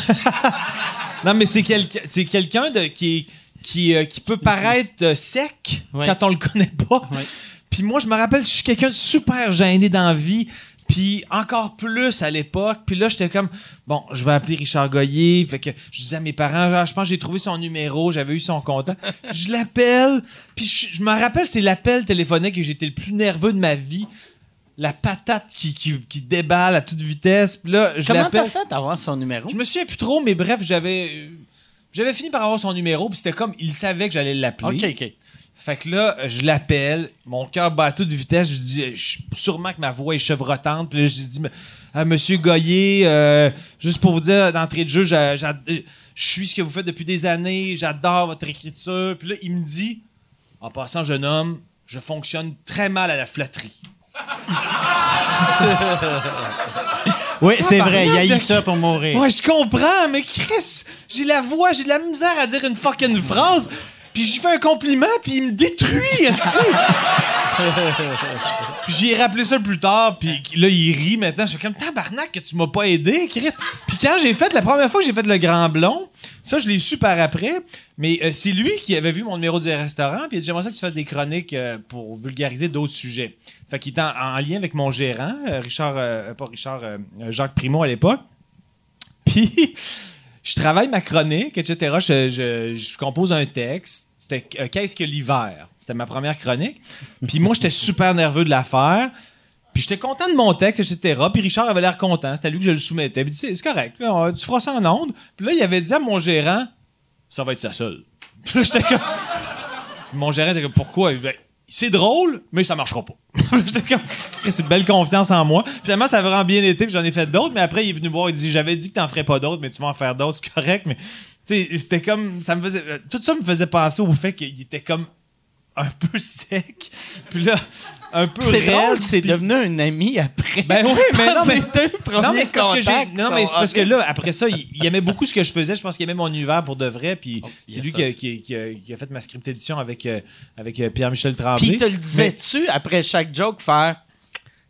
non, mais c'est quelqu'un de qui, qui, euh, qui peut paraître euh, sec Ouais. quand on le connaît pas. Ouais. Puis moi, je me rappelle, je suis quelqu'un de super gêné dans la vie. Puis encore plus à l'époque. Puis là, j'étais comme, bon, je vais appeler Richard Goyer. Fait que je disais à mes parents, genre, je pense que j'ai trouvé son numéro, j'avais eu son contact. je l'appelle. Puis je, je me rappelle, c'est l'appel téléphonique que j'étais le plus nerveux de ma vie. La patate qui, qui, qui déballe à toute vitesse. Puis là, je Comment t'as fait d'avoir son numéro? Je me souviens plus trop, mais bref, j'avais. J'avais fini par avoir son numéro, puis c'était comme, il savait que j'allais l'appeler. OK, OK. Fait que là, je l'appelle, mon cœur bat à toute vitesse, je dis, je- sûrement que ma voix est chevrotante, puis là, je dis, ah, Monsieur Goyer, euh, juste pour vous dire, d'entrée de jeu, j'a- je suis ce que vous faites depuis des années, j'adore votre écriture. Puis là, il me dit, en passant, jeune homme, je fonctionne très mal à la flatterie. Oui, c'est vrai, il y a eu de- ça pour mourir. Ouais, je comprends, mais Chris, j'ai la voix, j'ai de la misère à dire une fucking phrase. Puis j'y fais un compliment, puis il me détruit, esti. Puis j'ai rappelé ça plus tard, puis là, il rit maintenant. Je fais comme tabarnak que tu m'as pas aidé, Chris. Puis quand j'ai fait, la première fois que j'ai fait le Grand Blond, ça, je l'ai su par après, mais euh, c'est lui qui avait vu mon numéro du restaurant, puis il a dit J'aimerais ça que tu fasses des chroniques euh, pour vulgariser d'autres sujets. Fait qu'il était en, en lien avec mon gérant, euh, Richard, pas Richard, Jacques Primo à l'époque. Puis, je travaille ma chronique, etc. Je, compose un texte. C'était euh, Qu'est-ce que l'hiver? C'était ma première chronique. Puis moi, j'étais super nerveux de la faire. Puis j'étais content de mon texte, etc. Puis Richard avait l'air content. C'était lui que je le soumettais. Puis c'est correct. On- Tu feras ça en ondes. Puis là, il avait dit à mon gérant, ça va être ça seul. Puis là, j'étais comme... Mon gérant était comme, pourquoi? C'est drôle, mais ça marchera pas. C'est une belle confiance en moi. Finalement, ça a vraiment bien été, puis j'en ai fait d'autres, mais après, il est venu voir, il dit, j'avais dit que t'en ferais pas d'autres, mais tu vas en faire d'autres, c'est correct, mais, c'était comme, ça me faisait, tout ça me faisait penser au fait qu'il était comme un peu sec, puis là, un peu C'est drôle, c'est puis- devenu un ami après. Ben oui, mais non, mais... Non, mais c'est parce que j'ai. Non, mais c'est parce que là, après ça, il, il aimait beaucoup ce que je faisais. Je pense qu'il aimait mon univers pour de vrai. Puis Oh, c'est lui qui a, qui a- qui a- qui a fait ma script édition avec, euh, avec euh, Pierre-Michel Puis Tremblay. il te le disais-tu après chaque joke faire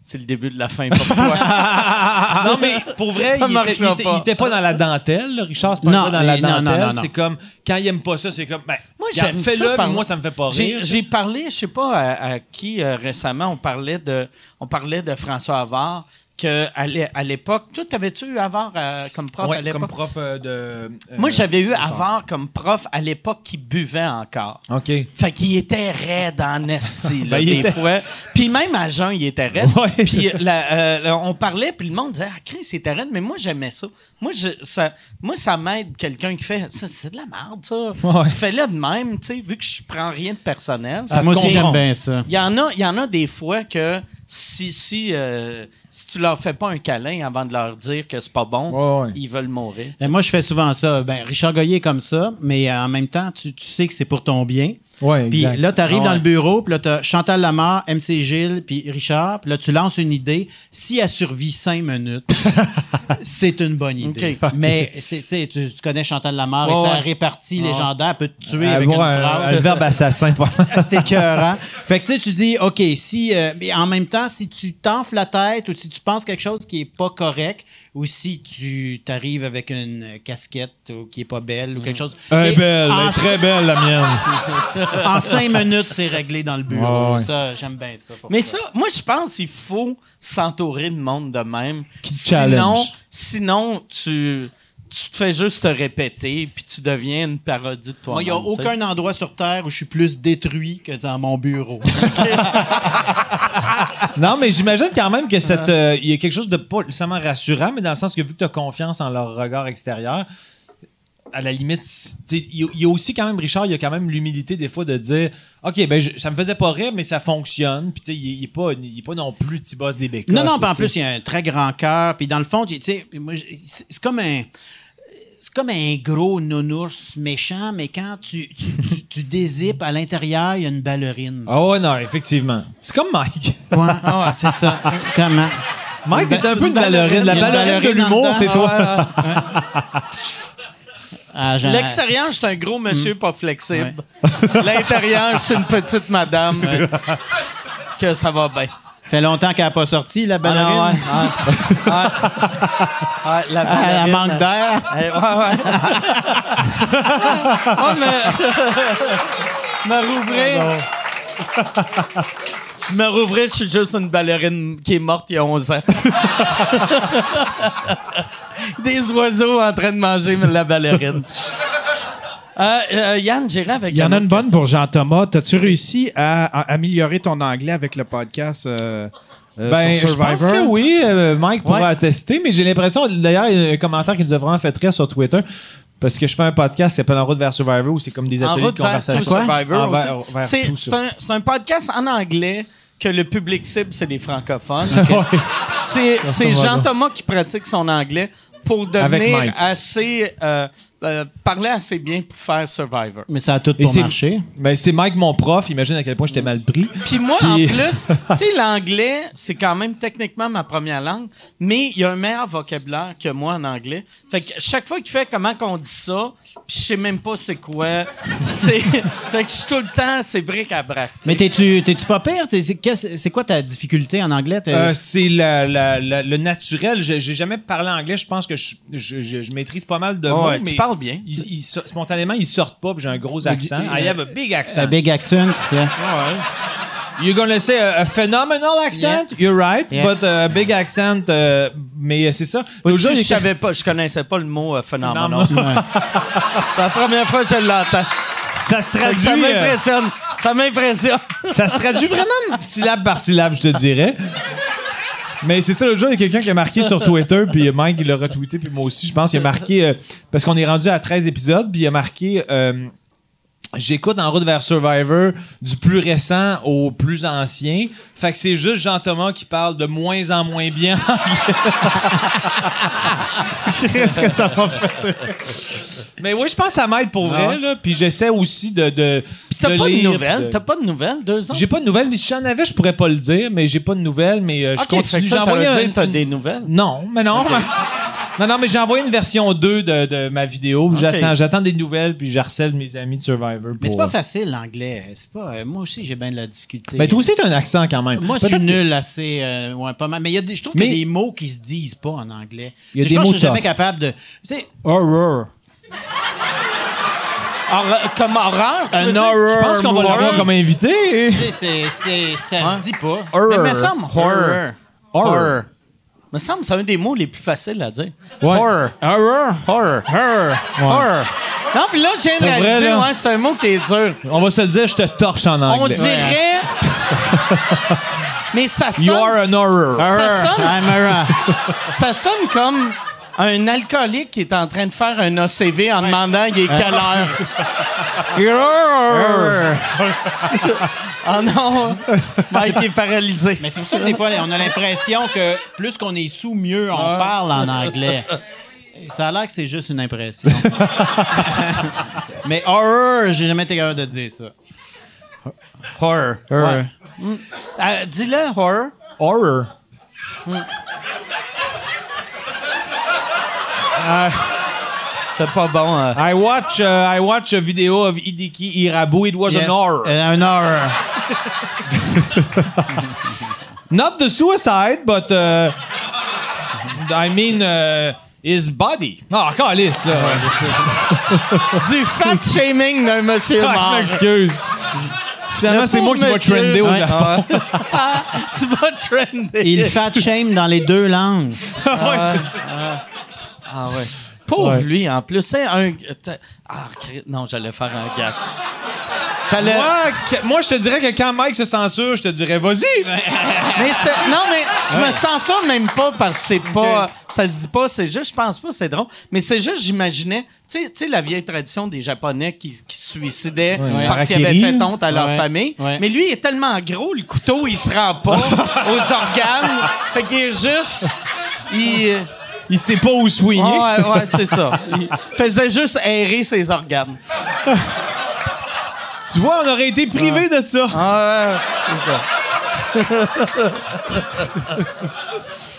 c'est le début de la fin pour toi. non, mais pour vrai, il, était, il, était, pas. il était pas dans la dentelle. là. Richard, c'est pas Non, dans la mais non, non, dentelle. non, non. C'est comme, quand il aime pas ça, c'est comme, ben, Moi, j'aime fais-le, ça, par- mais moi, ça me fait pas rire. j'ai parlé, je sais pas à, à qui euh, récemment, on parlait de, on parlait de François Havard, que à l'é- à l'époque, toi, t'avais-tu eu Havard euh, comme prof Ouais, à l'époque? comme prof euh, de. euh, Moi, j'avais eu Havard comme prof à l'époque qui buvait encore. OK. Fait qu'il était raide en esti, là, Ben, des était- fois. Puis même à jeun, il était raide. Ouais. Puis la- euh, on parlait, puis le monde disait « Ah, Chris, il était raide. » Mais moi, j'aimais ça. Moi, je, ça, moi, ça m'aide quelqu'un qui fait « Ça, C'est de la merde, ça. Ouais. Fais-le de même, tu sais, vu que je prends rien de personnel. Ah, moi aussi, j'aime bien ça. Il y en a, il y en a des fois que si, si, euh, si tu leur fais pas un câlin avant de leur dire que c'est pas bon, Ouais, ouais. ils veulent mourir. Ben, moi, je fais souvent ça. Ben, Richard Goyer est comme ça, mais euh, en même temps, tu, tu sais que c'est pour ton bien. Ouais, Puis là, tu arrives Ah dans le bureau, puis là, tu as Chantal Lamar, MC Gilles, puis Richard, puis là, tu lances une idée. Si elle survit cinq minutes, c'est une bonne idée. Mais c'est- tu tu connais Chantal Lamar, et sa ouais. répartie légendaire peut te tuer Euh, avec bon, une un- phrase. Un verbe assassin. C'était écœurant. Fait que tu sais, tu dis, OK, si, euh, mais en même temps, si tu t'enfles la tête ou si tu penses quelque chose qui est pas correct ou si tu t'arrives avec une casquette ou qui est pas belle ou quelque chose. Elle est belle, elle en, est très belle, la mienne. en cinq minutes, c'est réglé dans le bureau. Ouais, ouais. Ça, j'aime bien ça. Mais ça. ça, moi, je pense qu'il faut s'entourer de monde de même. Qui te sinon, challenge. sinon tu, tu te fais juste te répéter puis tu deviens une parodie de toi. Moi, il n'y a aucun endroit sur Terre où je suis plus détruit que dans mon bureau. Non, mais j'imagine quand même que cette, euh, il y a quelque chose de pas nécessairement rassurant, mais dans le sens que vu que tu as confiance en leur regard extérieur, à la limite, il y a- il y, a aussi quand même, Richard, il y a quand même l'humilité des fois de dire OK, ben je- ça me faisait pas rire, mais ça fonctionne. Puis tu sais, il, il est pas, il est pas non plus petit boss des bécoches. non, non, puis en plus, il y a un très grand cœur. Puis dans le fond, tu sais, c'est comme un. C'est comme un gros nounours méchant, mais quand tu, tu, tu, tu dézippes, à l'intérieur, il y a une ballerine. Ah ouais, non, effectivement. C'est comme Mike. Ouais, c'est ça. Comment? Mike, t'es un peu une ballerine. La ballerine, de l'humour, c'est toi. Ah, Jean- L'extérieur, c'est un gros monsieur pas flexible. L'intérieur, c'est une petite madame que ça va bien. Fait longtemps qu'elle n'a pas sorti, la ballerine? Ah, ouais, ouais. Ouais. Ouais, la Ah, elle ballerine, manque d'air. Eh, ouais, ouais. oh, mais. me rouvrir. me rouvrir, je suis juste une ballerine qui est morte il y a 11 ans. Des oiseaux en train de manger la ballerine. Euh, euh, Yann, j'irai avec Il y en a une bonne question. pour Jean-Thomas. T'as-tu réussi à, à améliorer ton anglais avec le podcast euh, euh, Ben, je pense Survivor? que oui, euh, Mike pourra Ouais. attester, mais j'ai l'impression, d'ailleurs, il y a un commentaire qui nous a vraiment fait rire sur Twitter, parce que je fais un podcast qui s'appelle En route vers Survivor, où c'est comme des En ateliers route de vers conversation. En C'est c'est un, c'est un podcast en anglais que le public cible, c'est des francophones. C'est c'est. Jean-Thomas qui pratique son anglais pour devenir assez... euh, euh, parler assez bien pour faire Survivor. Mais ça a tout pour c'est- marcher. Ben, c'est Mike, mon prof. Imagine à quel point j'étais mal pris. Puis moi, Puis- en plus, tu sais, l'anglais, c'est quand même techniquement ma première langue, mais il y a un meilleur vocabulaire que moi en anglais. Fait que chaque fois qu'il fait comment qu'on dit ça, puis je sais même pas c'est quoi. fait que je suis tout le temps, c'est bric à brac. Mais t'es-tu t'es-tu pas pire? C'est- C'est qu'est-ce- c'est quoi ta difficulté en anglais? Euh, c'est la- la- la- le naturel. Je- J'ai jamais parlé anglais. Je pense que je, je- je- je maîtrise pas mal de mots, ouais, mais bien. ils- ils so- spontanément, ils sortent pas. puis J'ai un gros accent. I have a big accent. Un big accent. yes. You're gonna say a, a phenomenal accent? You're right, Yeah. but uh, a big accent. euh, mais c'est ça. Je savais pas, je connaissais pas le mot euh, phénoménal. Phenomenal. C'est la première fois que je l'entends. ça se traduit. Ça euh, m'impressionne. Ça m'impressionne. ça se traduit vraiment syllabe par syllabe, je te dirais. Mais c'est ça, l'autre jour, il y a quelqu'un qui a marqué sur Twitter, puis Mike, il l'a retweeté, puis moi aussi, je pense, il a marqué, euh, parce qu'on est rendu à 13 épisodes, puis il a marqué, euh, j'écoute En route vers Survivor du plus récent au plus ancien. Fait que c'est juste Jean-Thomas qui parle de moins en moins bien Qu'est-ce que ça m'a fait? Mais oui, je pense que ça m'aide pour vrai, ouais? là. Puis j'essaie aussi de. de Puis t'as de pas de lire, nouvelles? de- T'as pas de nouvelles? Deux ans? j'ai pas de nouvelles, mais si j'en avais, je pourrais pas le dire, mais j'ai pas de nouvelles, mais euh, je Ok, fait continue. que ça, J'ai ça veut envoyé dire un- que t'as des nouvelles? Non, mais non. Non, non, mais j'ai envoyé une version 2 de, de ma vidéo. J'attends, j'attends des nouvelles, puis je harcèle mes amis de Survivor. Mais c'est pour- pas facile, l'anglais. C'est pas, euh, moi aussi, j'ai bien de la difficulté. Ben, toi aussi, t'as un accent quand même. Moi, je suis Peut-être que- nul assez. euh, ouais, pas mal. Mais il y a des, je trouve Mais- qu'il y a des mots qui se disent pas en anglais. Il y a Je des pense mots que je suis jamais tough. capable de. Tu sais, horror. Comme horreur? tu veux Un dire? horror. Je pense qu'on va l'avoir comme invité. Tu sais, c'est, c'est, ça se dit pas. Mais il me semble horror. Horror. Il me semble que c'est un des mots les plus faciles à dire. Ouais. Horror. Horror. Horror. Horror. Horror. Non, puis là, Pour vrai, réaliser, là. ouais, c'est un mot qui est dur. On va se le dire, je te torche en anglais. On dirait... Mais ça sonne, You are an horror. Ça sonne- I'm horror. ça sonne comme un alcoolique qui est en train de faire un ACV en demandant il est quelle heure? oh non! Mike est paralysé. Mais c'est pour ça que des fois, on a l'impression que plus qu'on est sous, mieux on parle en anglais. Ça a l'air que c'est juste une impression. Mais horror, j'ai jamais été capable de dire ça. Horror. Euh, Dis-le, horror. Horror. C'est pas bon. euh. I watch, uh, I watch a video of Hideki Irabu. It was Yes, an horror. euh, un horror. Not the suicide, but uh, I mean, euh, his body. Non, encore lisse, là. Du fat shaming d'un monsieur Ah, mort. m'excuse. Finalement, Le c'est moi qui va trender au. Japon. Ah, tu vas trender. Il fat shame dans les deux langues. Ah ouais. Pauvre lui, en plus. C'est un. Ah, non, j'allais faire un. J'allais. Moi, que- moi, je te dirais que quand Mike se censure, je te dirais, vas-y. Mais c'est- non, mais je me sens ça même pas parce que c'est pas. Ça se dit pas, c'est juste, je pense pas, c'est drôle. Mais c'est juste, j'imaginais, tu sais- la vieille tradition des Japonais qui, qui se suicidaient parce qu'ils avaient fait honte à leur Ouais. famille. Ouais. Mais lui, il est tellement gros, le couteau, il se rend pas aux organes. Fait qu'il est juste. Il. Il sait pas où swinger. Ah ouais, ouais, c'est ça. Il faisait juste aérer ses organes. Tu vois, on aurait été privé de ça. Ah ouais, c'est ça.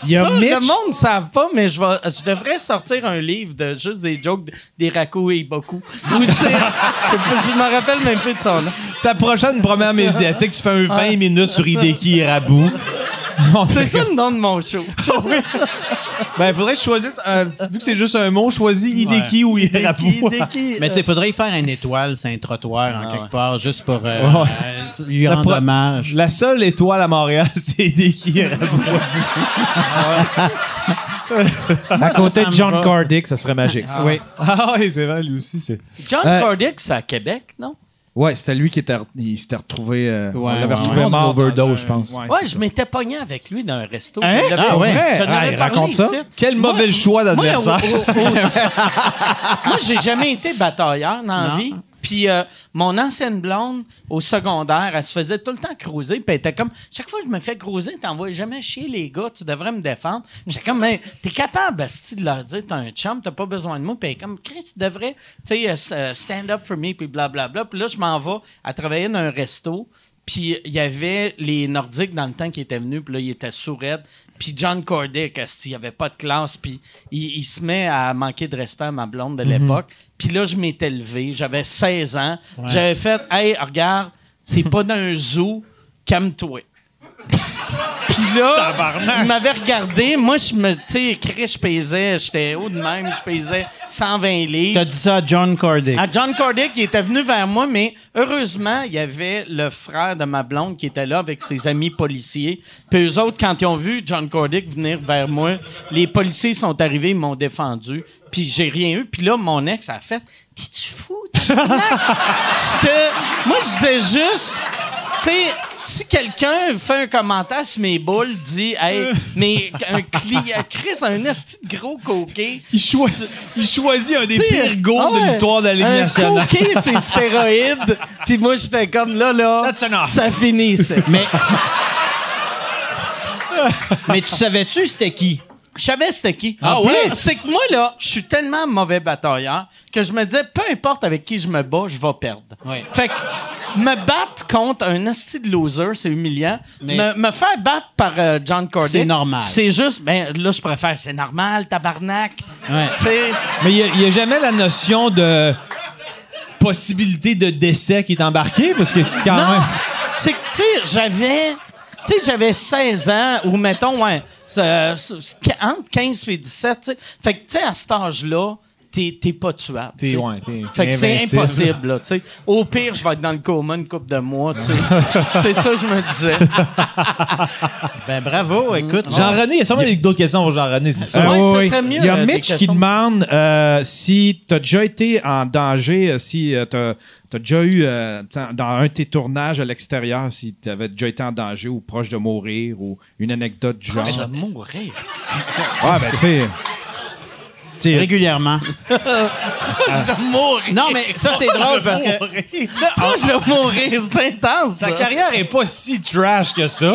Il y a Ça, Mitch. le monde ne savent pas, mais je, vais, je devrais sortir un livre de juste des jokes d- des Raku et Boku. Ou tu sais, je me rappelle même plus de son nom. Ta prochaine première médiatique, tu fais un 20 minutes sur Hideki et Rabu. C'est ça le nom de mon show. Ben, faudrait que je choisisse. un- vu que c'est juste un mot, choisis Hideki ou Rabu. Mais tu sais, il faudrait y faire une étoile, c'est un trottoir en Ah quelque ouais. part, juste pour euh, Ouais. euh, lui La rendre pro- hommage. La seule étoile à Montréal, c'est Hideki et Rabu. À côté ça de me John. Cardick, ça serait magique. Oui. Ah oui, c'est vrai, lui aussi, c'est. John Euh, Cardick, c'est à Québec, non? Ouais, c'était lui qui était, il s'était retrouvé. euh, Ouais, on l'avait ouais, retrouvé ouais. mort d'overdose, je pense. ouais. Ouais, je m'étais pogné avec lui dans un resto. Hein? Je Ah ouais? Je Ah, il raconte ça? ici. Quel Moi- mauvais choix Moi, d'adversaire. au- moi, j'ai jamais été batailleur dans la vie. Puis euh, mon ancienne blonde, au secondaire, elle se faisait tout le temps croiser. Puis elle était comme, chaque fois que je me fais croiser, t'envoies jamais chier les gars, tu devrais me défendre. J'étais comme, mais t'es capable, asti, de leur dire, t'as un chum, t'as pas besoin de moi. Puis elle est comme, Chris, tu devrais, tu sais, euh, euh, stand up for me, puis blablabla. Puis là, je m'en vais à travailler dans un resto. Puis il y avait les Nordiques dans le temps qui étaient venus, puis là, ils étaient sourds. Puis John Cordick, il n'y avait pas de classe, puis il, il se met à manquer de respect à ma blonde de l'époque. Puis là, je m'étais levé, j'avais 16 ans. J'avais fait « Hey, regarde, t'es pas dans un zoo, calme-toi. » Puis là, il m'avait regardé. Moi, je me, tu sais, Chris, je pesais, j'étais haut de même, je pesais 120 livres. T'as dit ça à John Cordick. À John Cordick, il était venu vers moi, mais heureusement, il y avait le frère de ma blonde qui était là avec ses amis policiers. Puis eux autres, quand ils ont vu John Cordick venir vers moi, les policiers sont arrivés, ils m'ont défendu. Puis j'ai rien eu. Puis là, mon ex a fait « T'es-tu fou? Moi, je disais juste... Tu sais, si quelqu'un fait un commentaire sur mes boules, dit Hey, mais un client, Chris, un esti de gros coquet. Il, choi- il choisit un des pires goals ah ouais, de l'histoire de la Ligue un nationale. coquet, c'est stéroïde. Puis moi, j'étais comme là, là. That's enough. Ça finit. Mais. Mais tu savais-tu c'était qui? Je savais c'était qui. Ah plus, C'est que moi, là, je suis tellement mauvais batailleur que je me disais, peu importe avec qui je me bats, je vais perdre. Ouais. Fait que me battre contre un hostie de loser, c'est humiliant. Mais- Me, me faire battre par euh, John Cordick. C'est normal. C'est juste, ben là, je préfère, c'est normal, tabarnak. Ouais. Mais il n'y a, jamais la notion de possibilité de décès qui est embarquée parce que tu quand Non, même. c'est que, tu sais, j'avais... Tu sais, j'avais 16 ans, ou mettons, ouais, euh, entre 15 et 17, tu sais. Fait que, tu sais, à cet âge-là, t'es t'es pas tuable. tu T'es, sais. ouais, t'es- Fait que c'est impossible, là, tu sais. Au pire, je vais être dans le coma une couple de mois, tu sais. c'est ça que je me disais. Ben bravo, écoute. Jean-René, il y a sûrement d'autres questions pour Jean-René, c'est sûr. Ouais, Euh, ça oui. serait mieux, Il y a euh, Mitch qui demande euh, si tu as déjà été en danger, euh, si tu as, déjà eu, euh, t'sais, dans un de tes tournages à l'extérieur, si tu avais déjà été en danger ou proche de mourir ou une anecdote du genre. Je vais mourir? Ouais, ben, tu sais. Régulièrement. Je vais mourir. Non, mais ça, c'est drôle parce que. Ah, je vais mourir, c'est intense. Sa carrière est pas si trash que ça.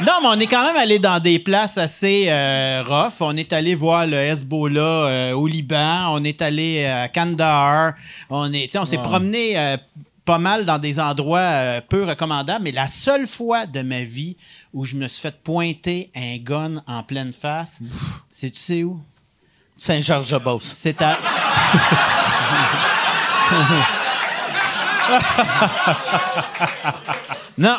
Non, mais on est quand même allé dans des places assez euh, rough. On est allé voir le Hezbollah euh, au Liban. On est allé à Kandahar. On est, on s'est promené euh, pas mal dans des endroits euh, peu recommandables. Mais la seule fois de ma vie où je me suis fait pointer un gun en pleine face, c'est tu sais où? Saint-Georges-de-Beauce. C'est à. non.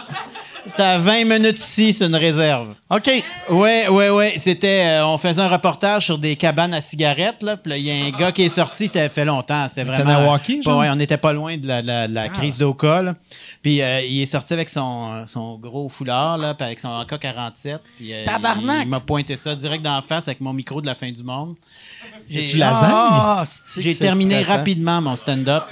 C'était à 20 minutes ici, c'est une réserve. OK. Ouais, ouais, ouais. C'était, euh, on faisait un reportage sur des cabanes à cigarettes, là. Puis il y a un gars qui est sorti, ça fait longtemps. C'est vraiment. Kanawaki, Pas- genre? ouais, on n'était pas loin de la, la- la crise d'Oka, là. Puis euh, il est sorti avec son, son gros foulard, là, puis avec son AK-47. Puis, euh, Tabarnak! Il, m'a pointé ça direct d'en face avec mon micro de la fin du monde. tu lasagne? Ah, c'est-tu J'ai terminé stressant? rapidement mon stand-up.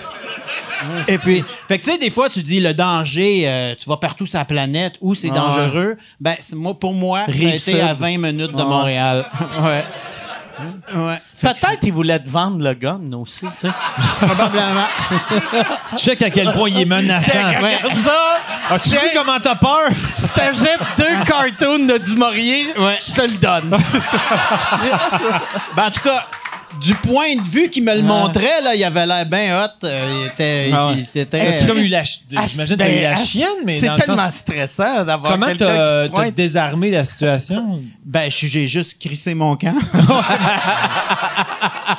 Et puis, fait que tu sais, des fois, tu dis le danger, euh, tu vas partout sur la planète où c'est Ah dangereux. Ben, c'est- moi, pour moi, Rive-Sud. à 20 minutes de Ah. Montréal. ouais. Ouais. Peut-être qu'ils voulaient te vendre le gun aussi, tu sais. probablement. Check à quel point il est menaçant. Ouais. Ça! As-tu vu comment t'as peur? Si t'achètes deux cartoons de Dumouriez, Ouais. je te le donne. Ben, en tout cas, du point de vue qu'il me le montrait, là, il avait l'air bien hot. euh, il était, Ah ouais. il était très- As-tu comme eu la, ch- Ah, j'imagine que t'as ben, eu la ah, chienne, mais C'est dans le tellement sens, stressant d'avoir comment quelqu'un t'as qui t'as pointe. désarmé la situation? Ben, je- j'ai juste crissé mon camp.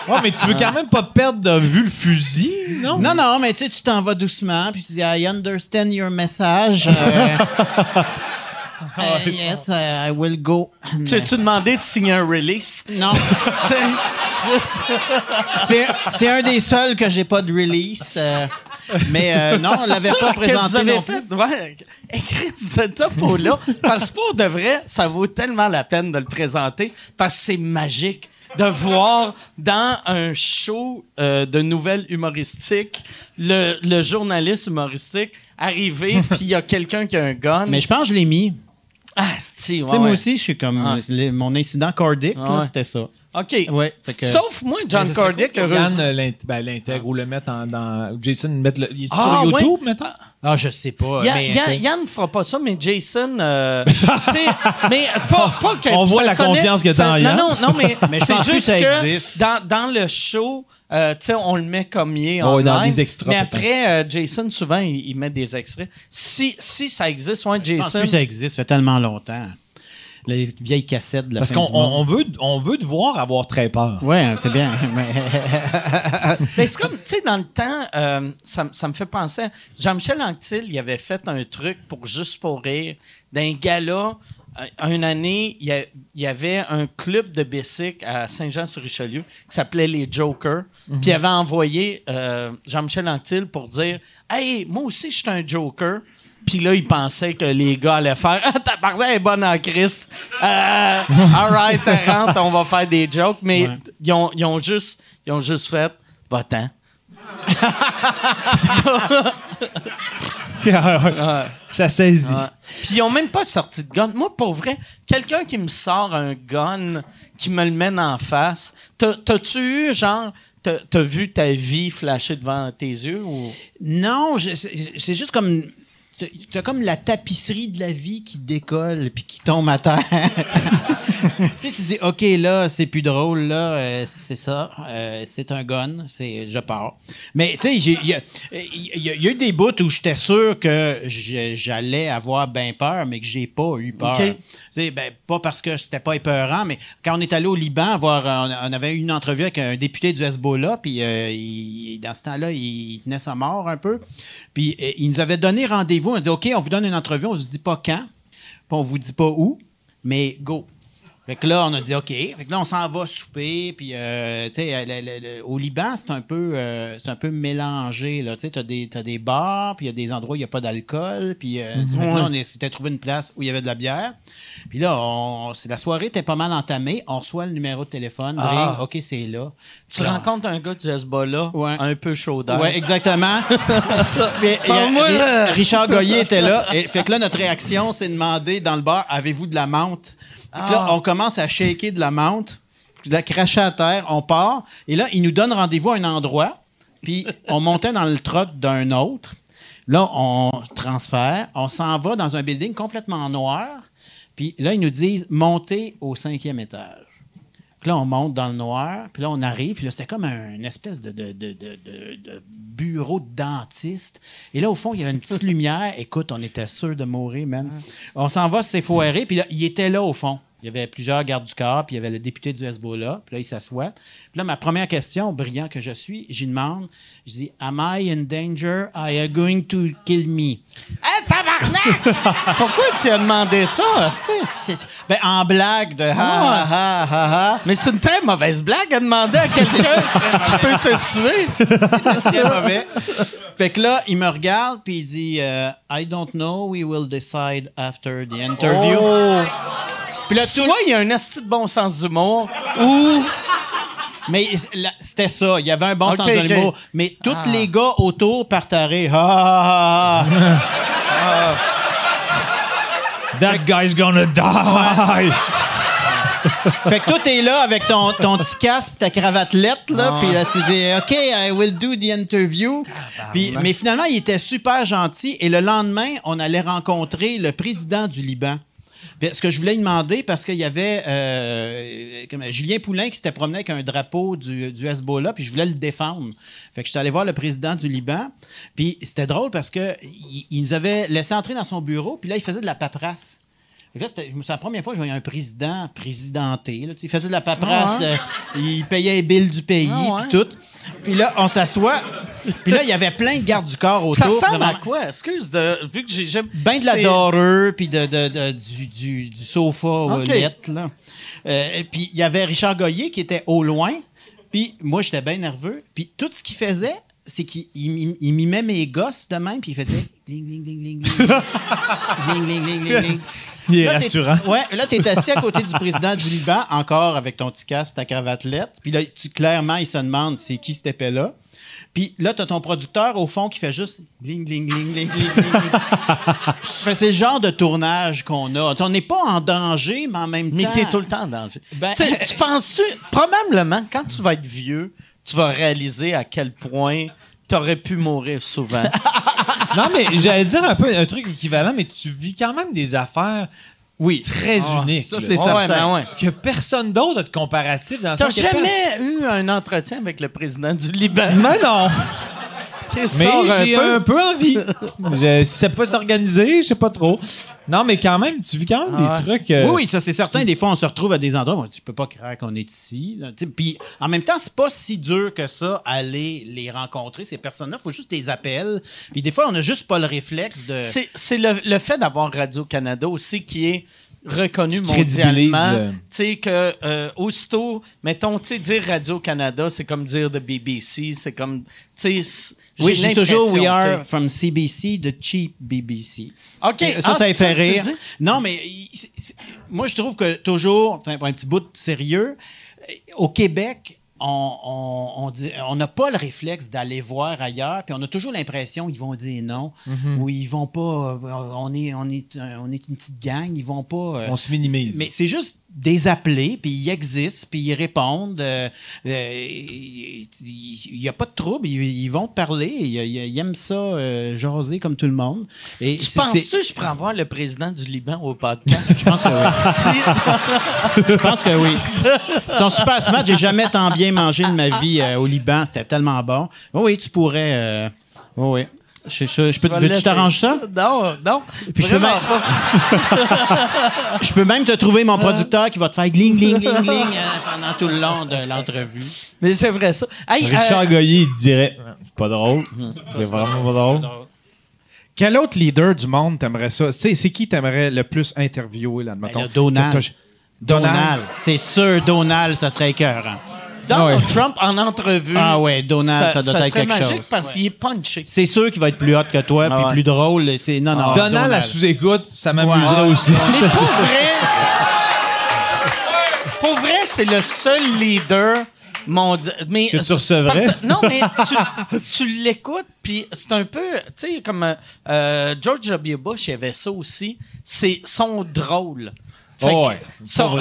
Ouais, mais tu veux quand même pas perdre de vue le fusil, non? Non, non, mais tu sais, tu t'en vas doucement, puis tu dis I understand your message. euh, euh, yes, uh, I will go. Tu as-tu demandé de signer un release? Non, c'est un des seuls que j'ai pas de release. euh, mais euh, non, on l'avait pas qu'est-ce que vous présenté avez non plus. fait? Ouais. Écris ce topo-là. parce que pour de vrai, ça vaut tellement la peine de le présenter parce que c'est magique de voir dans un show euh, de nouvelles humoristiques le, le journaliste humoristique arriver puis il y a quelqu'un qui a un gun. Mais je pense que je l'ai mis. Ah, c'est Tu sais, moi aussi, je suis comme. Ah. les- mon incident cardiaque, Ah là, ouais. c'était ça. OK. Ouais. que- Sauf moi, John Mais Cordick, heureusement. Yann euh, ben, l'intègre ou le en, dans. Jason, mette le. Il est Ah, sur YouTube, ouais. maintenant? Ah, je sais pas. Yann, mais, Yann fera pas ça, mais Jason, euh, mais pas, pas que On voit la sonnait- confiance que t'as en Non, Yann. non, non, mais, Mais je c'est pense juste que ça que existe. dans, dans le show, euh, tu sais, on le met comme il est en Ouais, dans live, des extras, Mais après, euh, Jason, souvent, il, il met des extraits. Si, si ça existe, ouais, Je pense Jason. plus que ça existe, ça fait tellement longtemps. Les vieilles cassettes de la Parce qu'on on, veut, on veut te voir avoir très peur. Ouais, c'est bien. mais- Mais c'est comme, tu sais, dans le temps, euh, ça, me- ça me fait penser. à- Jean-Michel Anctil, il avait fait un truc pour Juste pour rire. D'un gala, euh, une année, il y, avait un club de bicycle à Saint-Jean-sur-Richelieu qui s'appelait les Jokers. Puis il avait envoyé euh, Jean-Michel Anctil pour dire Hey, moi aussi, je suis un Joker. Puis là, il pensait que les gars allaient faire Ah, ta elle est bonne en crise. Euh, all right, rentre, on va faire des jokes. Mais ils, ont, ils, ont juste, ils ont juste fait Va-t'en. Ça saisit. Ouais. Puis ils ont même pas sorti de gun. Moi, pour vrai, quelqu'un qui me sort un gun, qui me le mène en face, t'as- t'as-tu eu, genre, t'as t'as vu ta vie flasher devant tes yeux ou... Non, c'est juste comme. T'as- comme la tapisserie de la vie qui décolle puis qui tombe à terre. tu sais, tu dis, OK, là, c'est plus drôle, là, euh, c'est ça, euh, c'est un gun, c'est, je pars. Mais, tu sais, il y, y a- il y a eu des bouts où j'étais sûr que j'allais avoir bien peur, mais que j'ai pas eu peur. Tu sais, ben, pas parce que c'était pas épeurant, mais quand on est allé au Liban voir, euh, on, on avait eu une entrevue avec un député du Hezbollah, puis euh, il- dans ce temps-là, il, il tenait sa mort un peu. Puis il nous avait donné rendez-vous. On a dit OK, on vous donne une entrevue, on se dit pas quand, puis on vous dit pas où, mais go. Fait que là, on a dit OK. Fait que là, on s'en va souper. Puis, euh, tu sais, au Liban, c'est un peu, euh, c'est un peu mélangé. Tu sais, t'as des, t'as des bars, puis il y a des endroits où il n'y a pas d'alcool. Puis, euh, que là, on s'était trouvé une place où il y avait de la bière. Puis là, on, c'est- la soirée était pas mal entamée. On reçoit le numéro de téléphone. Ah. Ring, OK, c'est là. Tu Là, rencontres un gars du Hezbollah, Ouais. un peu chaud d'air. Ouais, exactement. Puis, a-. Richard Goyer était là. Et, fait que là, notre réaction, c'est de demander dans le bar, avez-vous de la menthe? Fait que là, Ah. on commence à shaker de la menthe, de la cracher à terre, on part. Et là, il nous donne rendez-vous à un endroit. Puis on montait dans le truck d'un autre. Là, on transfère. On s'en va dans un building complètement noir. Puis là, ils nous disent, montez au cinquième étage. Puis là, on monte dans le noir, puis là, on arrive, puis là, c'était comme un- une espèce de, de- de- de- de- de bureau de dentiste. Et là, au fond, il y avait une petite lumière. Écoute, on était sûr de mourir, man. On s'en va s'effoirer, puis là, il était là, au fond. Il y avait plusieurs gardes du corps, puis il y avait le député du Hezbollah, puis là, il s'assoit. Puis là, ma première question, brillant que je suis, j'y demande, je dis, Am I in danger? Are you going to kill me? Hey, tabarnak! tabarnak! Pourquoi tu as demandé ça? c'est- C'est- Ben, en blague de ha ha ha ha ha. Mais c'est une très mauvaise blague à demander à quelqu'un qui peut te tuer. C'était très mauvais. Fait que là, il me regarde puis il dit euh, I don't know, we will decide after the interview. Puis là, tout- Soit il y a un asti de bon sens d'humour, ou Mais là, c'était ça, il y avait un bon sens de l'humour. Mais tous les gars autour partaient ha ha ha. That guy's gonna die! Fait que toi, t'es là avec ton, ton petit casque, ta cravatelette, là, puis là, tu dis, OK, I will do the interview. Puis, mais finalement, il était super gentil. Et le lendemain, on allait rencontrer le président du Liban. Ce que je voulais demander, parce qu'il y avait euh, Julien Poulain qui s'était promené avec un drapeau du, Hezbollah, puis je voulais le défendre. Fait que je suis allé voir le président du Liban. Puis c'était drôle parce que il, il nous avait laissé entrer dans son bureau, puis là, il faisait de la paperasse. Là, c'est la première fois que je voyais un président présidenté. là. Il faisait de la paperasse, Ah euh, il payait les billes du pays, Ah ouais. puis tout. Puis là, on s'assoit. Puis là, il y avait plein de gardes du corps autour. ça ressemble à quoi? Excuse, de, vu que j'ai. Ben de la dorure, puis de, de- de- du, du, du sofa au Ok. lettre, là. Euh, puis il y avait Richard Goyer qui était au loin. Puis moi, j'étais bien nerveux. Puis tout ce qu'il faisait, c'est qu'il il, il- il mimait mes gosses de même, puis il faisait ling, ling, ling, ling, ling. ling, ling, ling, ling, ling. Il est Là, t'es- rassurant. Ouais, là, tu es assis à côté du président du Liban, encore avec ton petit casque, ta cravatelette. Puis là, tu, clairement, il se demande c'est qui cet épais-là. Puis là, tu as ton producteur au fond qui fait juste ling, ling, ling, ling, ling, ling, ling. Fait, c'est le genre de tournage qu'on a. Tu on n'est pas en danger, mais en même Mais temps. t'es tout le temps en danger. Ben- Tu tu penses-tu, probablement, quand tu vas être vieux, tu vas réaliser à quel point t'aurais pu mourir souvent. Non, mais j'allais dire un peu un truc équivalent, mais tu vis quand même des affaires Oui. très uniques. Ça, c'est Ouais, certain. ben ouais. Que personne d'autre a de comparatif dans le T'as jamais eu un entretien avec le président du Liban? Mais non! Mais un j'ai un peu envie. Je- si ça pouvait s'organiser, je sais pas trop. Non, mais quand même, tu vis quand même Ah des trucs. euh, Oui, oui, ça c'est certain. Des fois, on se retrouve à des endroits où on dit, tu peux pas croire qu'on est ici. Puis en même temps, c'est pas si dur que ça, aller les rencontrer, ces personnes-là. Il faut juste les appels. Puis des fois, on a juste pas le réflexe de. C'est, c'est le, le fait d'avoir Radio-Canada aussi qui est reconnu mondialement. le- Tu sais que euh, aussitôt, mettons, tu sais, dire Radio-Canada, c'est comme dire de BBC, c'est comme, tu sais, Oui, je dis toujours We are tu sais. from CBC, the cheap BBC. OK. Et Ça, Ah, ça c'est fait rire. Non, mais moi, je trouve que toujours, enfin, pour un petit bout de sérieux, au Québec, on n'a pas le réflexe d'aller voir ailleurs, puis on a toujours l'impression qu'ils vont dire non, ou ils vont pas, euh, on est, on, est, euh, on est une petite gang, ils vont pas... euh, On se minimise. mais c'est juste des appeler, puis ils existent, puis ils répondent. euh, euh, Il n'y a pas de trouble, ils, ils vont te parler, ils, aiment ça, euh, jaser comme tout le monde. Et Tu c'est- que je pourrais voir le président du Liban au podcast? Je pense que oui. Je pense que oui. Ils sont super smart. J'ai jamais tant bien mangé de ma vie euh, au Liban. C'était tellement bon. Oui, oui, tu pourrais. euh, oui, oui. Je, je- je peux, vais veux-tu le je t'arrange ça? Non, non. Puis je peux même- pas. Je peux même te trouver mon producteur qui va te faire gling, gling, gling, gling euh, pendant tout le long de l'entrevue. Mais j'aimerais ça. Hey, Richard euh, Goyer, il te dirait C'est pas drôle. C'est vraiment pas drôle. Quel autre leader du monde t'aimerais ça? Tu sais, c'est qui t'aimerais le plus interviewer là, Ben, Donald. T'as- Donald. C'est sûr, Donald, ça serait écœurant. Donald Ouais. Trump en entrevue. Ah ouais, Donald, ça doit être serait quelque magique chose. parce qu'il est punché. C'est sûr qu'il va être plus hot que toi, Ah puis ouais. plus drôle. C'est non, non. Donald à sous-écoute, ça m'amuserait Ouais. aussi. Mais pour vrai, pour vrai, c'est le seul leader mondial. Mais Que tu recevrais. parce- non, mais tu, tu l'écoutes, puis c'est un peu, tu sais, comme euh, euh, George W. Bush, il y avait ça aussi. C'est sont drôles. Fait Oh ouais,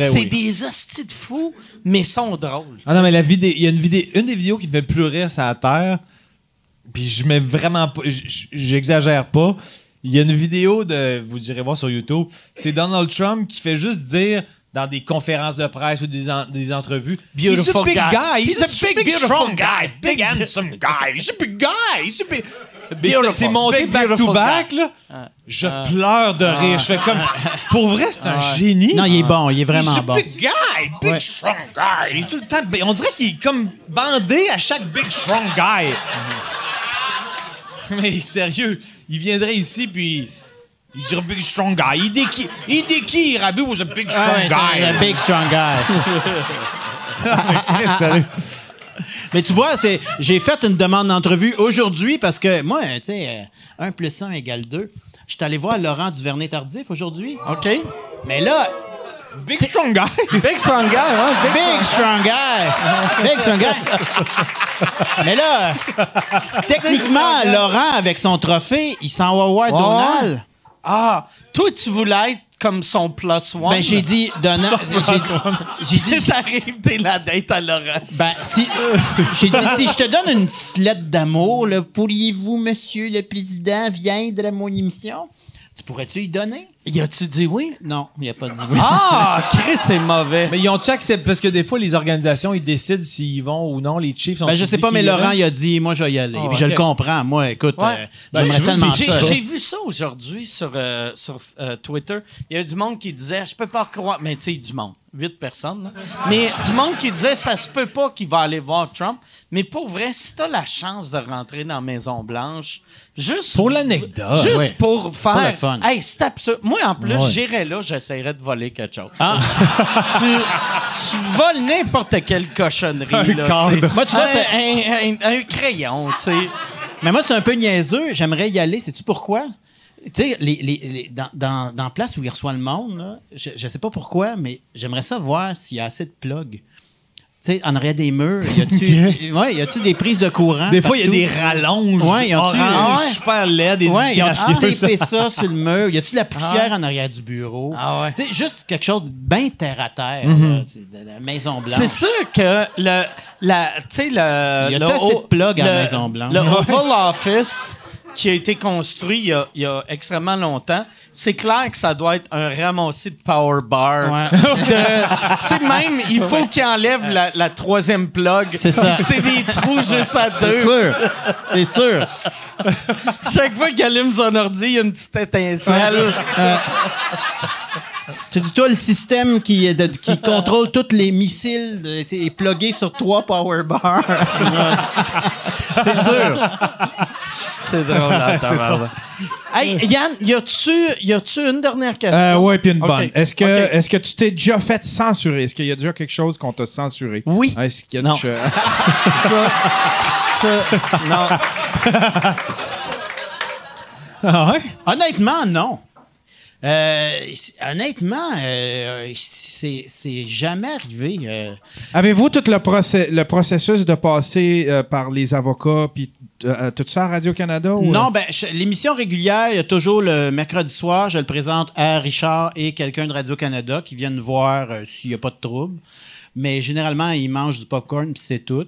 c'est oui. des hosties de fous, mais sont drôles. Ah non, mais la vidéo, il y a une vidéo, une des vidéos qui me fait rire sur la Terre. Puis je mets vraiment pas, j'exagère pas. Il y a une vidéo de, vous irez voir sur YouTube, c'est Donald Trump qui fait juste dire dans des conférences de presse ou des, en- des entrevues, Beautiful He's a big guy. guy. He's, a big, strong guy. guy. Big handsome guy. He's a big guy. He's a big... C'est- monté back to back, là. Ah. Je pleure de rire. Je fais comme... Pour vrai, c'est un génie. Non, il est bon, il est vraiment He's a bon. big guy, big Ouais. strong guy. Il est tout le temps. On dirait qu'il est comme bandé à chaque big strong guy. Mais sérieux, il viendrait ici puis Il dit big strong guy. Hideki, Hideki Irabu was a big strong Ah guy. un big strong guy. Mais tu vois, c'est, j'ai fait une demande d'entrevue aujourd'hui parce que moi, tu sais, 1 plus 1 égale 2. Je suis allé voir Laurent Duvernay-Tardif aujourd'hui. OK. Mais là, Big strong guy. Big strong guy, hein? Big Big strong guy! Big strong guy! Mais là, techniquement, Laurent, avec son trophée, il s'en va voir Donald. Ah, toi, tu voulais être comme son plus one. Ben, j'ai dit, Donald. j'ai- dit, Ça arrive, t'es la date à Laurent. ben, si. J'ai dit, si je te donne une petite lettre d'amour, pourriez-vous, monsieur le président, viendre à mon émission? Tu pourrais-tu y donner? Y a-tu dit oui? Non, il n'y a pas dit oui. Ah, Chris, c'est mauvais. Mais ils ont-tu accepté? Parce que des fois, les organisations, ils décident s'ils vont ou non. Les Chiefs Ben, je sais pas, mais Laurent, il a dit, moi, je vais y aller. Ah, Puis je le comprends. Moi, écoute, Ouais. euh, Ben, j'aimerais j'ai- tellement ça. J'ai vu ça aujourd'hui sur, euh, sur euh, Twitter. Il y a du monde qui disait, je peux pas croire, mais tu sais, du monde, huit personnes, là. mais du monde qui disait, ça se peut pas qu'il va aller voir Trump. Mais pour vrai, si t'as la chance de rentrer dans Maison Blanche, juste Pour l'anecdote. juste Ouais. pour faire, Pour le fun. hey, c'est absurde. Moi, en plus, Ouais. j'irais là, j'essaierais de voler quelque chose. tu, tu voles n'importe quelle cochonnerie. là. Moi, tu vois, un- un- un crayon, tu sais. Mais moi, c'est un peu niaiseux. J'aimerais y aller. Sais-tu pourquoi? Tu sais, les, les- les- dans, dans, dans la place où il reçoit le monde, là, je, je sais pas pourquoi, mais j'aimerais ça voir s'il y a assez de plugs. Tu sais, en arrière des murs, y a-tu ouais, y a-tu des prises de courant? Des fois, il y a des rallonges Ouais, ont-tu- oranges, Ah ouais. super laides, des Ouais, y a-tu ça sur le mur? Y a-tu de la poussière en arrière du bureau? Ah ouais. Tu sais, juste quelque chose de bien terre à terre, sais, de la Maison Blanche. C'est sûr que le, la, tu sais, le. Y a-tu le assez de plugs à la le- Maison-Blanche? Le Oval Office qui a été construit il y a, il y a extrêmement longtemps, c'est clair que ça doit être un ramassis de power bar. Ouais. Tu sais, même, il faut qu'il enlève la, la troisième plug. C'est ça. C'est des trous juste à C'est deux. sûr. C'est sûr. Chaque fois qu'il allume son ordi, il y a une petite étincelle. Tu dis, toi, le système qui, est de- qui contrôle tous les missiles de- est plugué sur trois power bars. c'est sûr. C'est drôle, tabarnak. Hey, Yann, y a-tu y a-tu une dernière question? Euh, ouais, puis une bonne. Est-ce que, est-ce que tu t'es déjà fait censurer? Est-ce qu'il y a déjà quelque chose qu'on t'a censuré? Oui. Est-ce qu'il y a Non. du- Ça, non. Ah ouais? Honnêtement, non. Euh, honnêtement, euh, c'est jamais arrivé. euh. Avez-vous tout le, processus de passer par les avocats puis tout ça à Radio-Canada? Non, ben, l'émission régulière, il y a toujours le mercredi soir, je le présente à Richard et quelqu'un de Radio-Canada qui viennent voir s'il n'y a pas de trouble. Mais généralement, ils mangent du popcorn puis c'est tout.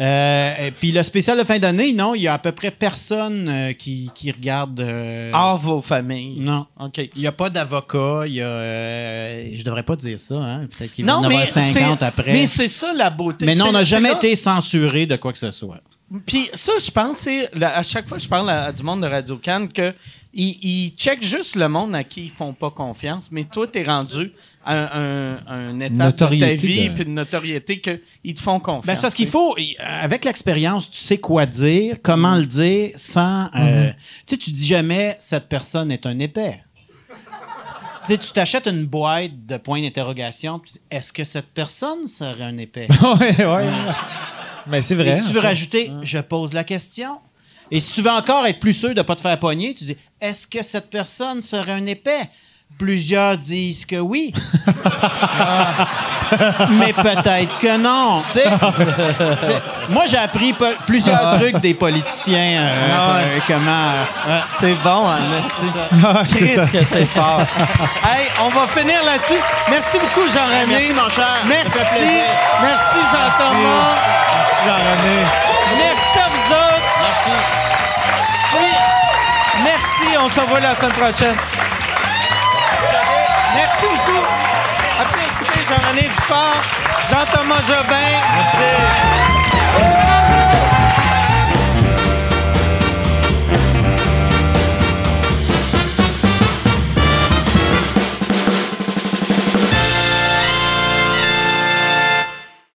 Euh, puis le spécial de fin d'année, non, il y a à peu près personne euh, qui, qui regarde. euh, Hors vos familles. Non. OK. Il n'y a pas d'avocat, il y a. je devrais pas dire ça, hein. Peut-être qu'il va en avoir mais 50 c'est- après. Mais c'est ça la beauté. Mais non, on n'a jamais été censuré de quoi que ce soit. Puis ça, je pense, c'est à chaque fois que je parle à, à du monde de Radio Cannes que ils, ils checkent juste le monde à qui ils font pas confiance, mais toi, t'es rendu à un, un, un étape de ta vie de- puis une notoriété qu'ils te font confiance. Ben, c'est parce qu'il faut, avec l'expérience, tu sais quoi dire, comment le dire sans. euh, Mm-hmm. Tu sais, tu dis jamais cette personne est un épais. Tu sais, tu t'achètes une boîte de points d'interrogation, tu dis, est-ce que cette personne serait un épais? ouais, ouais. Mais c'est Et vrai. si tu veux rajouter, je pose la question. Et si tu veux encore être plus sûr de ne pas te faire pogner, tu dis, est-ce que cette personne serait un épais? Plusieurs disent que oui. Mais peut-être que non. Moi, j'ai appris plusieurs trucs des politiciens. euh, Ah ouais. euh, comment. euh, C'est bon, hein, merci. Christ que c'est fort. hey, on va finir là-dessus. Merci beaucoup, Jean-René. merci, mon cher. Merci. Merci, Jean-Thomas. Merci, Jean-René. Merci à vous autres. Merci. Suis- Merci, on se revoit la semaine prochaine. Merci beaucoup. Applaudissez Jean-René Dufort, Jean-Thomas Jobin. Merci.